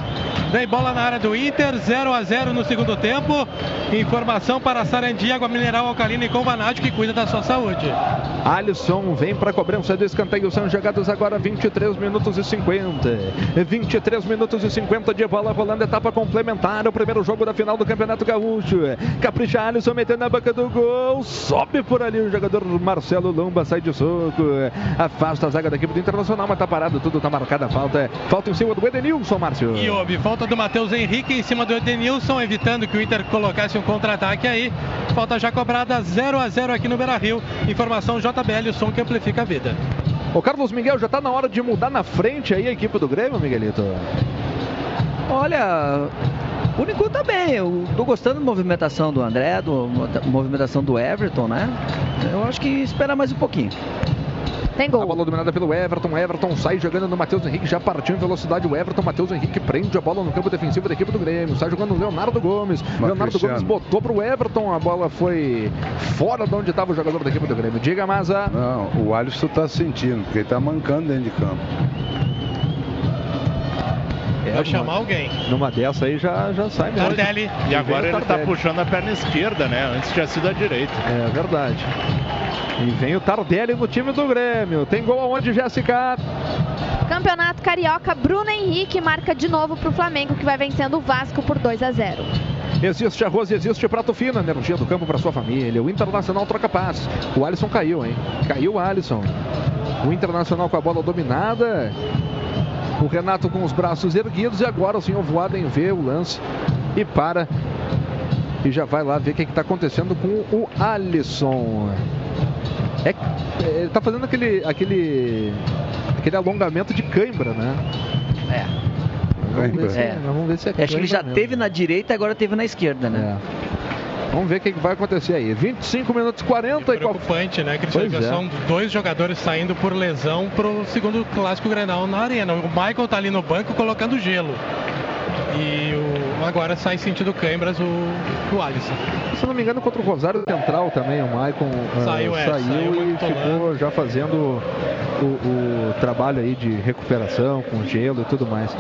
Vem bola na área do Inter, 0 a 0 no segundo tempo. Informação para Sarandi, água mineral alcalina e com vanádio que cuida da sua saúde. Alisson vem para a cobrança do escanteio. São jogados agora 23 minutos e 50. 23 minutos e 50 de bola rolando, etapa complementar. O primeiro jogo da final do Campeonato Gaúcho. Capricha Alisson metendo na boca do gol. Sobe por ali o jogador Marcelo Lomba, sai de soco. Afasta a zaga da equipe do Internacional, mas tá parado tudo, tá marcada a falta. Falta em cima do Edenilson, Márcio. E houve falta do Matheus Henrique em cima do Edenilson, evitando que o Inter colocasse um contra-ataque aí. Falta já cobrada 0 a 0 aqui no Beira Rio. Informação JBL, o som que amplifica a vida. O Carlos Miguel já tá na hora de mudar na frente aí a equipe do Grêmio, Miguelito. Olha, por enquanto tá bem. Eu tô gostando da movimentação do André, do, da movimentação do Everton, né? Eu acho que esperar mais um pouquinho. Tem A gol. bola dominada pelo Everton. Everton sai jogando no Matheus Henrique. Já partiu em velocidade o Everton. Matheus Henrique prende a bola no campo defensivo da equipe do Grêmio. Sai jogando o Leonardo Gomes. Leonardo Cristiano. Gomes botou pro Everton. A bola foi fora de onde estava o jogador da equipe do Grêmio. Diga, Maza. Não, o Alisson tá sentindo, porque ele tá mancando dentro de campo. Vai chamar alguém. Numa dessa aí já, já sai mesmo. Tardelli. E agora o ele tá Tardelli. puxando a perna esquerda, né? Antes tinha sido a direita. É verdade. E vem o Tardelli no time do Grêmio. Tem gol aonde, Jéssica? Campeonato Carioca, Bruno Henrique marca de novo pro Flamengo, que vai vencendo o Vasco por 2 a 0. Existe arroz e existe prato fino, energia do campo para sua família. O Internacional troca passes. O Alisson caiu, hein? Caiu o Alisson. O Internacional com a bola dominada. O Renato com os braços erguidos e agora o senhor Voaden vê o lance e para. E já vai lá ver o que está acontecendo com o Alisson. É, é, ele tá fazendo aquele, aquele, aquele alongamento de cãibra, né? É. Vamos ver se É. vamos ver se é Acho que ele já mesmo. teve na direita e agora teve na esquerda, né? Vamos ver o que vai acontecer aí. 25 minutos 40 e. Preocupante, né, Cristiano? Pois é. São dois jogadores saindo por lesão pro segundo clássico Grenal na arena. O Michael tá ali no banco colocando gelo. E o, agora sai sentido câimbras o, o Alisson. Se não me engano, contra o Rosário Central também, o Maicon ah, Saiu, é, saiu saiu e ficou já fazendo o, o trabalho aí de recuperação com gelo e tudo mais.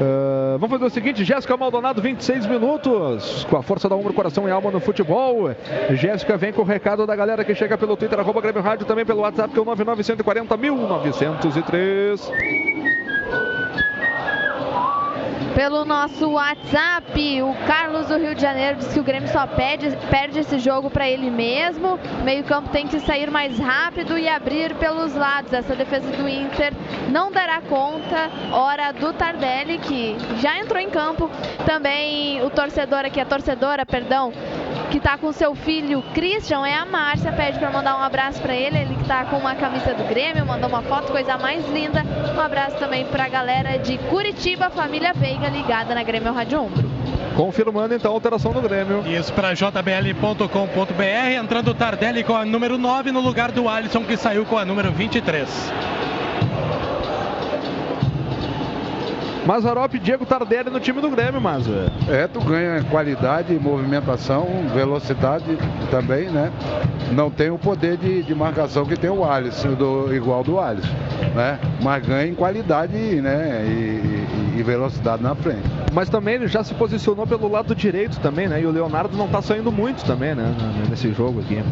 Ah, vamos fazer o seguinte, Jéssica Maldonado, 26 minutos, com a força da ombro, coração e alma no futebol. Jéssica vem com o recado da galera que chega pelo Twitter, arroba Grêmio Rádio, também pelo WhatsApp, que é o 99140 1903. Pelo nosso WhatsApp, o Carlos do Rio de Janeiro diz que o Grêmio só perde, perde esse jogo para ele mesmo. Meio-campo tem que sair mais rápido e abrir pelos lados. Essa defesa do Inter não dará conta. Hora do Tardelli, que já entrou em campo. Também o torcedor aqui, a torcedora, perdão, que tá com seu filho Christian é a Márcia. Pede para mandar um abraço para ele. Ele que tá com uma camisa do Grêmio, mandou uma foto, coisa mais linda. Um abraço também para a galera de Curitiba, família Veiga, ligada na Grêmio Rádio Umbro. Confirmando então a alteração do Grêmio. Isso para jbl.com.br, entrando o Tardelli com a número 9 no lugar do Alisson que saiu com a número 23. Mazarop e Diego Tardelli no time do Grêmio, Maza. É, tu ganha qualidade, movimentação, velocidade também, né? Não tem o poder de, de marcação que tem o Alisson, do, igual do Alisson, né? Mas ganha em qualidade né? E, e, e velocidade na frente. Mas também ele já se posicionou pelo lado direito também, né? E o Leonardo não tá saindo muito também, né? Nesse jogo aqui.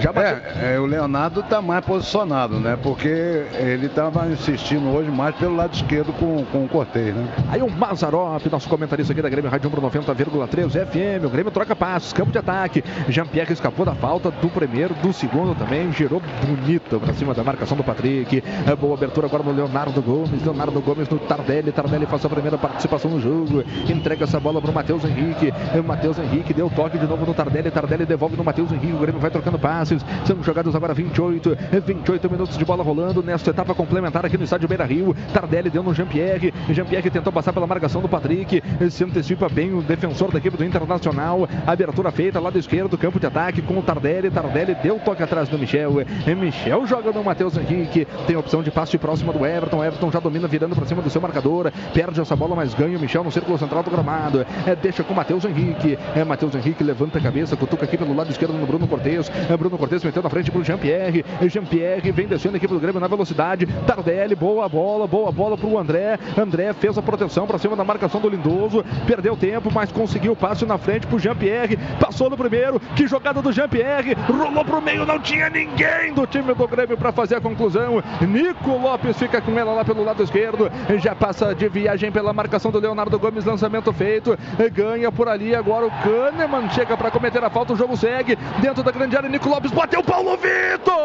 Já é, é, o Leonardo tá mais posicionado, né? Porque ele estava insistindo hoje mais pelo lado esquerdo com, com o Cortez, né? Aí o Mazarop, nosso comentarista aqui da Grêmio Rádio 90,3 FM. O Grêmio troca passos, campo de ataque. Jean-Pierre escapou da falta do primeiro, do segundo também. Girou bonito pra cima da marcação do Patrick. É boa abertura agora no Leonardo Gomes. Leonardo Gomes no Tardelli. Tardelli faz a primeira participação no jogo. Entrega essa bola pro Matheus Henrique. O Matheus Henrique deu toque de novo no Tardelli. Tardelli devolve no Matheus Henrique. O Grêmio vai trocando passes. São jogados agora 28. 28 minutos de bola rolando nesta etapa complementar aqui no estádio Beira Rio. Tardelli deu no Jean-Pierre. Jean-Pierre tentou passar pela marcação do Patrick. Se antecipa bem o defensor da equipe do Internacional. Abertura feita lado esquerdo, campo de ataque com o Tardelli. Tardelli deu toque atrás do Michel. Michel joga no Matheus Henrique. Tem opção de passe próxima do Everton. Everton já domina virando para cima do seu marcador. Perde essa bola, mas ganha o Michel no círculo central do gramado. É, deixa com o Matheus Henrique. É, Matheus Henrique levanta a cabeça, cutuca aqui pelo lado esquerdo no Bruno Cortes. É, Bruno Cortes meteu na frente pro Jean-Pierre. Jean-Pierre vem descendo a equipe do Grêmio na velocidade. Tardelli, boa bola, boa bola pro André. André fez a proteção para cima da marcação do Lindoso. Perdeu tempo, mas conseguiu o passe na frente pro Jean-Pierre. Passou no primeiro. Que jogada do Jean-Pierre. Rolou pro meio, não tinha ninguém do time do Grêmio para fazer a conclusão. Nico Lopes fica com ela lá pelo lado esquerdo. Já passa de viagem pela marcação do Leonardo Gomes. Lançamento feito. Ganha por ali agora o Kahneman. Chega para cometer a falta. O jogo segue. Dentro da grande área, Nico Lopes bateu Paulo Vitor.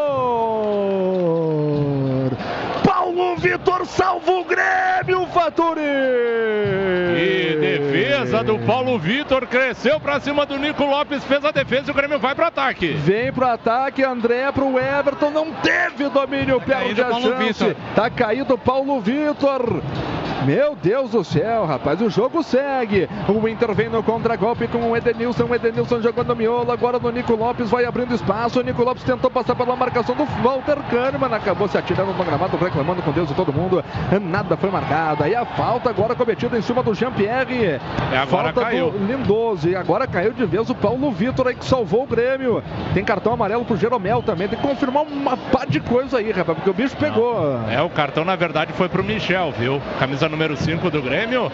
Paulo Vitor salva o Grêmio, Faturi! E defesa do Paulo Vitor cresceu pra cima do Nico Lopes, fez a defesa e o Grêmio vai pro ataque. Vem pro ataque, André pro Everton, não teve domínio, tá perde a Paulo chance. Vitor. Tá caído Paulo Vitor. Meu Deus do céu, rapaz, o jogo segue. O Inter vem no contra-golpe com o Edenilson. O Edenilson jogando miolo. Agora no Nico Lopes vai abrindo espaço. O Nico Lopes tentou passar pela marcação do Walter Kahneman. Acabou se atirando no gramado, reclamando com Deus e todo mundo. Nada foi marcado. Aí a falta agora cometida em cima do Jean-Pierre. É, agora falta caiu. do Lindoso. E agora caiu de vez o Paulo Vitor aí que salvou o Grêmio. Tem cartão amarelo pro Jeromel também. Tem que confirmar uma par de coisa aí, rapaz, porque o bicho pegou. É, o cartão na verdade foi pro Michel, viu? Camisa número 5 do Grêmio,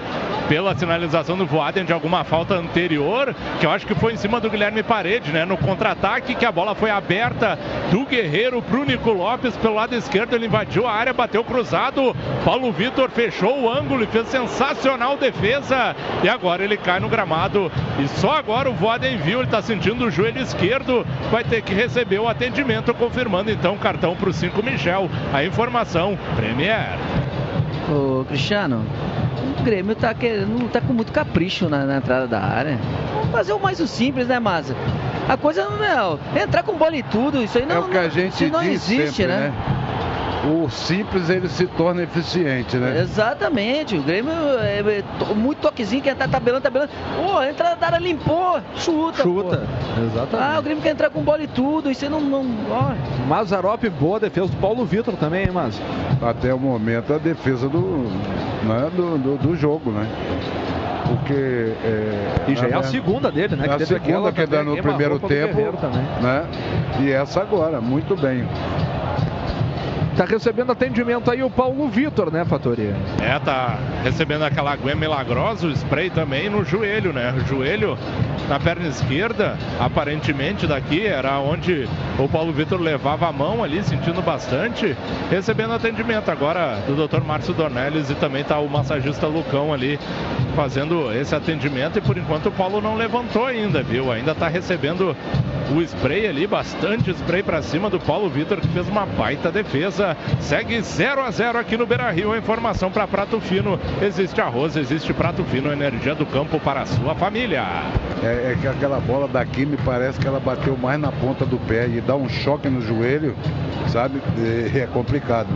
pela sinalização do Voaden de alguma falta anterior, que eu acho que foi em cima do Guilherme Parede, né? No contra-ataque, que a bola foi aberta do Guerreiro pro Nico Lopes pelo lado esquerdo, ele invadiu a área, bateu cruzado. Paulo Vitor fechou o ângulo e fez sensacional defesa. E agora ele cai no gramado. E só agora o Voaden viu, ele tá sentindo o joelho esquerdo, vai ter que receber o atendimento, confirmando então o cartão pro 5 Michel. A informação, Premier. Ô, Cristiano, o Grêmio tá, querendo, tá com muito capricho na, na, entrada da área. Vamos fazer o mais o simples, né, Massa? A coisa não é. Entrar com bola e tudo, isso aí não, é o que a gente não, não diz existe, sempre, né? né? O simples ele se torna eficiente, né? Exatamente. O Grêmio é, é muito toquezinho, quer estar tá tabelando, tabelando. Pô, entra da área, limpou, chuta. Chuta. Pô. Exatamente. Ah, o Grêmio quer entrar com bola e tudo, isso aí não. não ó. Mazarop, boa defesa do Paulo Vitor também, hein, mas. Até o momento a defesa do, né, do, do, do jogo, né? Porque. É, e já é a segunda dele, né? É a que segunda que dá no primeiro tempo. Né? E essa agora, muito bem. Tá recebendo atendimento aí o Paulo Vitor, né, Fatoria? É, tá recebendo aquela aguinha milagrosa, o spray também no joelho, né? O joelho na perna esquerda, aparentemente daqui era onde o Paulo Vitor levava a mão ali, sentindo bastante, recebendo atendimento agora do Dr. Márcio Dornelles e também tá o massagista Lucão ali fazendo esse atendimento e por enquanto o Paulo não levantou ainda, viu? Ainda tá recebendo o spray ali, bastante spray para cima do Paulo Vitor, que fez uma baita defesa. Segue 0 a 0 aqui no Beira Rio. Informação para Prato Fino: existe arroz, existe Prato Fino, energia do campo para a sua família. É, é que aquela bola daqui me parece que ela bateu mais na ponta do pé e dá um choque no joelho, sabe? É, complicado.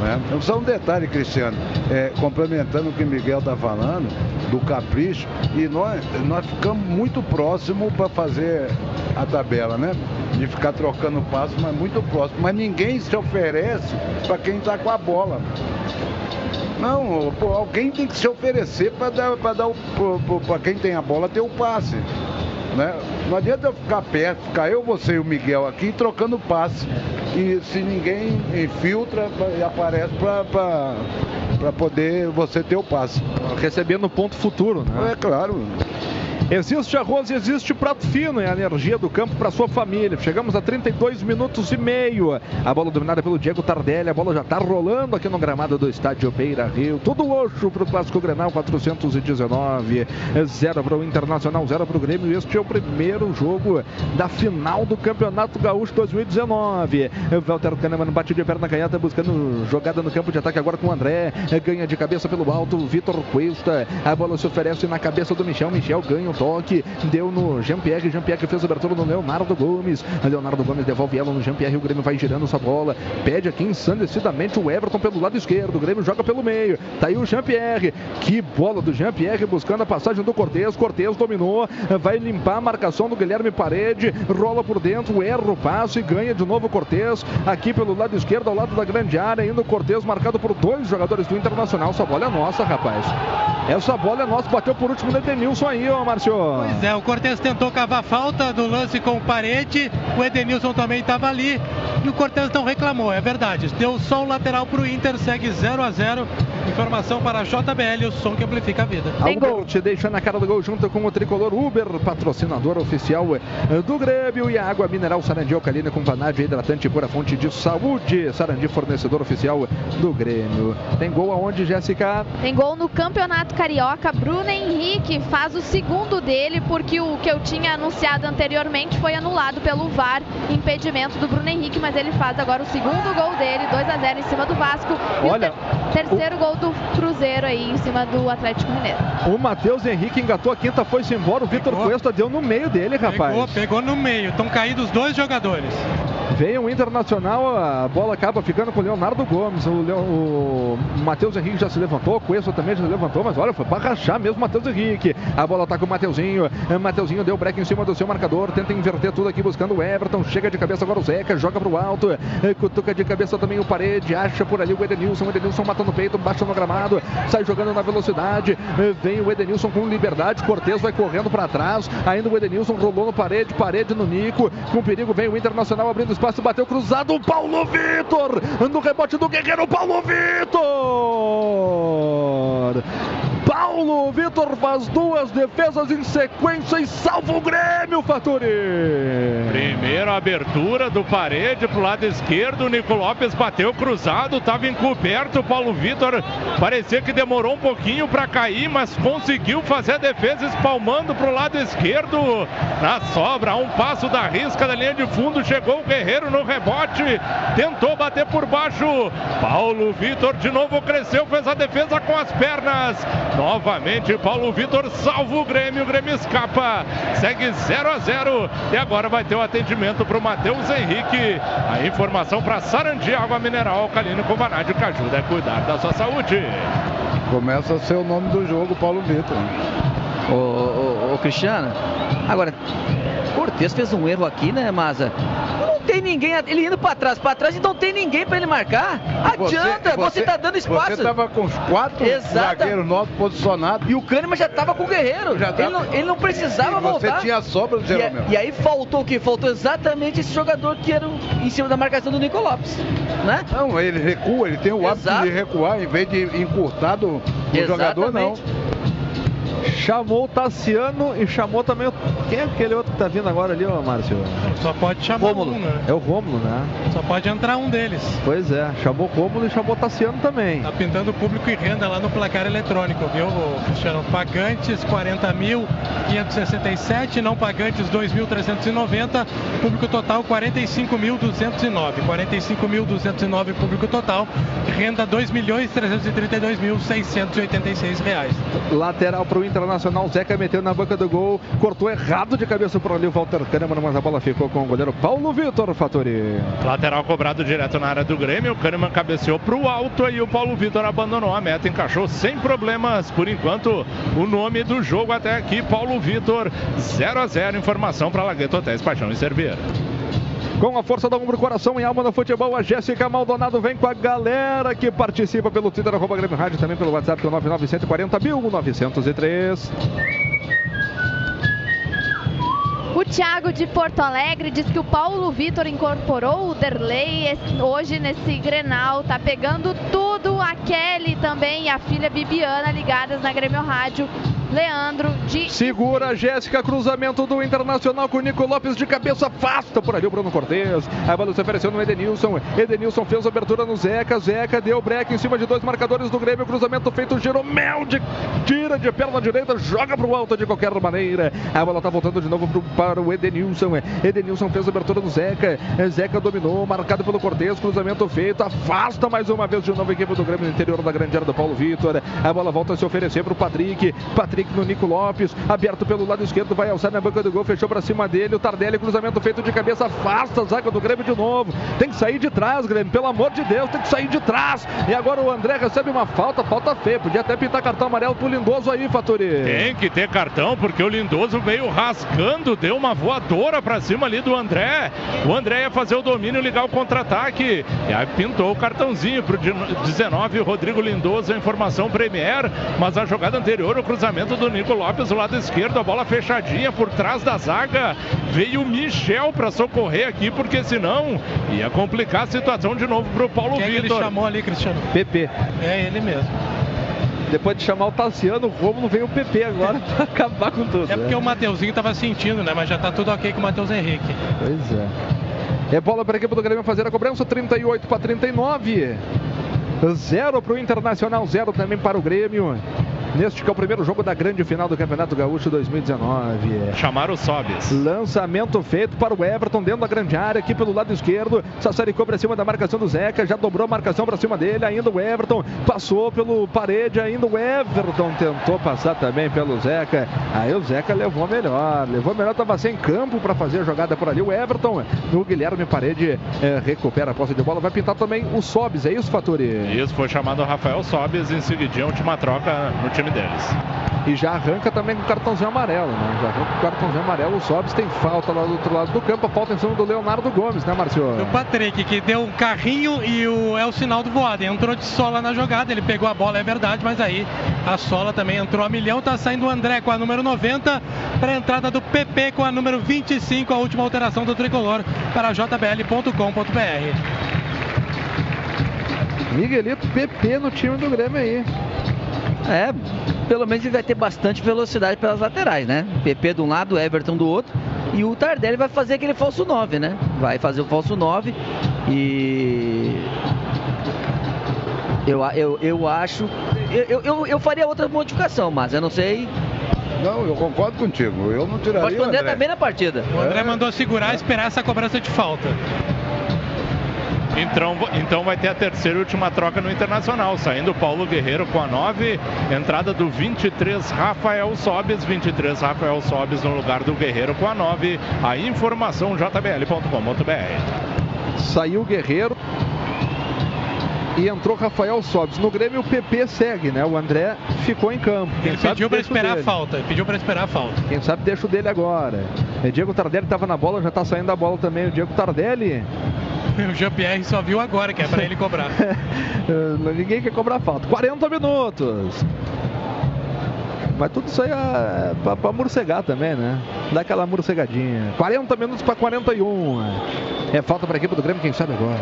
Né? Então, só um detalhe, Cristiano, é, complementando o que Miguel está falando, do capricho, e nós, nós ficamos muito próximo para fazer a tabela, né? De ficar trocando passo, mas muito próximo. Mas ninguém se oferece para quem está com a bola. Não, pô, alguém tem que se oferecer para dar, pra dar para quem tem a bola ter o passe. Né? Não adianta eu ficar perto, ficar eu, você e o Miguel aqui trocando passe. E se ninguém infiltra e aparece para poder você ter o passe. Recebendo ponto futuro, né? É claro. Existe arroz e existe prato fino, é a energia do campo para sua família. Chegamos a 32 minutos e meio. A bola dominada pelo Diego Tardelli, a bola já está rolando aqui no gramado do estádio Beira Rio. Tudo roxo para o Clássico Grenal 419. Zero para o Internacional, zero para o Grêmio. Este é o primeiro jogo da final do Campeonato Gaúcho 2019. Walter Kahneman bate de perna canhota buscando jogada no campo de ataque agora com o André. Ganha de cabeça pelo alto, Vitor Cuesta. A bola se oferece na cabeça do Michel. Michel ganha o toque, deu no Jean-Pierre, Jean-Pierre fez a abertura no Leonardo Gomes, Leonardo Gomes devolve ela no Jean-Pierre, o Grêmio vai girando essa bola, pede aqui ensandecidamente o Everton pelo lado esquerdo, o Grêmio joga pelo meio, tá aí o Jean-Pierre, que bola do Jean-Pierre buscando a passagem do Cortez, Cortez dominou, vai limpar a marcação do Guilherme Parede, rola por dentro, erra o passo e ganha de novo o Cortez, aqui pelo lado esquerdo, ao lado da grande área, ainda o Cortez marcado por dois jogadores do Internacional, essa bola é nossa, rapaz. Essa bola é nossa, bateu por último o Edenilson aí, ó, Márcio. Pois é, o Cortez tentou cavar falta do lance com o Parede, o Edenilson também estava ali e o Cortez não reclamou, é verdade. Deu só o lateral para o Inter, segue 0 a 0 Informação para a JBL, o som que amplifica a vida. Tem gol. Te deixa na cara do gol junto com o tricolor Uber, patrocinador oficial eh, do Grêmio e a água mineral Sarandi Alcalina com vanádio hidratante pura fonte de saúde. Sarandi, fornecedor oficial do Grêmio. Tem gol aonde, Jéssica? Tem gol no Campeonato Carioca. Bruno Henrique faz o segundo dele, porque o que eu tinha anunciado anteriormente foi anulado pelo VAR, impedimento do Bruno Henrique, mas ele faz agora o segundo gol dele, 2 a 0 em cima do Vasco. E Olha, o ter terceiro gol do Cruzeiro aí em cima do Atlético Mineiro. O Matheus Henrique engatou a quinta, foi-se embora. O Vitor Cuesta deu no meio dele, rapaz. Pegou, pegou no meio. Estão caídos dois jogadores. Veio o Internacional, a bola acaba ficando com o Leonardo Gomes. O, Leo, o Matheus Henrique já se levantou, o Cuesta também já se levantou, mas olha, foi para rachar mesmo o Matheus Henrique. A bola tá com o Mateuzinho. Mateuzinho deu break em cima do seu marcador, tenta inverter tudo aqui buscando o Everton. Chega de cabeça agora o Zeca, joga pro alto. Cutuca de cabeça também o parede, acha por ali o Edenilson. O Edenilson mata no peito, baixa no gramado, sai jogando na velocidade. Vem o Edenilson com liberdade. Cortez vai correndo para trás. Ainda o Edenilson rolou no parede, parede no Nico. Com perigo vem o Internacional abrindo espaço, bateu cruzado. O Paulo Vitor no rebote do Guerreiro. Paulo Vitor! Paulo Vitor faz duas defesas em sequência e salva o Grêmio, Faturi. Primeira abertura do parede pro lado esquerdo. O Nico Lopes bateu cruzado, estava encoberto. O Paulo Vitor parecia que demorou um pouquinho para cair, mas conseguiu fazer a defesa espalmando pro lado esquerdo. Na sobra, um passo da risca da linha de fundo, chegou o Guerreiro no rebote, tentou bater por baixo. Paulo Vitor de novo cresceu, fez a defesa com as pernas. Novamente, Paulo Vitor salva o Grêmio. O Grêmio escapa. Segue 0 a 0 E agora vai ter o atendimento para o Matheus Henrique. A informação para Sarandi, água mineral alcalino com vanádio que ajuda a cuidar da sua saúde. Começa a ser o nome do jogo, Paulo Vitor. Ô, ô, ô, Cristiano, agora, Cortez fez um erro aqui, né, Maza? Não tem ninguém, ele indo pra trás, pra trás e não tem ninguém pra ele marcar. Adianta, você, tá dando espaço. Você tava com os quatro Exata. zagueiros novos posicionados. E o Kahneman já tava com o Guerreiro. Já ele, não, ele não precisava e você voltar. tinha sobra do e, Jeromel. e aí faltou o que? Faltou exatamente esse jogador que era em cima da marcação do Nico Lopes. Né? Não, ele recua, ele tem o hábito Exato. de recuar em vez de encurtar do, do jogador, não. Chamou o Tassiano e chamou também o... Quem é aquele outro que tá vindo agora ali, ô Márcio? Só pode chamar Rômulo. um, né? É o Rômulo, né? Só pode entrar um deles. Pois é, chamou o Rômulo e chamou o Tassiano também. Tá pintando público e renda lá no placar eletrônico, viu, Cristiano? Pagantes 40.567, não pagantes 2.390, público total 45.209. 45.209 público total, renda 2.332.686 reais. Lateral pro Internacional, Zeca meteu na boca do gol, cortou errado de cabeça por ali o Walter Kahneman, mas a bola ficou com o goleiro Paulo Vitor Fatori. Lateral cobrado direto na área do Grêmio. O Kahneman cabeceou para o alto e o Paulo Vitor abandonou a meta, encaixou sem problemas. Por enquanto, o nome do jogo até aqui, Paulo Vitor, 0 a 0 Informação para Lagueto Hotéis Paixão e Cerveira. Com a força do ombro, coração e alma no futebol, a Jéssica Maldonado vem com a galera que participa pelo Twitter, arroba Grêmio Rádio, também pelo WhatsApp, pelo 99140 O Thiago de Porto Alegre diz que o Paulo Vitor incorporou o Derlei hoje nesse Grenal. Tá pegando tudo. A Kelly também e a filha Bibiana ligadas na Grêmio Rádio. Leandro de Segura Jéssica, cruzamento do Internacional com o Nico Lopes de cabeça, afasta por ali o Bruno Cortes. A bola se ofereceu no Edenilson. Edenilson fez a abertura no Zeca. Zeca deu break em cima de dois marcadores do Grêmio. Cruzamento feito, Jeromel de tira de perna direita, joga pro alto de qualquer maneira. A bola tá voltando de novo pro, para o Edenilson. Edenilson fez a abertura no Zeca. Zeca dominou, marcado pelo Cortes. Cruzamento feito, afasta mais uma vez de novo a equipe do Grêmio no interior da grande área do Paulo Vitor. A bola volta a se oferecer pro Patrick. Patrick no Nico Lopes, aberto pelo lado esquerdo, vai alçar na banca do gol, fechou pra cima dele. O Tardelli, cruzamento feito de cabeça, afasta a zaga do Grêmio de novo. Tem que sair de trás, Grêmio, pelo amor de Deus, tem que sair de trás. E agora o André recebe uma falta, falta feia. Podia até pintar cartão amarelo pro Lindoso aí, Fatori. Tem que ter cartão, porque o Lindoso veio rasgando, deu uma voadora pra cima ali do André. O André ia fazer o domínio, ligar o contra-ataque. E aí pintou o cartãozinho pro 19, o Rodrigo Lindoso, a informação Premier. Mas a jogada anterior, o cruzamento do Nico Lopes, do lado esquerdo, a bola fechadinha por trás da zaga. Veio o Michel pra socorrer aqui, porque senão ia complicar a situação de novo pro Paulo Quem é que ele Vitor. chamou ali, Cristiano? PP. É ele mesmo. Depois de chamar o Tassiano, o Romulo veio o PP agora pra acabar com tudo. É porque né? o Mateuzinho tava sentindo, né? Mas já tá tudo ok com o Matheus Henrique. Pois é. É bola para a equipe do Grêmio fazer a cobrança, 38 para 39. Zero para o Internacional, zero também para o Grêmio. Neste que é o primeiro jogo da grande final do Campeonato Gaúcho 2019. Chamaram o Sobes. Lançamento feito para o Everton dentro da grande área, aqui pelo lado esquerdo. Sassaricou para cima da marcação do Zeca, já dobrou a marcação para cima dele. Ainda o Everton passou pelo parede, ainda o Everton tentou passar também pelo Zeca. Aí o Zeca levou melhor, levou melhor, estava sem campo para fazer a jogada por ali. O Everton, o Guilherme Parede eh, recupera a posse de bola, vai pintar também o Sobes, é isso, Fatori? Isso, foi chamado o Rafael Sobes em seguidinha, última troca no time deles. E já arranca também com o cartãozinho amarelo, né? Já arranca com o cartãozinho amarelo. O Sobes tem falta lá do outro lado do campo. A falta em cima do Leonardo Gomes, né, Marcio? O Patrick, que deu um carrinho e o, é o sinal do voado. Entrou de sola na jogada, ele pegou a bola, é verdade, mas aí a sola também entrou a milhão. Tá saindo o André com a número 90 para a entrada do PP com a número 25, a última alteração do tricolor para jbl.com.br. Miguelito PP no time do Grêmio aí. É, pelo menos ele vai ter bastante velocidade pelas laterais, né? PP de um lado, Everton do outro. E o Tardelli vai fazer aquele falso 9, né? Vai fazer o falso 9 e. Eu, eu, eu acho. Eu, eu, eu faria outra modificação, mas eu não sei. Não, eu concordo contigo. Eu não tiraria Pode o André. também na partida. O André mandou segurar e esperar essa cobrança de falta. Então, então vai ter a terceira e última troca no Internacional. Saindo o Paulo Guerreiro com a 9. Entrada do 23, Rafael Sobes. 23, Rafael Sobes no lugar do Guerreiro com a 9. A informação jbl.com.br. Saiu o Guerreiro. E entrou Rafael Sobes. No Grêmio o PP segue, né? O André ficou em campo. Quem Ele sabe pediu para o esperar a dele. falta. Ele pediu para esperar a falta. Quem sabe deixa o dele agora. É, Diego Tardelli estava na bola, já está saindo a bola também. O Diego Tardelli. O Jean-Pierre só viu agora que é para ele cobrar. Ninguém quer cobrar falta. 40 minutos. Mas tudo isso aí é pra, pra morcegar também, né? Dá aquela morcegadinha. 40 minutos para 41. É falta para equipe do Grêmio, quem sabe agora.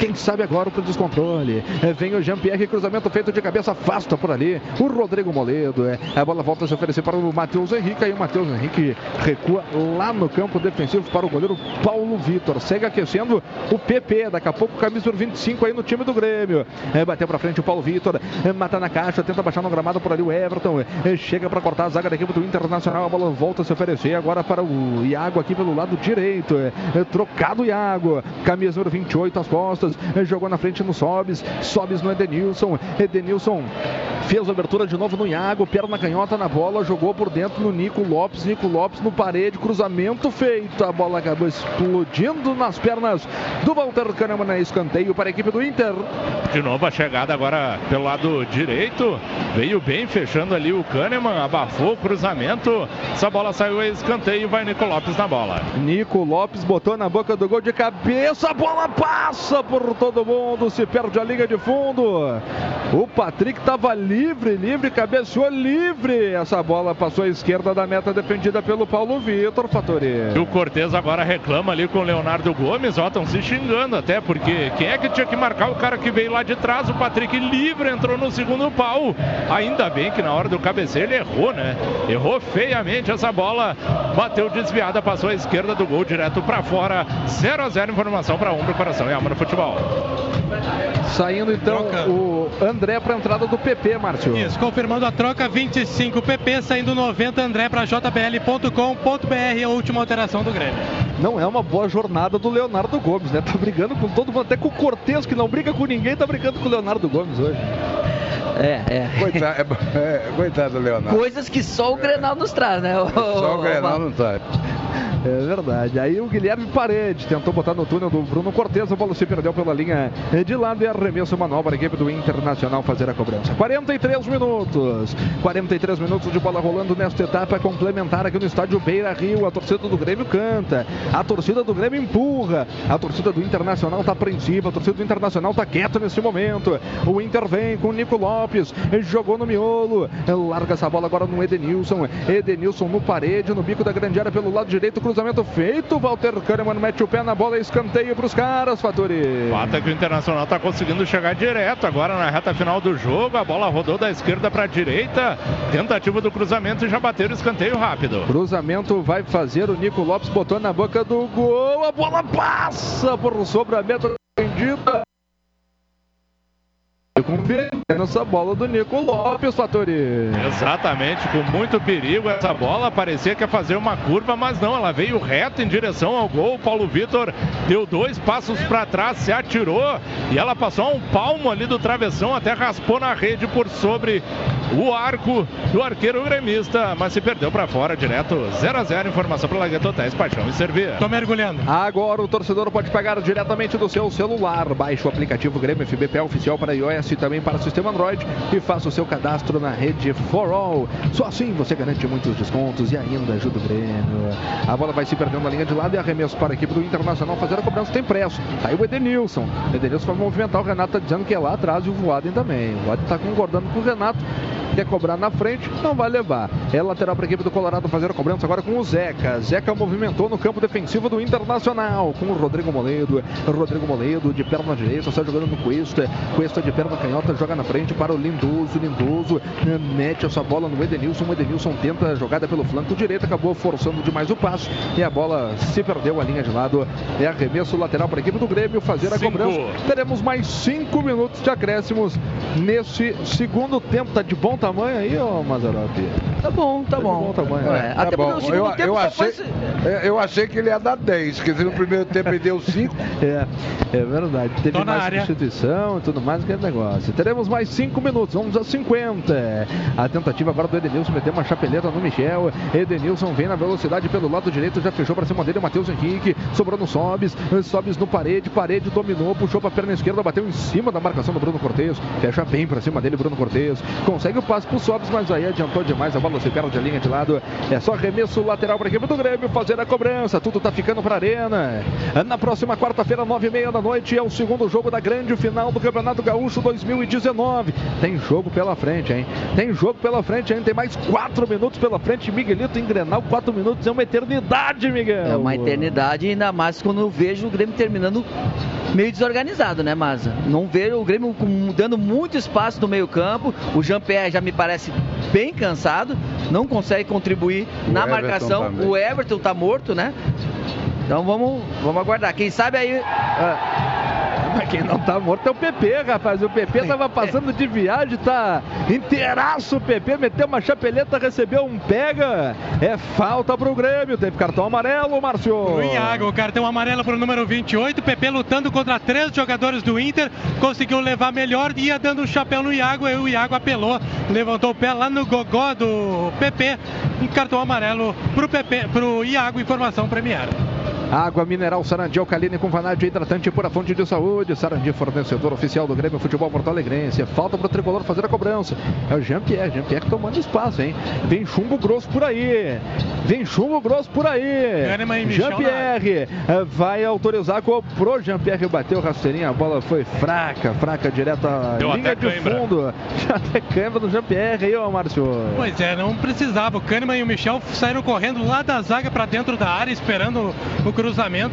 Quem sabe agora o descontrole. É, vem o Jean-Pierre, cruzamento feito de cabeça, afasta por ali. O Rodrigo Moledo. É, a bola volta a se oferecer para o Matheus Henrique. Aí o Matheus Henrique recua lá no campo defensivo para o goleiro Paulo Vitor. Segue aquecendo o PP. Daqui a pouco, camisa 25 aí no time do Grêmio. É, bateu para frente o Paulo Vitor. É, mata na caixa, tenta baixar no gramado por ali o Everton. É, chega para cortar a zaga da equipe do Internacional. A bola volta a se oferecer agora para o Iago aqui pelo lado direito. É, é, trocado o Iago. Camisa número 28 às costas. É, jogou na frente no Sobes. Sobes no Edenilson. Edenilson fez a abertura de novo no Iago. Perna canhota na bola. Jogou por dentro no Nico Lopes. Nico Lopes no parede. Cruzamento feito. A bola acabou explodindo nas pernas do Walter Kahneman. Escanteio para a equipe do Inter. De novo a chegada agora pelo lado direito. Veio bem fechando ali o Kahneman. Abafou o cruzamento. Essa bola saiu a escanteio. Vai Nico Lopes na bola. Nico Lopes botou na boca do gol de cabeça. A bola passa por todo mundo. Se perde a linha de fundo. O Patrick estava livre, livre, cabeceou livre. Essa bola passou à esquerda da meta defendida pelo Paulo Vitor Fatori. E o Cortez agora reclama ali com o Leonardo Gomes. Ó, estão se xingando até, porque quem é que tinha que marcar o cara que veio lá de trás? O Patrick livre entrou no segundo pau. Ainda bem que na hora do cabeceio ele errou, né? Errou feiamente essa bola. Bateu desviada, passou à esquerda do gol direto para fora. 0 a 0 informação para Umbro, Coração e Alma no futebol. Saindo então troca. o André para a entrada do PP, Márcio. Isso, confirmando a troca, 25 PP, saindo 90 André para jbl.com.br, a última alteração do Grêmio. Não é uma boa jornada do Leonardo Gomes, né? Tá brigando com todo mundo, até com o Cortez, que não briga com ninguém, tá brigando com o Leonardo Gomes hoje. É, é. Coitado, é, coitado do Leonardo. Coisas que só o Grenal nos traz, né? O, só o Grenal não traz. É verdade. Aí o Guilherme Parede tentou botar no túnel do Bruno Cortes. A bola se perdeu pela linha de lado e arremesso manual para a equipe do Internacional fazer a cobrança. 43 minutos. 43 minutos de bola rolando nesta etapa complementar aqui no estádio Beira Rio. A torcida do Grêmio canta. A torcida do Grêmio empurra. A torcida do Internacional está apreensiva. A torcida do Internacional está quieta nesse momento. O Inter vem com o Nico Lopes. Jogou no miolo. Larga essa bola agora no Edenilson. Edenilson no parede, no bico da grande área pelo lado direito. Cruzamento feito. Walter Kahneman mete o pé na bola. Escanteio para os caras, Faturi. Fato é que o Internacional está conseguindo chegar direto agora na reta final do jogo. A bola rodou da esquerda para a direita. Tentativa do cruzamento e já bateu o escanteio rápido. Cruzamento vai fazer. O Nico Lopes botou na boca do gol. A bola passa por sobre a meta defendida. Com essa bola do Nico Lopes, Fatori. Exatamente, com muito perigo essa bola. Parecia que ia fazer uma curva, mas não, ela veio reto em direção ao gol. Paulo Vitor deu dois passos para trás, se atirou e ela passou um palmo ali do travessão, até raspou na rede por sobre o arco do arqueiro gremista, mas se perdeu para fora direto. 0 a 0 Informação para Lagueto Hotéis, Paixão e Servir. Tô mergulhando. Agora o torcedor pode pagar diretamente do seu celular. Baixe o aplicativo Grêmio FBP oficial para iOS e também para o sistema Android e faça o seu cadastro na rede For All. Só assim você garante muitos descontos e ainda ajuda o Grêmio. A bola vai se perdendo na linha de lado e arremesso para a equipe do Internacional fazer a cobrança. Tem preço. Tá aí o Edenilson. O Edenilson vai movimentar. O Renato tá dizendo que é lá atrás e o Voaden também. O Voaden tá concordando com o Renato quer cobrar na frente, não vai levar. É lateral para a equipe do Colorado fazer a cobrança agora com o Zeca. Zeca movimentou no campo defensivo do Internacional com o Rodrigo Moledo. Rodrigo Moledo de perna direita, está jogando no Cuesta. Cuesta de perna canhota, joga na frente para o Lindoso. Lindoso mete essa bola no Edenilson. O Edenilson tenta a jogada pelo flanco direito, acabou forçando demais o passe e a bola se perdeu a linha de lado. É arremesso lateral para a equipe do Grêmio fazer a Cinco. cobrança. Teremos mais cinco minutos de acréscimos nesse segundo tempo. Tá de bom tamanho aí, ô Mazaropi? Tá bom, tá, de bom. bom tamanho. É, né? até Tá bom. porque o segundo Eu, tempo eu achei, eu- achei que ele ia dar 10, porque no primeiro tempo ele deu 5. É, é verdade. Teve Tô mais substituição e tudo mais, aquele negócio. Teremos mais 5 minutos, vamos a 50. A tentativa agora do Edenilson meter uma chapeleta no Michel. Edenilson vem na velocidade pelo lado direito, já fechou para cima dele o Matheus Henrique. Sobrou no Sobes, Sobes no parede, parede dominou, puxou para a perna esquerda, bateu em cima da marcação do Bruno Cortez. Fecha bem pra cima dele, Bruno Cortes. Consegue o passe pro Sobs, mas aí adiantou demais. A bola se perde a linha de lado. É só arremesso lateral para a equipe do Grêmio fazer a cobrança. Tudo tá ficando pra arena. Na próxima quarta-feira, nove e meia da noite, é o segundo jogo da grande final do Campeonato Gaúcho 2019. Tem jogo pela frente, hein? Tem jogo pela frente, hein? Tem mais quatro minutos pela frente. Miguelito em Grenal, quatro minutos é uma eternidade, Miguel. É uma eternidade, ainda mais quando eu vejo o Grêmio terminando meio desorganizado, né, Maza? Não vejo o Grêmio dando muito espaço no meio-campo. O Jean-Pierre já me parece bem cansado, não consegue contribuir O na Everton marcação. também. O Everton tá morto, né? Então vamos, vamos aguardar. Quem sabe aí. ah, Mas quem não tá morto é o PP, rapaz. O PP tava passando de viagem, tá inteiraço o PP, meteu uma chapeleta, recebeu um pega. É falta pro Grêmio. Teve cartão amarelo, Márcio. O Iago, cartão amarelo para o número 28. PP lutando contra três jogadores do Inter. Conseguiu levar melhor, ia dando um chapéu no Iago. Aí o Iago apelou, levantou o pé lá no gogó do PP. E cartão amarelo pro PP, pro Iago, informação premiada. Água mineral Sarandi alcalina com vanádio hidratante por a fonte de saúde. Sarandi, fornecedor oficial do Grêmio Futebol Porto Alegrense. Falta pro tricolor fazer a cobrança. É o Jean-Pierre. Jean-Pierre tomando espaço, hein? Vem chumbo grosso por aí. Vem chumbo grosso por aí. Jean-Pierre eh, vai autorizar. Cobrou Jean-Pierre, bateu rasteirinha. A bola foi fraca, fraca, direto à Deu linha de cãibra. fundo. Já até câimbra do Jean-Pierre aí, ó, Márcio. Pois é, não precisava. O Kahneman e o Michel saíram correndo lá da zaga para dentro da área, esperando o cruzamento.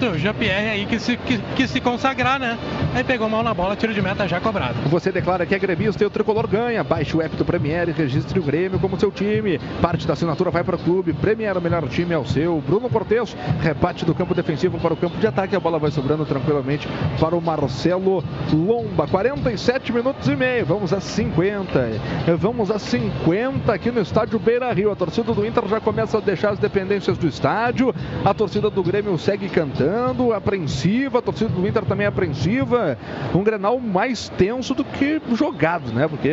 O Jean-Pierre aí que se, que, que se consagrar, né? Aí pegou mal na bola, tiro de meta já cobrado. Você declara que é gremista e o tricolor ganha. Baixe o app do Premier e registre o Grêmio como seu time. Parte da assinatura vai para o clube. Premier, o melhor time é o seu. Bruno Cortes, rebate do campo defensivo para o campo de ataque. A bola vai sobrando tranquilamente para o Marcelo Lomba. 47 minutos e meio. Vamos a 50. Vamos a 50 aqui no estádio Beira Rio. A torcida do Inter já começa a deixar as dependências do estádio. A torcida do Grêmio segue cantando, apreensiva. A torcida do Inter também é apreensiva. Um Grenal mais tenso do que jogado, né? Porque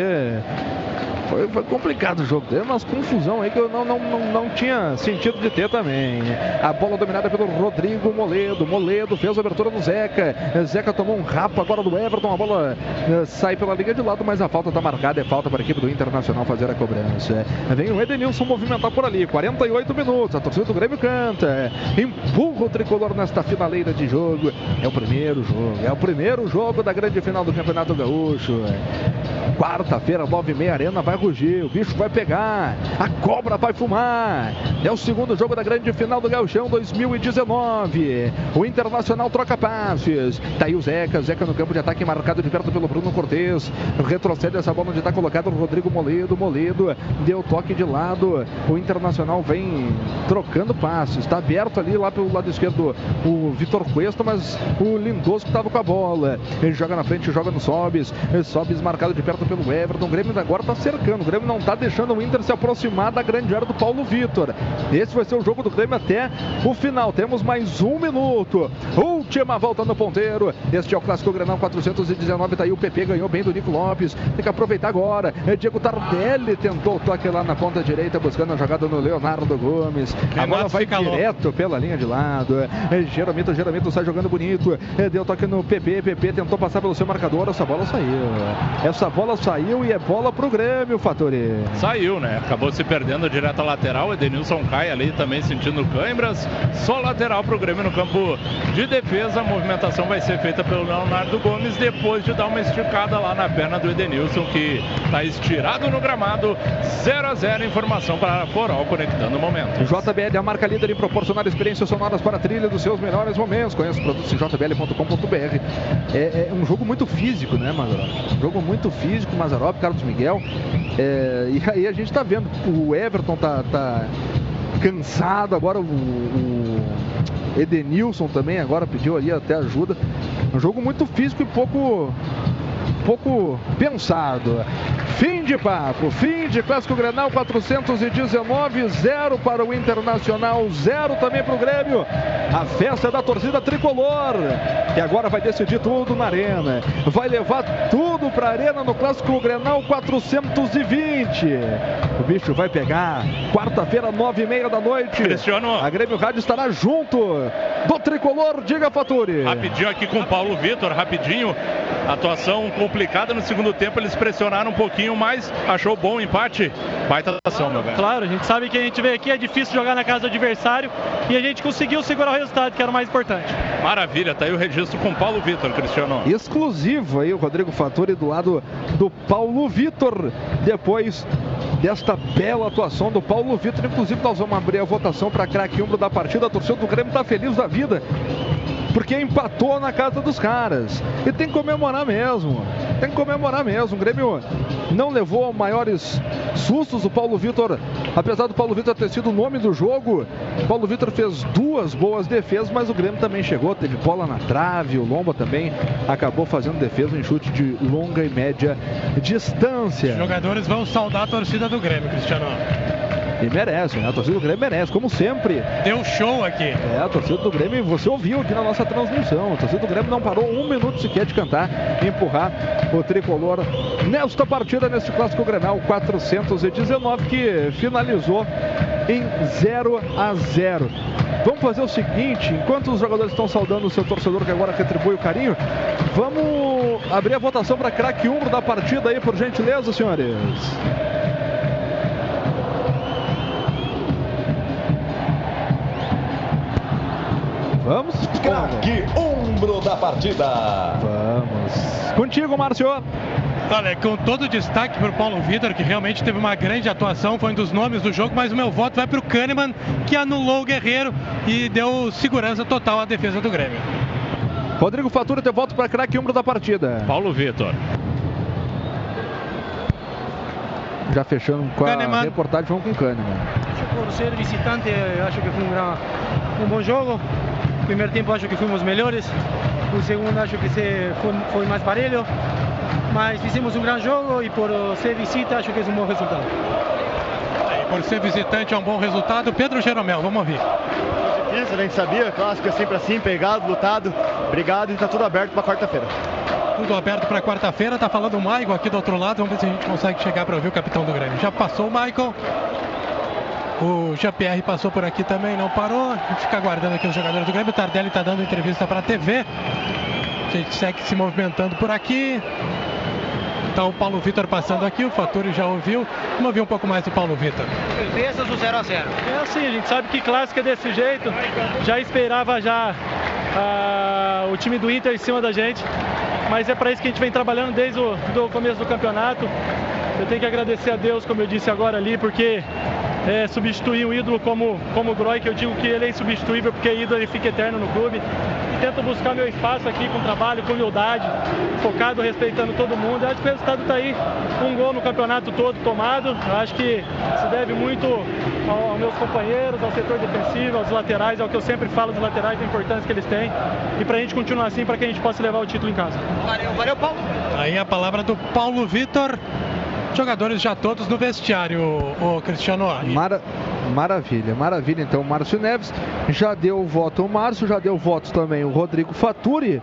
foi, foi complicado o jogo. Deu umas confusão aí que eu não, não, não, não tinha sentido de ter também. A bola dominada pelo Rodrigo Moledo. Moledo fez a abertura do Zeca. Zeca tomou um rapa agora do Everton. A bola eh, sai pela linha de lado, mas a falta está marcada. É falta para a equipe do Internacional fazer a cobrança. Vem o Edenilson movimentar por ali. 48 minutos. A torcida do Grêmio canta. Empurra o tricolor nesta finaleira de jogo. É o primeiro jogo. É o primeiro jogo da grande final do Campeonato Gaúcho. Quarta-feira, 9h30, Arena vai rugir, o bicho vai pegar, a cobra vai fumar. É o segundo jogo da grande final do Gauchão 2019. O Internacional troca passes. Tá aí o Zeca, Zeca no campo de ataque marcado de perto pelo Bruno Cortes. Retrocede essa bola onde está colocado o Rodrigo Moledo. Moledo deu toque de lado. O Internacional vem trocando passes. Está aberto ali lá pelo lado esquerdo o Vitor Cuesta, mas o Lindoso que estava com a bola. Ele joga na frente, joga no Sobis. Sobis marcado de perto pelo Everton. O Grêmio agora está cercando. O Grêmio não está deixando o Inter se aproximar da grande área do Paulo Vitor. Esse vai ser o jogo do Grêmio até o final. Temos mais um minuto. Última volta no ponteiro. Este é o Clássico Granal 419. Tá aí o PP, ganhou bem do Nico Lopes. Tem que aproveitar agora. É Diego Tardelli tentou o toque lá na ponta direita, buscando a jogada no Leonardo Gomes. A bola Renato vai fica louco. direto pela linha de lado. É Jeromito, Jeromito sai jogando bonito. É, Deu toque no PP. PP tentou passar pelo seu marcador. Essa bola saiu. Essa bola saiu e é bola pro Grêmio, Fatori. Saiu, né? Acabou se perdendo direto à lateral. Edenilson cai ali também sentindo câimbras. Só lateral para o Grêmio no campo de defesa. A movimentação vai ser feita pelo Leonardo Gomes depois de dar uma esticada lá na perna do Edenilson, que está estirado no gramado. 0 a 0 Informação para Forol conectando o momento. JBL, a marca líder em proporcionar experiências sonoras para a trilha dos seus melhores momentos. Conheça os produtos em jbl.com.br. É, é um jogo muito físico, né, Mazarop? Um jogo muito físico, Mazarop, Carlos Miguel. É, e aí a gente tá vendo, o Everton tá, tá cansado, agora o, o Edenilson também agora pediu ali até ajuda. Um jogo muito físico e pouco pouco pensado. Fim de papo, fim de Clássico Grenal 419, 0 para o Internacional, 0 também para o Grêmio. A festa da torcida tricolor, que agora vai decidir tudo na arena. Vai levar tudo para a arena no Clássico Grenal 420. O bicho vai pegar. Quarta-feira, nove e meia da noite. A Grêmio Rádio estará junto do tricolor. Diga, Faturi. Rapidinho aqui com o Paulo Vitor, rapidinho. atuação complicada no segundo tempo, eles pressionaram um pouquinho, mas achou bom o empate. Baita atuação, meu velho. Claro, a gente sabe que a gente veio aqui, é difícil jogar na casa do adversário e a gente conseguiu segurar o resultado, que era o mais importante. Maravilha, tá aí o registro com Paulo Vitor, Cristiano. Exclusivo aí o Rodrigo Fattori do lado do Paulo Vitor. Depois desta bela atuação do Paulo Vitor. Inclusive, nós vamos abrir a votação para craque umbro da partida. A torcida do Grêmio está feliz da vida. Porque empatou na casa dos caras. E tem que comemorar mesmo. Tem que comemorar mesmo. O Grêmio não levou maiores sustos. O Paulo Vitor, apesar do Paulo Vitor ter sido o nome do jogo, Paulo Vitor fez duas boas defesas, mas o Grêmio também chegou. Teve bola na trave. O Lomba também acabou fazendo defesa em chute de longa e média distância. Os jogadores vão saudar a torcida do Grêmio, Cristiano. E merecem, né? a torcida do Grêmio merece, como sempre. Deu show aqui. É, a torcida do Grêmio, você ouviu aqui na nossa transmissão. A torcida do Grêmio não parou um minuto sequer de cantar e empurrar o tricolor nesta partida, neste clássico Grenal 419, que finalizou em 0 a 0. Vamos fazer o seguinte, enquanto os jogadores estão saudando o seu torcedor que agora retribui o carinho, vamos abrir a votação para craque umbro da partida aí, por gentileza, senhores. Vamos. Craque ombro da partida. Vamos. Contigo, Márcio. Olha, com todo o destaque para o Paulo Vitor, que realmente teve uma grande atuação, foi um dos nomes do jogo, mas o meu voto vai para o Kahneman, que anulou o Guerreiro e deu segurança total à defesa do Grêmio. Rodrigo Fatura, teu voto para craque umbro da partida. Paulo Vitor. Já fechando com a Kahneman. reportagem, vamos com o Kahneman. Por ser visitante, acho que foi um, gran- um bom jogo. Primeiro tempo acho que fomos melhores. O segundo acho que foi, foi mais parelho. Mas fizemos um grande jogo e por ser visita acho que é um bom resultado. Por ser visitante é um bom resultado. Pedro Jeromel, vamos ouvir. Difícil, a gente sabia, clássico é sempre assim, pegado, lutado. Obrigado e tá tudo aberto para quarta-feira. Tudo aberto para quarta-feira. Tá falando o Maicon aqui do outro lado. Vamos ver se a gente consegue chegar para ouvir o capitão do Grêmio. Já passou o Maicon. O Jean-Pierre passou por aqui também, não parou. A gente fica aguardando aqui os jogadores do Grêmio. O Tardelli está dando entrevista para a TV. A gente segue se movimentando por aqui. Então o Paulo Vitor passando aqui, o Faturi já ouviu. Vamos ouvir um pouco mais do Paulo Vitor. Defesas do 0 a 0 É assim, a gente sabe que clássico é desse jeito. Já esperava já ah, o time do Inter em cima da gente. Mas é para isso que a gente vem trabalhando desde o do começo do campeonato. Eu tenho que agradecer a Deus, como eu disse agora ali, porque é, substituir um ídolo como, como o Groy, que eu digo que ele é insubstituível, porque ídolo ele fica eterno no clube. E tento buscar meu espaço aqui com trabalho, com humildade, focado, respeitando todo mundo. Eu acho que o resultado está aí, um gol no campeonato todo tomado. Eu acho que se deve muito ao- aos meus companheiros, ao setor defensivo, aos laterais, ao que eu sempre falo dos laterais, da importância que eles têm. E para a gente continuar assim, para que a gente possa levar o título em casa. Valeu, valeu, Paulo. Aí a palavra do Paulo Vitor. Jogadores já todos no vestiário, o Cristiano. Mara- Maravilha, maravilha. Então, o Márcio Neves já deu o voto o Márcio, já deu votos também o Rodrigo Faturi.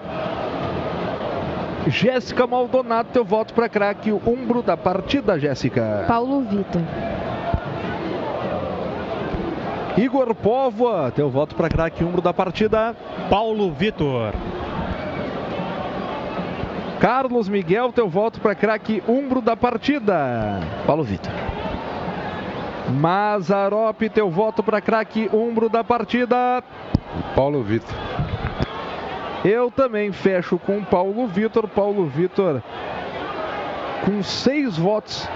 Jéssica Maldonado, teu voto para craque o umbro da partida, Jéssica. Paulo Vitor. Igor Póvoa, teu voto para craque umbro da partida. Paulo Vitor. Carlos Miguel, teu voto para craque umbro da partida. Paulo Vitor. Mazarop, teu voto para craque umbro da partida. Paulo Vitor. Eu também fecho com Paulo Vitor. Paulo Vitor, com seis votos,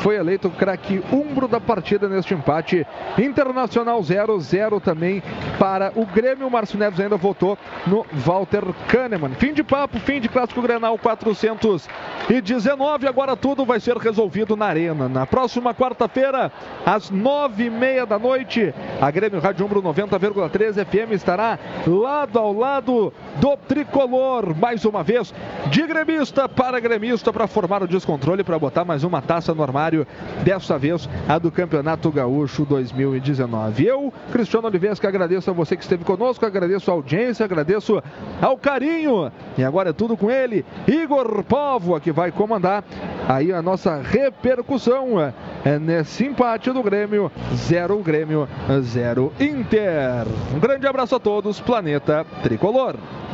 foi eleito o craque umbro da partida neste empate. Internacional 0, 0 também para o Grêmio. O Márcio Neves ainda votou no Walter Kahneman. Fim de papo, fim de Clássico Grenal 419. Agora tudo vai ser resolvido na Arena. Na próxima quarta-feira, às nove e meia da noite, a Grêmio Rádio Umbro 90,3 FM estará lado ao lado do tricolor. Mais uma vez, de gremista para gremista, para formar o descontrole, para botar mais uma taça no armário. Dessa vez, a do Campeonato Gaúcho 2019. Eu, Cristiano Oliveira, que agradeço a você que esteve conosco, agradeço a audiência, agradeço ao carinho. E agora é tudo com ele, Igor Povo, que vai comandar aí a nossa repercussão é, nesse empate do Grêmio. Zero Grêmio, zero Inter. Um grande abraço a todos, Planeta Tricolor.